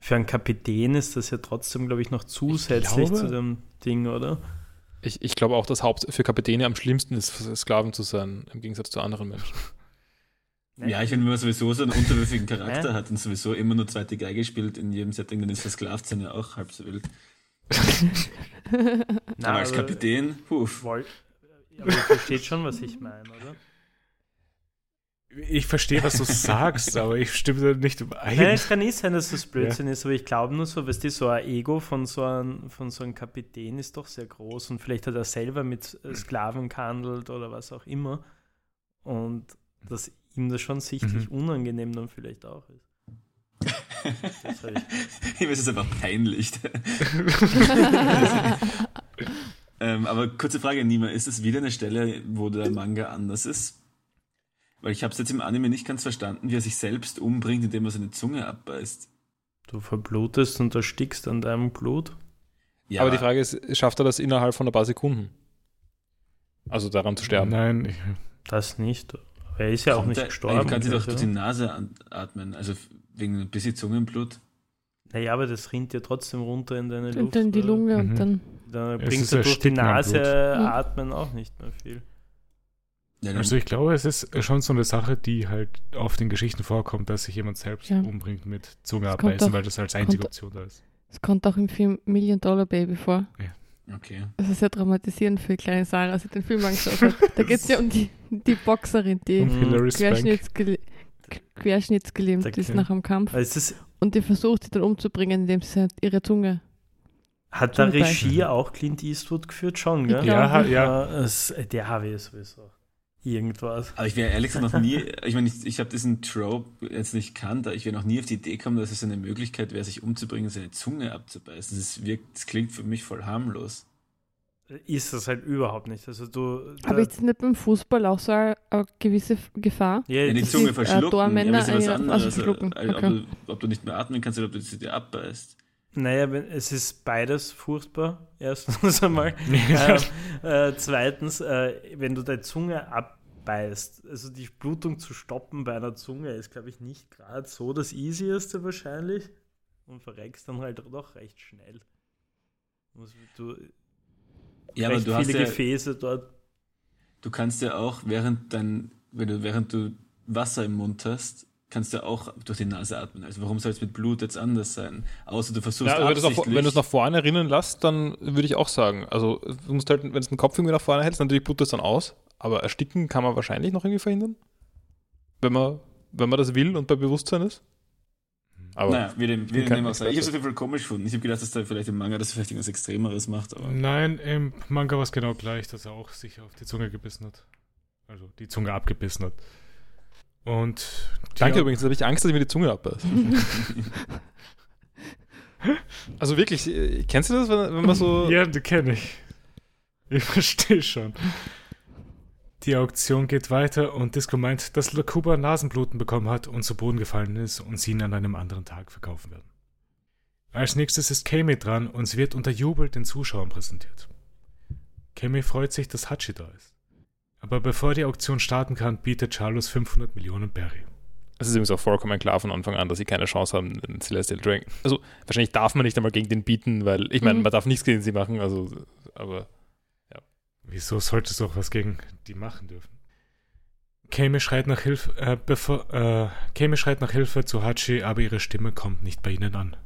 [SPEAKER 5] für einen Kapitän ist das ja trotzdem, glaube ich, noch zusätzlich glaube, zu dem Ding, oder?
[SPEAKER 3] Ich, ich glaube auch, dass Haupt für Kapitäne am schlimmsten ist, Sklaven zu sein, im Gegensatz zu anderen Menschen.
[SPEAKER 4] Ja, ich finde, wenn man sowieso so einen unterwürfigen Charakter hat und sowieso immer nur zweite Geige spielt in jedem Setting, dann ist versklavt sein ja auch halb so wild. Na, aber als Kapitän, huf.
[SPEAKER 5] Wollt, aber ihr versteht schon, was ich meine, oder?
[SPEAKER 1] Ich verstehe, was du sagst, aber ich stimme da nicht
[SPEAKER 5] überein. Nein, es kann nicht sein, dass das Blödsinn ja. ist, aber ich glaube nur so, weißt du, so ein Ego von so einem, von so einem Kapitän ist doch sehr groß und vielleicht hat er selber mit Sklaven gehandelt oder was auch immer und dass ihm das schon sichtlich mhm. unangenehm dann vielleicht auch ist.
[SPEAKER 4] Ich weiß, es ist einfach peinlich. ähm, aber kurze Frage, Nima, ist es wieder eine Stelle, wo der Manga anders ist? Weil ich habe es jetzt im Anime nicht ganz verstanden, wie er sich selbst umbringt, indem er seine Zunge abbeißt.
[SPEAKER 5] Du verblutest und erstickst an deinem Blut.
[SPEAKER 3] Ja, aber die Frage ist, schafft er das innerhalb von ein paar Sekunden? Also daran zu sterben?
[SPEAKER 1] Nein. Ich,
[SPEAKER 5] das nicht. Er ist ja auch nicht gestorben. Er
[SPEAKER 4] kann sich doch durch die Nase atmen. Also Wegen ein bisschen Zungenblut?
[SPEAKER 5] Naja, aber das rinnt ja trotzdem runter in deine
[SPEAKER 2] und
[SPEAKER 5] Luft.
[SPEAKER 2] Und dann die Lunge mhm. und dann.
[SPEAKER 5] Dann bringt er durch die Nase atmen auch nicht mehr viel.
[SPEAKER 1] Also ich glaube, es ist schon so eine Sache, die halt oft in Geschichten vorkommt, dass sich jemand selbst ja. umbringt mit Zunge abbeißen, weil das als einzige Option da ist.
[SPEAKER 2] Es kommt auch im Film Million Dollar Baby vor.
[SPEAKER 4] Ja. Okay.
[SPEAKER 2] Das ist ja traumatisierend für kleine Sarah, als sie den Film angeschaut hat. Da geht es ja um die, die Boxerin, die Querschnittsgelähmt querschnittsgelähmt okay. ist nach dem Kampf.
[SPEAKER 5] Also
[SPEAKER 2] und die versucht sie dann umzubringen, indem sie halt ihre Zunge.
[SPEAKER 5] Hat da Regie auch Clint Eastwood geführt? Schon, gell?
[SPEAKER 1] Ja, ja.
[SPEAKER 5] Es, der habe ich sowieso. Irgendwas.
[SPEAKER 4] Aber ich wäre ehrlich gesagt noch nie, ich meine, ich, ich habe diesen Trope jetzt nicht kannt, aber ich wäre noch nie auf die Idee gekommen, dass es eine Möglichkeit wäre, sich umzubringen, seine Zunge abzubeißen. Das, wirkt, das klingt für mich voll harmlos
[SPEAKER 5] ist das halt überhaupt nicht. Also du,
[SPEAKER 2] Aber ist nicht beim Fußball auch so eine, eine gewisse Gefahr?
[SPEAKER 4] Ja, ja die Zunge äh, verschlucken. Äh, Tormänner, ja, was anderes. Also, okay. ob, du, ob, du, nicht mehr atmen kannst oder ob du sie dir abbeißt.
[SPEAKER 5] Naja, es ist beides furchtbar, erstens einmal. äh, äh, zweitens, äh, wenn du deine Zunge abbeißt, also die Blutung zu stoppen bei einer Zunge ist, glaube ich, nicht gerade so das Easieste wahrscheinlich. Und verreckst dann halt doch recht schnell. Du,
[SPEAKER 4] ja, aber du
[SPEAKER 5] viele
[SPEAKER 4] hast ja,
[SPEAKER 5] Gefäße dort.
[SPEAKER 4] Du kannst ja auch, während dein, wenn du, während du Wasser im Mund hast, kannst du auch durch die Nase atmen. Also warum soll es mit Blut jetzt anders sein? Außer du versuchst
[SPEAKER 3] Ja, wenn du es nach-
[SPEAKER 4] absichtlich.
[SPEAKER 3] wenn du es nach vorne rinnen lässt, dann würde ich auch sagen. Also, du musst halt, wenn du den Kopf irgendwie nach vorne hältst, natürlich blutet es dann aus. Aber ersticken kann man wahrscheinlich noch irgendwie verhindern. Wenn man, wenn man das will und bei Bewusstsein ist. Aber
[SPEAKER 4] naja, wie dem, wie dem auch. Ich habe es auf jeden Fall komisch gefunden. Ich habe gedacht, dass da vielleicht im Manga das vielleicht irgendwas Extremeres macht, aber
[SPEAKER 1] Nein, im Manga war es genau gleich, dass er auch sich auf die Zunge gebissen hat. Also die Zunge abgebissen hat. Und
[SPEAKER 3] danke übrigens, jetzt habe ich Angst, dass ich mir die Zunge abbeiße. also wirklich, äh, kennst du das, wenn, wenn man so.
[SPEAKER 1] Ja, die kenne ich. Ich verstehe schon. Die Auktion geht weiter und Disco meint, dass Lakuba Nasenbluten bekommen hat und zu Boden gefallen ist und sie ihn an einem anderen Tag verkaufen werden. Als nächstes ist Kame dran und sie wird unter Jubel den Zuschauern präsentiert. Kame freut sich, dass Hachi da ist. Aber bevor die Auktion starten kann, bietet Charlos 500 Millionen Berry.
[SPEAKER 3] Es ist übrigens auch vollkommen klar von Anfang an, dass sie keine Chance haben, den Celestial Dragon. Also, wahrscheinlich darf man nicht einmal gegen den bieten, weil, ich meine,
[SPEAKER 2] Mhm.
[SPEAKER 3] man darf nichts gegen sie machen, also, aber.
[SPEAKER 1] Wieso sollte es auch was gegen die machen dürfen? Kame schreit nach Hilfe, äh, bevor, äh, Kame schreit nach Hilfe zu Hachi, aber ihre Stimme kommt nicht bei ihnen an.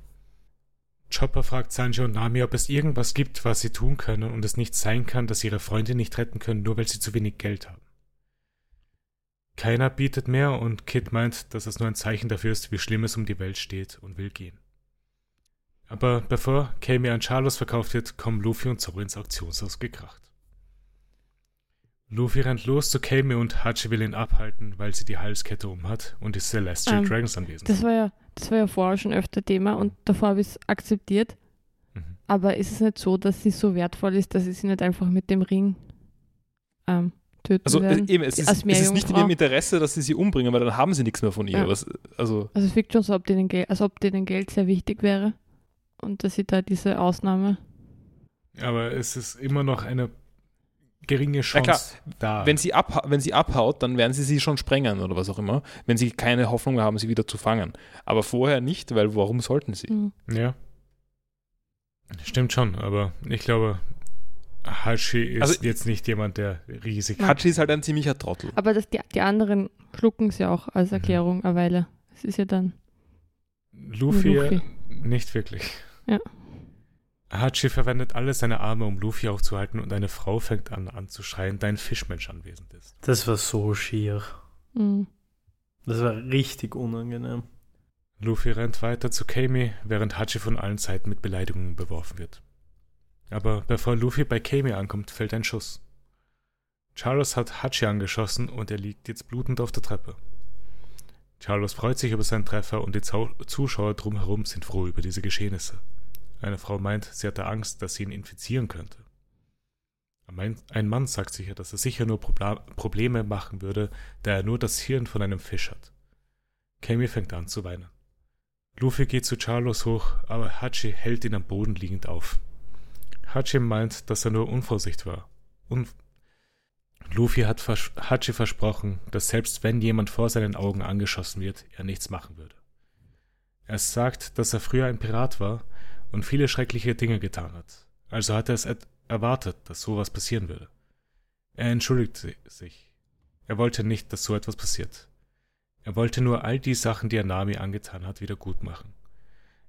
[SPEAKER 1] Chopper fragt Sanji und Nami, ob es irgendwas gibt, was sie tun können und es nicht sein kann, dass sie ihre Freunde nicht retten können, nur weil sie zu wenig Geld haben. Keiner bietet mehr und Kid meint, dass es nur ein Zeichen dafür ist, wie schlimm es um die Welt steht und will gehen. Aber bevor Kame an Charlos verkauft wird, kommen Luffy und Zoro ins Auktionshaus gekracht. Luffy rennt los zu Kame und Hachi will ihn abhalten, weil sie die Halskette umhat und die Celestial
[SPEAKER 2] Ähm,
[SPEAKER 1] Dragons anwesend
[SPEAKER 2] Das war ja, das war ja vorher schon öfter Thema und davor habe ich es akzeptiert.
[SPEAKER 1] Mhm.
[SPEAKER 2] Aber ist es nicht so, dass sie so wertvoll ist, dass sie sie nicht einfach mit dem Ring ähm, töten
[SPEAKER 3] Also,
[SPEAKER 2] werden?
[SPEAKER 3] eben, es ist,
[SPEAKER 2] als
[SPEAKER 3] es ist nicht in ihrem Interesse, dass sie sie umbringen, weil dann haben sie nichts mehr von ihr.
[SPEAKER 2] Ja.
[SPEAKER 3] Was, also,
[SPEAKER 2] Also es wirkt schon so, ob denen Geld, als ob denen Geld sehr wichtig wäre. Und dass sie da diese Ausnahme.
[SPEAKER 1] Aber es ist immer noch eine geringe Chance
[SPEAKER 3] klar,
[SPEAKER 1] da.
[SPEAKER 3] wenn, sie wenn sie abhaut, dann werden sie sie schon sprengen oder was auch immer, wenn sie keine Hoffnung haben, sie wieder zu fangen. Aber vorher nicht, weil warum sollten sie?
[SPEAKER 2] Hm.
[SPEAKER 1] ja. Stimmt schon, aber ich glaube, Hachi ist
[SPEAKER 3] Also-
[SPEAKER 1] jetzt nicht jemand, der riesig
[SPEAKER 3] Hachi ist halt ein ziemlicher Trottel.
[SPEAKER 2] Aber das, die, die anderen schlucken es ja auch als
[SPEAKER 3] Mhm.
[SPEAKER 2] Erklärung eine Weile. Es ist ja dann
[SPEAKER 1] Luffy,
[SPEAKER 2] Luffy.
[SPEAKER 1] nicht wirklich.
[SPEAKER 2] Ja.
[SPEAKER 1] Hachi verwendet alle seine Arme, um Luffy aufzuhalten und eine Frau fängt an anzuschreien, da ein Fischmensch anwesend ist.
[SPEAKER 5] Das war so schier.
[SPEAKER 2] Hm.
[SPEAKER 5] Das war richtig unangenehm.
[SPEAKER 1] Luffy rennt weiter zu Kami, während Hachi von allen Seiten mit Beleidigungen beworfen wird. Aber bevor Luffy bei Kami ankommt, fällt ein Schuss. Charles hat Hachi angeschossen und er liegt jetzt blutend auf der Treppe. Charles freut sich über seinen Treffer und die Zuschauer drumherum sind froh über diese Geschehnisse. Eine Frau meint, sie hatte Angst, dass sie ihn infizieren könnte. Ein Mann- sagt sicher, dass er sicher nur Probleme machen würde, da er nur das Hirn von einem Fisch hat. Kami fängt an zu weinen. Luffy geht zu Charlos hoch, aber Hachi hält ihn am Boden liegend auf. Hachi meint, dass er nur Unvorsicht war. Un Luffy hat vers Hachi versprochen, dass selbst wenn jemand vor seinen Augen angeschossen wird, er nichts machen würde. Er sagt, dass er früher ein Pirat war und viele schreckliche Dinge getan hat. Also hat er es et- erwartet, dass sowas passieren würde. Er entschuldigt si- sich. Er wollte nicht, dass so etwas passiert. Er wollte nur all die Sachen, die er Nami angetan hat, wieder gut machen.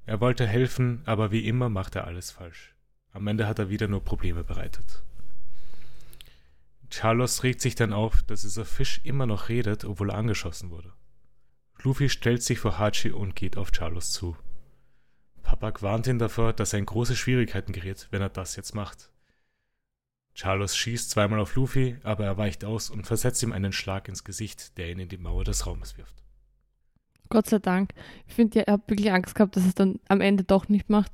[SPEAKER 1] Er wollte helfen, aber wie immer macht er alles falsch. Am Ende hat er wieder nur Probleme bereitet. Charlos regt sich dann auf, dass dieser Fisch immer noch redet, obwohl er angeschossen wurde. Luffy stellt sich vor Hachi und geht auf Charlos zu. Papak warnt ihn davor, dass er in große Schwierigkeiten gerät, wenn er das jetzt macht. Charlos schießt zweimal auf Luffy, aber er weicht aus und versetzt ihm einen Schlag ins Gesicht, der ihn in die Mauer des Raumes wirft.
[SPEAKER 2] Gott sei Dank. Ich finde, ja, ich habe wirklich Angst gehabt, dass es dann am Ende doch nicht macht.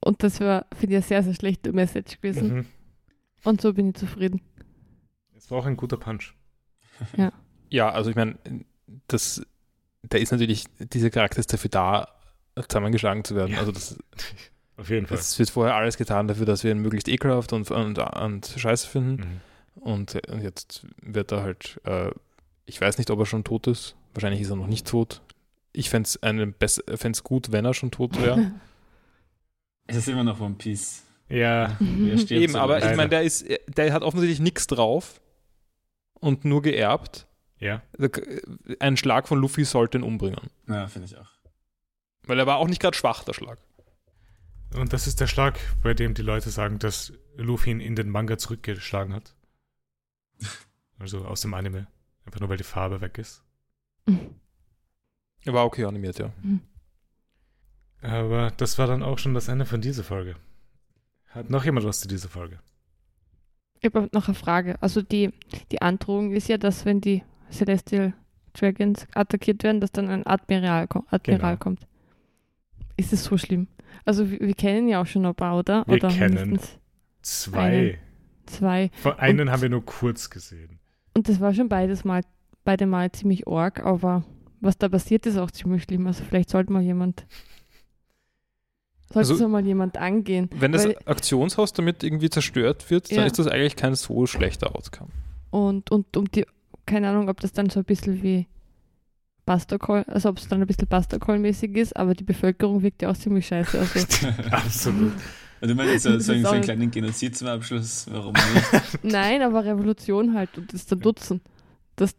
[SPEAKER 2] Und das war, finde ich, eine sehr, sehr schlechte Message gewesen.
[SPEAKER 1] Mhm.
[SPEAKER 2] Und so bin ich zufrieden.
[SPEAKER 1] Es war auch ein guter Punch.
[SPEAKER 3] Ja, also ich meine, das, da ist natürlich, dieser Charakter ist dafür da, zusammengeschlagen zu werden.
[SPEAKER 1] Ja.
[SPEAKER 3] Also das,
[SPEAKER 1] Auf jeden Fall.
[SPEAKER 3] es wird vorher alles getan dafür, dass wir ihn möglichst ekelhaft und, und, und scheiße finden.
[SPEAKER 1] Mhm.
[SPEAKER 3] Und, äh, und jetzt wird er halt, äh, ich weiß nicht, ob er schon tot ist. Wahrscheinlich ist er noch nicht tot. Ich fände es gut, wenn er schon tot wäre.
[SPEAKER 4] Es ist immer noch One Piece.
[SPEAKER 1] Ja,
[SPEAKER 4] Er stirbt
[SPEAKER 3] Eben, aber
[SPEAKER 4] leider.
[SPEAKER 3] ich meine, der ist, der hat offensichtlich nichts drauf und nur geerbt.
[SPEAKER 1] ja.
[SPEAKER 3] Ein Schlag von Luffy sollte ihn umbringen.
[SPEAKER 4] Ja, finde ich auch.
[SPEAKER 3] Weil er war auch nicht gerade schwach, der Schlag.
[SPEAKER 1] Und das ist der Schlag, bei dem die Leute sagen, dass Luffy ihn in den Manga zurückgeschlagen hat. Also aus dem Anime. Einfach nur, weil die Farbe weg ist.
[SPEAKER 3] Er war okay animiert, ja.
[SPEAKER 1] Aber das war dann auch schon das Ende von dieser Folge. Hat noch jemand was zu dieser Folge?
[SPEAKER 2] Ich habe noch eine Frage. Also die, die Androhung ist ja, dass wenn die Celestial Dragons attackiert werden, dass dann ein Admiral, Admiral
[SPEAKER 1] Genau.
[SPEAKER 2] kommt. Ist es so schlimm? Also wir, wir kennen ja auch schon ein paar, oder?
[SPEAKER 1] Wir
[SPEAKER 2] oder
[SPEAKER 1] kennen
[SPEAKER 2] mindestens
[SPEAKER 1] Zwei.
[SPEAKER 2] Einen. zwei.
[SPEAKER 1] Von einen haben wir nur kurz gesehen.
[SPEAKER 2] Und das war schon beides mal, beide Mal ziemlich arg, aber was da passiert, ist auch ziemlich schlimm. Also vielleicht sollte mal jemand, sollte
[SPEAKER 3] Also-
[SPEAKER 2] so mal jemand angehen.
[SPEAKER 3] Wenn das Aktionshaus damit irgendwie zerstört wird, dann
[SPEAKER 2] Ja.
[SPEAKER 3] ist das eigentlich kein so schlechter Outcome.
[SPEAKER 2] Und, und um die, keine Ahnung, ob das dann so ein bisschen wie Call, also ob es dann ein bisschen Buster Call-mäßig ist, aber die Bevölkerung wirkt ja auch ziemlich scheiße. Also
[SPEAKER 1] Absolut.
[SPEAKER 4] Und du meinst so,
[SPEAKER 2] Das
[SPEAKER 4] so, einen- so einen kleinen Genozid zum Abschluss? Warum nicht?
[SPEAKER 2] nein, aber Revolution halt und das dann nutzen, dass,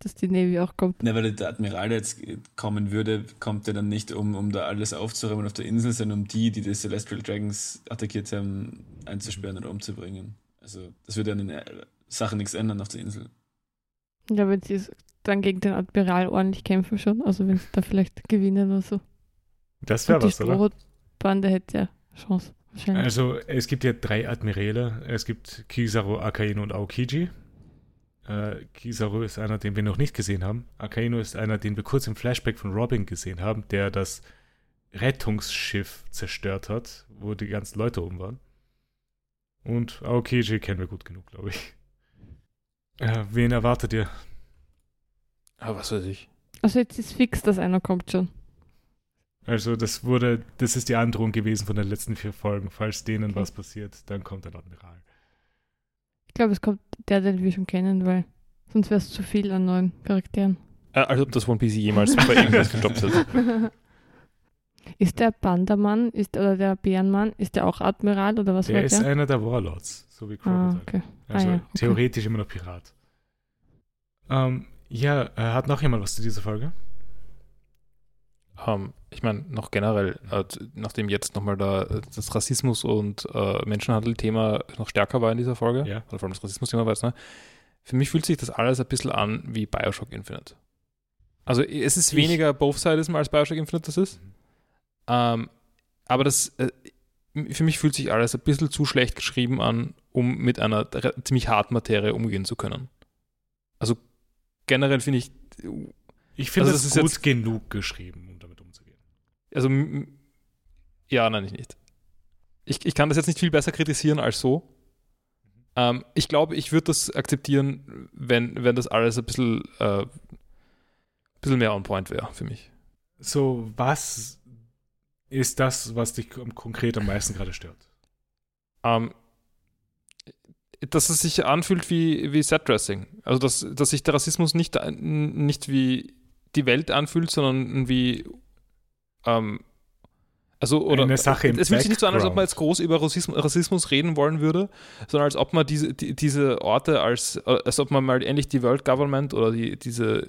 [SPEAKER 2] dass die Navy auch kommt.
[SPEAKER 4] Na, weil der Admiral jetzt kommen würde, kommt er dann nicht, um, um da alles aufzuräumen auf der Insel, sondern um die, die die Celestial Dragons attackiert haben, einzusperren oder umzubringen. Also, das würde an der Sache nichts ändern auf der Insel.
[SPEAKER 2] Ja, wenn sie es dann gegen den Admiral ordentlich kämpfen schon, also wenn sie da vielleicht gewinnen oder so.
[SPEAKER 1] Das wäre
[SPEAKER 2] die
[SPEAKER 1] was, oder?
[SPEAKER 2] Strohbande hätte ja Chance, wahrscheinlich.
[SPEAKER 1] Also, es gibt ja drei Admiräle. Es gibt Kizaru, Akainu und Aokiji. Äh, Kizaru ist einer, den wir noch nicht gesehen haben. Akainu ist einer, den wir kurz im Flashback von Robin gesehen haben, der das Rettungsschiff zerstört hat, wo die ganzen Leute oben waren. Und Aokiji kennen wir gut genug, glaube ich. Äh, wen erwartet ihr?
[SPEAKER 3] Aber was weiß ich.
[SPEAKER 2] also jetzt ist fix, dass einer kommt schon.
[SPEAKER 1] Also, das wurde, das ist die Androhung gewesen von den letzten vier Folgen. Falls denen
[SPEAKER 2] Okay.
[SPEAKER 1] was passiert, dann kommt ein Admiral.
[SPEAKER 2] Ich glaube, es kommt der, den wir schon kennen, weil sonst wäre es zu viel an neuen Charakteren.
[SPEAKER 3] Äh, als ob das One Piece jemals bei irgendwas gestoppt hat.
[SPEAKER 2] ist der Pandamann ist, oder der Bärenmann, ist der auch Admiral oder was
[SPEAKER 1] Der
[SPEAKER 2] war
[SPEAKER 1] ist
[SPEAKER 2] der?
[SPEAKER 1] einer der Warlords, so wie
[SPEAKER 2] Ah,
[SPEAKER 1] Crocodile.
[SPEAKER 2] okay.
[SPEAKER 1] Also
[SPEAKER 2] Ah, ja, okay.
[SPEAKER 1] theoretisch immer noch Pirat. Ähm, ja, äh, hat noch jemand was zu dieser Folge?
[SPEAKER 3] Ähm, ich meine, noch generell, äh, nachdem jetzt nochmal da äh, das Rassismus- und äh, Menschenhandel-Thema noch stärker war in dieser Folge,
[SPEAKER 1] Ja.
[SPEAKER 3] oder vor allem das Rassismus-Thema war es, ne? Für mich fühlt sich das alles ein bisschen an wie Bioshock Infinite. Also es ist
[SPEAKER 1] Ich-
[SPEAKER 3] weniger both sides als Bioshock Infinite das ist. Ähm, aber das, äh, für mich fühlt sich alles ein bisschen zu schlecht geschrieben an, um mit einer ziemlich harten Materie umgehen zu können. Also generell finde ich,
[SPEAKER 1] Ich finde
[SPEAKER 3] Also
[SPEAKER 1] es
[SPEAKER 3] das ist
[SPEAKER 1] gut
[SPEAKER 3] jetzt-
[SPEAKER 1] genug geschrieben, um damit umzugehen.
[SPEAKER 3] also ja, nein, ich nicht. Ich, ich kann das jetzt nicht viel besser kritisieren als so. Ähm, ich glaube, ich würde das akzeptieren, wenn, wenn das alles ein bisschen, äh, bisschen mehr on point wäre für mich.
[SPEAKER 1] So, was ist das, was dich kon- konkret am meisten gerade stört?
[SPEAKER 3] Ähm, dass es sich anfühlt wie, wie Set-Dressing. Also, dass, dass sich der Rassismus nicht, nicht wie die Welt anfühlt, sondern wie. Ähm, also, oder.
[SPEAKER 1] Eine Sache im
[SPEAKER 3] es fühlt sich nicht so an, als ob man jetzt groß über Rassismus, Rassismus reden wollen würde, sondern als ob man diese, die, diese Orte als, äh, als ob man mal endlich die World Government oder die, diese,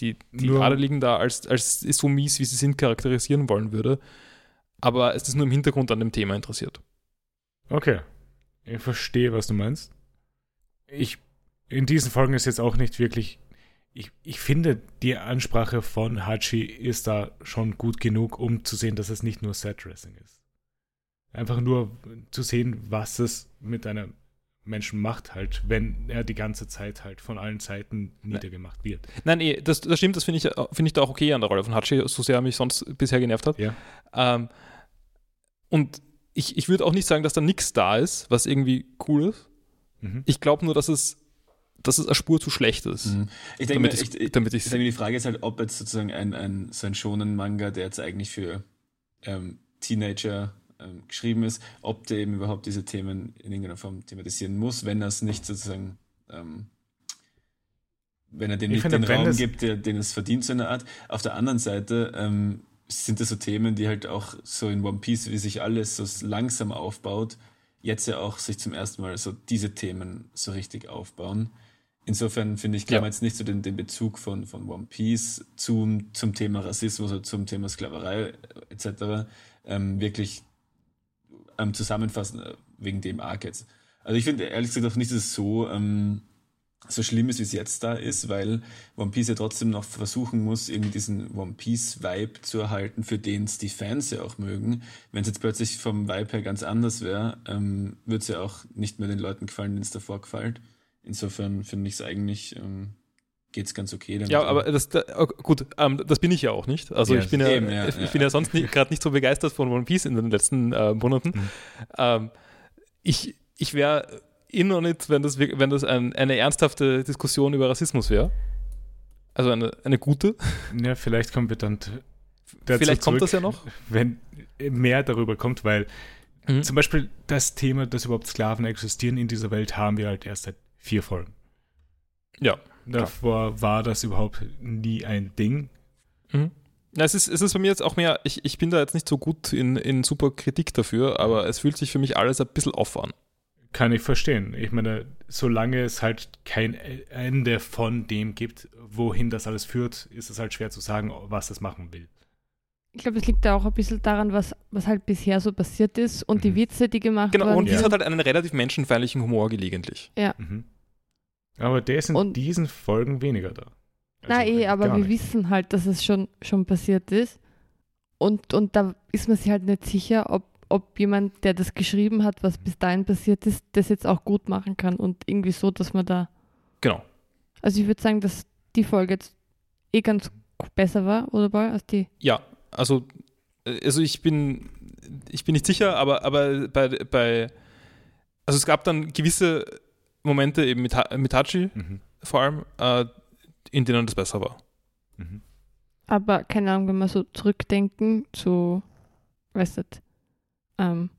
[SPEAKER 3] die, die
[SPEAKER 1] Nur-
[SPEAKER 3] Adeligen da als, als so mies, wie sie sind, charakterisieren wollen würde. Aber es ist nur im Hintergrund an dem Thema interessiert.
[SPEAKER 1] Okay. Ich verstehe, was du meinst. Ich, in diesen Folgen ist jetzt auch nicht wirklich. Ich, ich finde, die Ansprache von Hachi ist da schon gut genug, um zu sehen, dass es nicht nur Set-Dressing ist. Einfach nur zu sehen, was es mit einem Menschen macht, halt, wenn er die ganze Zeit halt von allen Seiten niedergemacht wird.
[SPEAKER 3] Nein, eh, das, das stimmt, das finde ich, find ich da auch okay an der Rolle von Hachi, so sehr er mich sonst bisher genervt hat.
[SPEAKER 1] Ja.
[SPEAKER 3] Ähm, und ich, ich würde auch nicht sagen, dass da nichts da ist, was irgendwie cool ist.
[SPEAKER 1] Mhm.
[SPEAKER 3] Ich glaube nur, dass es, dass es eine Spur zu schlecht ist.
[SPEAKER 4] Mhm. Ich denke,
[SPEAKER 3] Damit
[SPEAKER 4] mir,
[SPEAKER 3] ich,
[SPEAKER 4] ich,
[SPEAKER 3] damit ich,
[SPEAKER 4] ich denke, die Frage ist halt, ob jetzt sozusagen ein, ein so ein schonen Manga, der jetzt eigentlich für ähm, Teenager ähm, geschrieben ist, ob der eben überhaupt diese Themen in irgendeiner Form thematisieren muss, wenn er es nicht sozusagen, ähm, wenn er dem
[SPEAKER 1] Ich
[SPEAKER 4] nicht
[SPEAKER 1] finde,
[SPEAKER 4] den Raum gibt, der, den es verdient, so eine Art. Auf der anderen Seite ähm, sind das so Themen, die halt auch so in One Piece, wie sich alles so langsam aufbaut, jetzt ja auch sich zum ersten Mal so diese Themen so richtig aufbauen. Insofern finde ich, kann
[SPEAKER 3] Ja.
[SPEAKER 4] man jetzt nicht so den, den Bezug von, von One Piece zum, zum Thema Rassismus oder zum Thema Sklaverei äh, etc. Ähm, wirklich ähm, zusammenfassen äh, wegen dem Arc jetzt. Also ich finde ehrlich gesagt auch nicht, dass es so, ähm, so schlimm ist, wie es jetzt da ist, weil One Piece ja trotzdem noch versuchen muss, irgendwie diesen One Piece-Vibe zu erhalten, für den es die Fans ja auch mögen. Wenn es jetzt plötzlich vom Vibe her ganz anders wäre, ähm, würde es ja auch nicht mehr den Leuten gefallen, denen es davor gefällt. Insofern finde ich es eigentlich, ähm, geht es ganz okay. damit.
[SPEAKER 3] Ja, aber das, da, oh, gut, ähm, das bin ich ja auch nicht. Also
[SPEAKER 1] Ja,
[SPEAKER 3] ich bin ja,
[SPEAKER 4] eben, ja,
[SPEAKER 3] ich
[SPEAKER 4] ja.
[SPEAKER 3] bin ja sonst gerade nicht so begeistert von One Piece in den letzten äh, Monaten.
[SPEAKER 1] Mhm.
[SPEAKER 3] Ähm, ich ich wäre in on it, wenn das, wenn das ein, eine ernsthafte Diskussion über Rassismus wäre. Also eine, eine gute.
[SPEAKER 1] Ja, vielleicht kommen wir dann
[SPEAKER 3] Vielleicht kommt
[SPEAKER 1] zurück,
[SPEAKER 3] das ja noch.
[SPEAKER 1] wenn mehr darüber kommt, weil
[SPEAKER 3] Mhm.
[SPEAKER 1] zum Beispiel das Thema, dass überhaupt Sklaven existieren in dieser Welt, haben wir halt erst seit vier Folgen.
[SPEAKER 3] Ja.
[SPEAKER 1] Davor war das überhaupt nie ein Ding.
[SPEAKER 3] Mhm. Na, es, ist, es ist bei mir jetzt auch mehr, ich, ich bin da jetzt nicht so gut in, in super Kritik dafür, aber es fühlt sich für mich alles ein bisschen off an.
[SPEAKER 1] Kann ich verstehen. Ich meine, solange es halt kein Ende von dem gibt, wohin das alles führt, ist es halt schwer zu sagen, was es machen will.
[SPEAKER 2] Ich glaube, es liegt da auch ein bisschen daran, was, was halt bisher so passiert ist und die
[SPEAKER 1] Mhm.
[SPEAKER 2] Witze, die gemacht
[SPEAKER 3] Genau,
[SPEAKER 2] worden
[SPEAKER 3] und dies
[SPEAKER 2] sind.
[SPEAKER 3] hat halt einen relativ menschenfeindlichen Humor gelegentlich.
[SPEAKER 1] Mhm. Aber der ist in
[SPEAKER 2] Und-
[SPEAKER 1] diesen Folgen weniger da.
[SPEAKER 2] Na
[SPEAKER 1] Also,
[SPEAKER 2] eh, aber wir
[SPEAKER 1] nicht.
[SPEAKER 2] wissen halt, dass es schon, schon passiert ist. Und, und da ist man sich halt nicht sicher, ob, ob jemand, der das geschrieben hat, was bis dahin passiert ist, das jetzt auch gut machen kann. Und irgendwie so, dass man da.
[SPEAKER 3] Genau.
[SPEAKER 2] Also ich würde sagen, dass die Folge jetzt eh ganz besser war, oder Paul, als die.
[SPEAKER 3] Ja, also, äh, also ich bin, ich bin nicht sicher, aber, aber bei, bei, also es gab dann gewisse Momente eben mit, mit Hachi
[SPEAKER 1] Mhm.
[SPEAKER 3] vor allem, äh, in denen das besser war.
[SPEAKER 1] Mhm.
[SPEAKER 2] Aber keine Ahnung, wenn wir so zurückdenken zu, weißt du, ähm,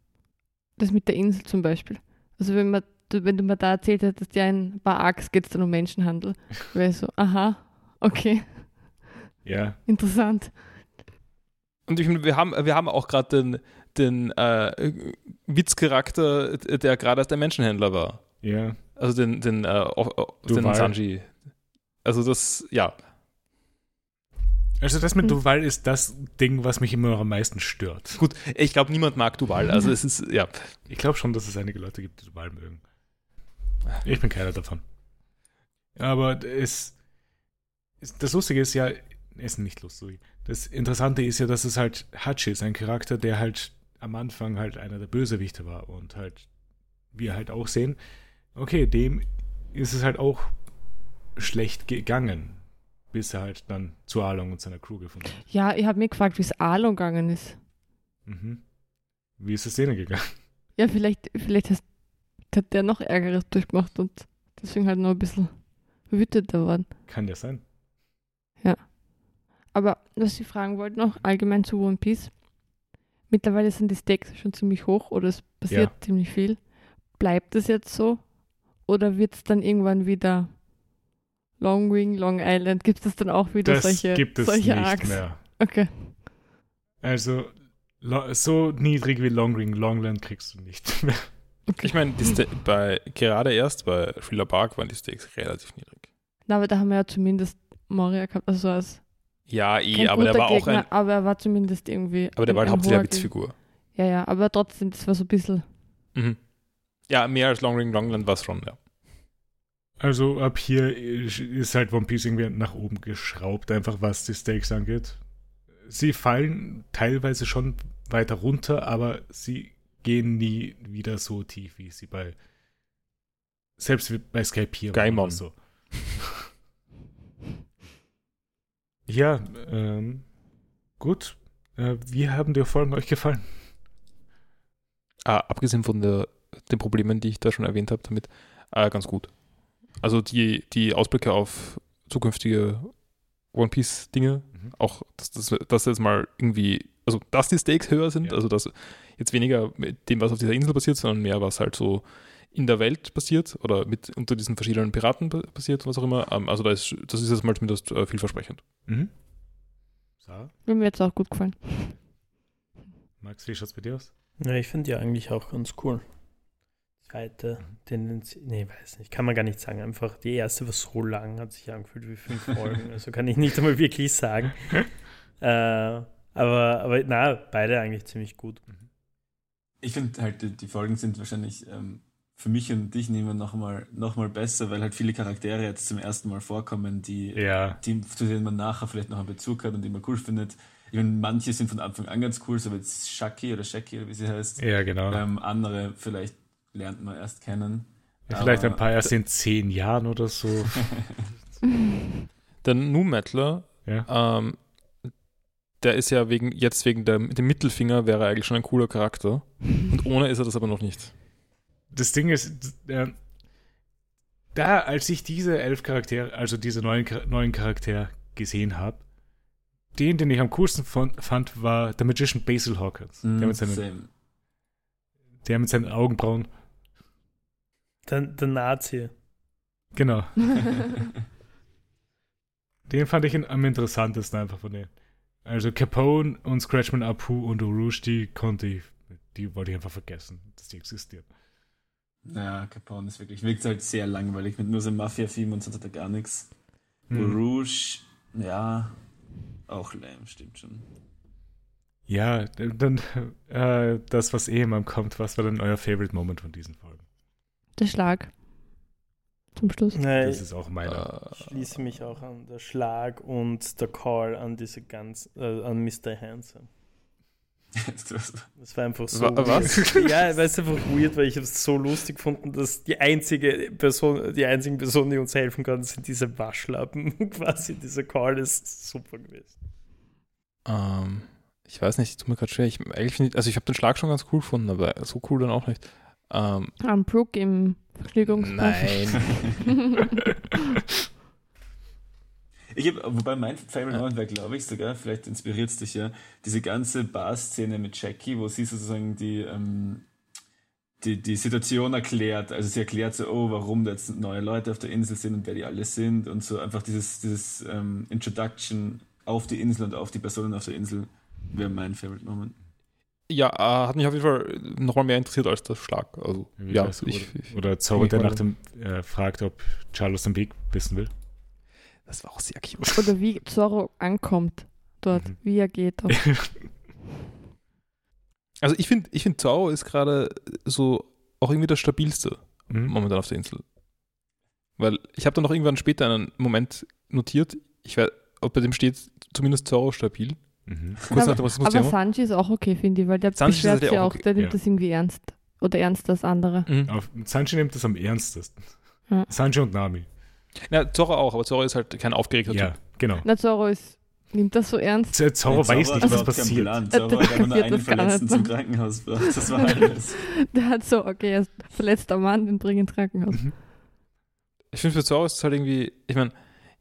[SPEAKER 2] das mit der Insel zum Beispiel. Also wenn man, du- wenn du mir da erzählt hättest, ja, in ein paar Arcs geht es dann um Menschenhandel, wäre ich so, aha, okay,
[SPEAKER 1] Ja,
[SPEAKER 2] interessant.
[SPEAKER 3] Und ich finde, wir haben, wir haben auch gerade den, den äh, Witzcharakter, der gerade erst ein Menschenhändler war.
[SPEAKER 1] ja.
[SPEAKER 3] Also den, den, äh, den. Sanji. Also das, ja.
[SPEAKER 1] Also das mit
[SPEAKER 2] Hm.
[SPEAKER 1] Duval ist das Ding, was mich immer noch am meisten stört.
[SPEAKER 3] Gut, ich glaube, niemand mag Duval. Also es ist, ja.
[SPEAKER 1] Ich glaube schon, dass es einige Leute gibt, die Duval mögen. Ich bin keiner davon. Aber es, es das Lustige ist ja, ist nicht lustig. Das Interessante ist ja, dass es halt Hachi ist, ein Charakter, der halt am Anfang halt einer der Bösewichte war und halt wir halt auch sehen, okay, dem ist es halt auch schlecht gegangen, bis er halt dann zu Arlong und seiner Crew gefunden hat.
[SPEAKER 2] Ja, ich habe mich gefragt, wie es Arlong gegangen ist.
[SPEAKER 1] Mhm. Wie ist es denen gegangen?
[SPEAKER 2] Ja, vielleicht, vielleicht hast, hat der noch Ärgeres durchgemacht und deswegen halt noch ein bisschen wütender worden.
[SPEAKER 1] Kann ja sein.
[SPEAKER 2] Aber was ich fragen wollte noch, allgemein zu One Piece. Mittlerweile sind die Stakes schon ziemlich hoch oder es passiert
[SPEAKER 1] Ja.
[SPEAKER 2] ziemlich viel. Bleibt es jetzt so? Oder wird es dann irgendwann wieder Long Wing, Long Island? Gibt es dann auch wieder
[SPEAKER 1] Das
[SPEAKER 2] solche,
[SPEAKER 1] gibt es
[SPEAKER 2] solche
[SPEAKER 1] nicht
[SPEAKER 2] Arcs?
[SPEAKER 1] mehr.
[SPEAKER 2] Okay.
[SPEAKER 1] Also so niedrig wie Longring Longland kriegst du nicht mehr.
[SPEAKER 3] Ich meine, bei gerade erst bei Thriller Park waren die Stakes relativ niedrig.
[SPEAKER 2] Na, aber da haben wir ja zumindest Moria gehabt, also als
[SPEAKER 3] Ja, eh,
[SPEAKER 2] kein
[SPEAKER 3] aber der war auch
[SPEAKER 2] Gegner,
[SPEAKER 3] ein,
[SPEAKER 2] aber er war zumindest irgendwie.
[SPEAKER 3] aber der war halt hauptsächlich eine Witzfigur.
[SPEAKER 2] Ja, ja, aber trotzdem, das war so ein bisschen.
[SPEAKER 3] Mhm. Ja, mehr als Long Ring Longland war es schon, ja.
[SPEAKER 1] Also ab hier ist halt One Piece irgendwie nach oben geschraubt, einfach was die Stakes angeht. Sie fallen teilweise schon weiter runter, aber sie gehen nie wieder so tief, wie sie bei selbst bei Skype hier
[SPEAKER 3] Gaimon.
[SPEAKER 1] So. ja, ähm, gut. Äh, wie haben die Folgen euch gefallen?
[SPEAKER 3] Ah, abgesehen von der, den Problemen, die ich da schon erwähnt habe, damit äh, ganz gut. Also die, die Ausblicke auf zukünftige One Piece-Dinge,
[SPEAKER 1] Mhm.
[SPEAKER 3] auch dass das dass jetzt mal irgendwie also dass die Stakes höher sind,
[SPEAKER 1] Ja.
[SPEAKER 3] also dass jetzt weniger mit dem, was auf dieser Insel passiert, sondern mehr, was halt so in der Welt passiert oder mit unter diesen verschiedenen Piraten pa- passiert, was auch immer. Ähm, also da ist, das ist jetzt mal zumindest äh, vielversprechend.
[SPEAKER 1] Mhm. Sarah?
[SPEAKER 2] Mir mir jetzt auch gut gefallen.
[SPEAKER 1] Max, wie schaut's bei dir aus?
[SPEAKER 5] Ja, ich finde die eigentlich auch ganz cool. Zweite, Tendenz, nee, weiß nicht, kann man gar nicht sagen. Einfach die erste war so lang, hat sich angefühlt wie fünf Folgen. Also kann ich nicht einmal wirklich sagen. äh, aber, aber na, beide eigentlich ziemlich gut.
[SPEAKER 4] Ich finde halt, die, die Folgen sind wahrscheinlich ähm, für mich und dich nehmen noch mal, noch mal besser, weil halt viele Charaktere jetzt zum ersten Mal vorkommen, die,
[SPEAKER 1] Ja.
[SPEAKER 4] die, zu denen man nachher vielleicht noch einen Bezug hat und die man cool findet. Ich meine, manche sind von Anfang an ganz cool, so wie jetzt Shaki oder Shaki oder wie sie heißt.
[SPEAKER 1] Ja, genau.
[SPEAKER 4] Ähm, andere vielleicht lernt man erst kennen.
[SPEAKER 1] Ja, vielleicht ein paar erst in zehn Jahren oder so.
[SPEAKER 3] Der Nu Mettler,
[SPEAKER 1] Ja.
[SPEAKER 3] ähm, der ist ja wegen, jetzt wegen der, dem Mittelfinger wäre er eigentlich schon ein cooler Charakter. Und ohne ist er das aber noch nicht.
[SPEAKER 1] Das Ding ist, äh, da, als ich diese elf Charaktere, also diese neuen, neuen Charaktere gesehen habe, den, den ich am coolsten von, fand, war der Magician Basil Hawkins.
[SPEAKER 4] Mm,
[SPEAKER 1] Der, mit seinen,
[SPEAKER 4] same.
[SPEAKER 1] der mit seinen Augenbrauen.
[SPEAKER 5] Der, der Nazi.
[SPEAKER 1] Genau. Den fand ich am interessantesten einfach von denen. Also Capone und Scratchman Apu und Rouge, die konnte ich, die wollte ich einfach vergessen, dass die existieren.
[SPEAKER 4] Ja, Capone ist wirklich, wirkt halt sehr langweilig mit nur so einem Mafia-Theme und sonst hat er gar nichts.
[SPEAKER 1] Hm.
[SPEAKER 4] Rouge, ja, auch lame, stimmt schon.
[SPEAKER 1] Ja, dann äh, das, was eh immer kommt, was war denn euer Favorite Moment von diesen Folgen?
[SPEAKER 2] Der Schlag. Zum Schluss.
[SPEAKER 5] Nein,
[SPEAKER 1] Das ist auch meiner.
[SPEAKER 5] ich schließe mich auch an der Schlag und der Call an diese ganz, äh, an Mr. Handsome. Das war einfach so.
[SPEAKER 3] Wa- was?
[SPEAKER 5] Ja, weil es einfach weird, weil ich es so lustig gefunden, dass die einzige Person, die einzigen Personen, die uns helfen können, sind diese Waschlappen. Quasi dieser Call ist super gewesen.
[SPEAKER 3] Ähm, ich weiß nicht, tut mir gerade schwer. Ich, eigentlich find ich, also ich habe den Schlag schon ganz cool gefunden, aber so cool dann auch nicht. Ähm,
[SPEAKER 2] Am Brook im Vergnügungspark.
[SPEAKER 3] nein.
[SPEAKER 4] Ich hab, wobei mein Favorite Moment wäre, glaube ich, sogar, vielleicht inspiriert es dich ja, diese ganze Bar-Szene mit Jackie, wo sie sozusagen die, ähm, die, die Situation erklärt. Also sie erklärt so, oh, warum da jetzt neue Leute auf der Insel sind und wer die alle sind und so einfach dieses, dieses ähm, Introduction auf die Insel und auf die Personen auf der Insel wäre mein Favorite Moment.
[SPEAKER 3] Ja, äh, hat mich auf jeden Fall nochmal mehr interessiert als der Schlag. Also,
[SPEAKER 1] Wie
[SPEAKER 3] ja, ich, ich,
[SPEAKER 1] Oder Zorro, der nach dem äh, fragt, ob Charles den Weg wissen will.
[SPEAKER 3] das war auch sehr cute.
[SPEAKER 2] Oder wie Zorro ankommt dort.
[SPEAKER 1] Mhm.
[SPEAKER 2] Wie er geht.
[SPEAKER 3] Also ich finde, ich find, Zorro ist gerade so auch irgendwie das stabilste
[SPEAKER 1] Mhm.
[SPEAKER 3] momentan auf der Insel. Weil ich habe dann noch irgendwann später einen Moment notiert, ich weiß, ob bei dem steht zumindest Zorro stabil.
[SPEAKER 1] Mhm.
[SPEAKER 3] Kurz nach
[SPEAKER 2] Aber
[SPEAKER 3] Rassismus-Thema.
[SPEAKER 2] Sanji ist auch okay, finde ich, weil der
[SPEAKER 3] Sanji ist
[SPEAKER 2] beschwert
[SPEAKER 3] halt
[SPEAKER 2] sich
[SPEAKER 3] auch
[SPEAKER 2] auch,
[SPEAKER 3] okay,
[SPEAKER 2] der nimmt
[SPEAKER 1] ja.
[SPEAKER 2] das irgendwie ernst. Oder ernst als andere.
[SPEAKER 3] Mhm.
[SPEAKER 1] Auf, Sanji nimmt das am ernstesten.
[SPEAKER 2] Ja.
[SPEAKER 1] Sanji und Nami.
[SPEAKER 3] Ja, Zorro auch, aber Zorro ist halt kein aufgeregter
[SPEAKER 1] Ja,
[SPEAKER 3] Typ.
[SPEAKER 1] genau.
[SPEAKER 2] Na, Zorro ist, nimmt das so ernst.
[SPEAKER 1] Z- Zorro
[SPEAKER 4] Ja,
[SPEAKER 1] weiß nicht, was passiert.
[SPEAKER 4] Plan. Zorro hat nur einen
[SPEAKER 2] das
[SPEAKER 4] Verletzten
[SPEAKER 2] nicht.
[SPEAKER 4] zum Krankenhaus gebracht. Das war alles.
[SPEAKER 2] Der hat so, okay, er ist verletzter Mann, den bring ins Krankenhaus.
[SPEAKER 1] Mhm.
[SPEAKER 3] Ich finde, für Zorro ist es halt irgendwie, ich meine,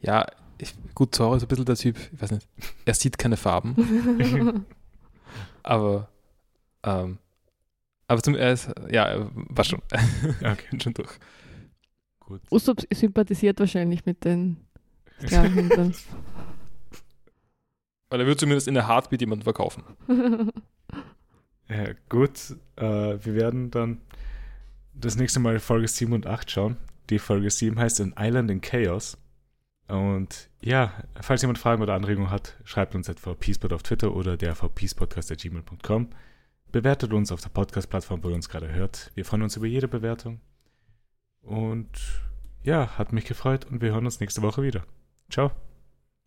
[SPEAKER 3] ja, ich, gut, Zorro ist ein bisschen der Typ, ich weiß nicht, er sieht keine Farben, aber, ähm, aber zum, er ist, ja, er war schon,
[SPEAKER 1] Okay,
[SPEAKER 3] schon durch.
[SPEAKER 1] gut.
[SPEAKER 2] Usopp sympathisiert wahrscheinlich mit den Sklavenhändlern.
[SPEAKER 3] Weil er wird zumindest in der Heartbeat jemanden verkaufen.
[SPEAKER 1] Äh, gut, äh, wir werden dann das nächste Mal Folge 7 und 8 schauen. Die Folge 7 heißt An Island in Chaos. Und ja, falls jemand Fragen oder Anregungen hat, schreibt uns at vpspot auf Twitter oder der gmail.com. Bewertet uns auf der Podcast-Plattform, wo ihr uns gerade hört. Wir freuen uns über jede Bewertung. Und ja, hat mich gefreut und wir hören uns nächste Woche wieder. Ciao.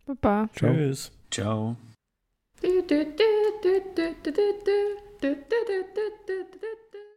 [SPEAKER 2] Baba.
[SPEAKER 5] Tschüss.
[SPEAKER 4] Ciao.
[SPEAKER 2] Du,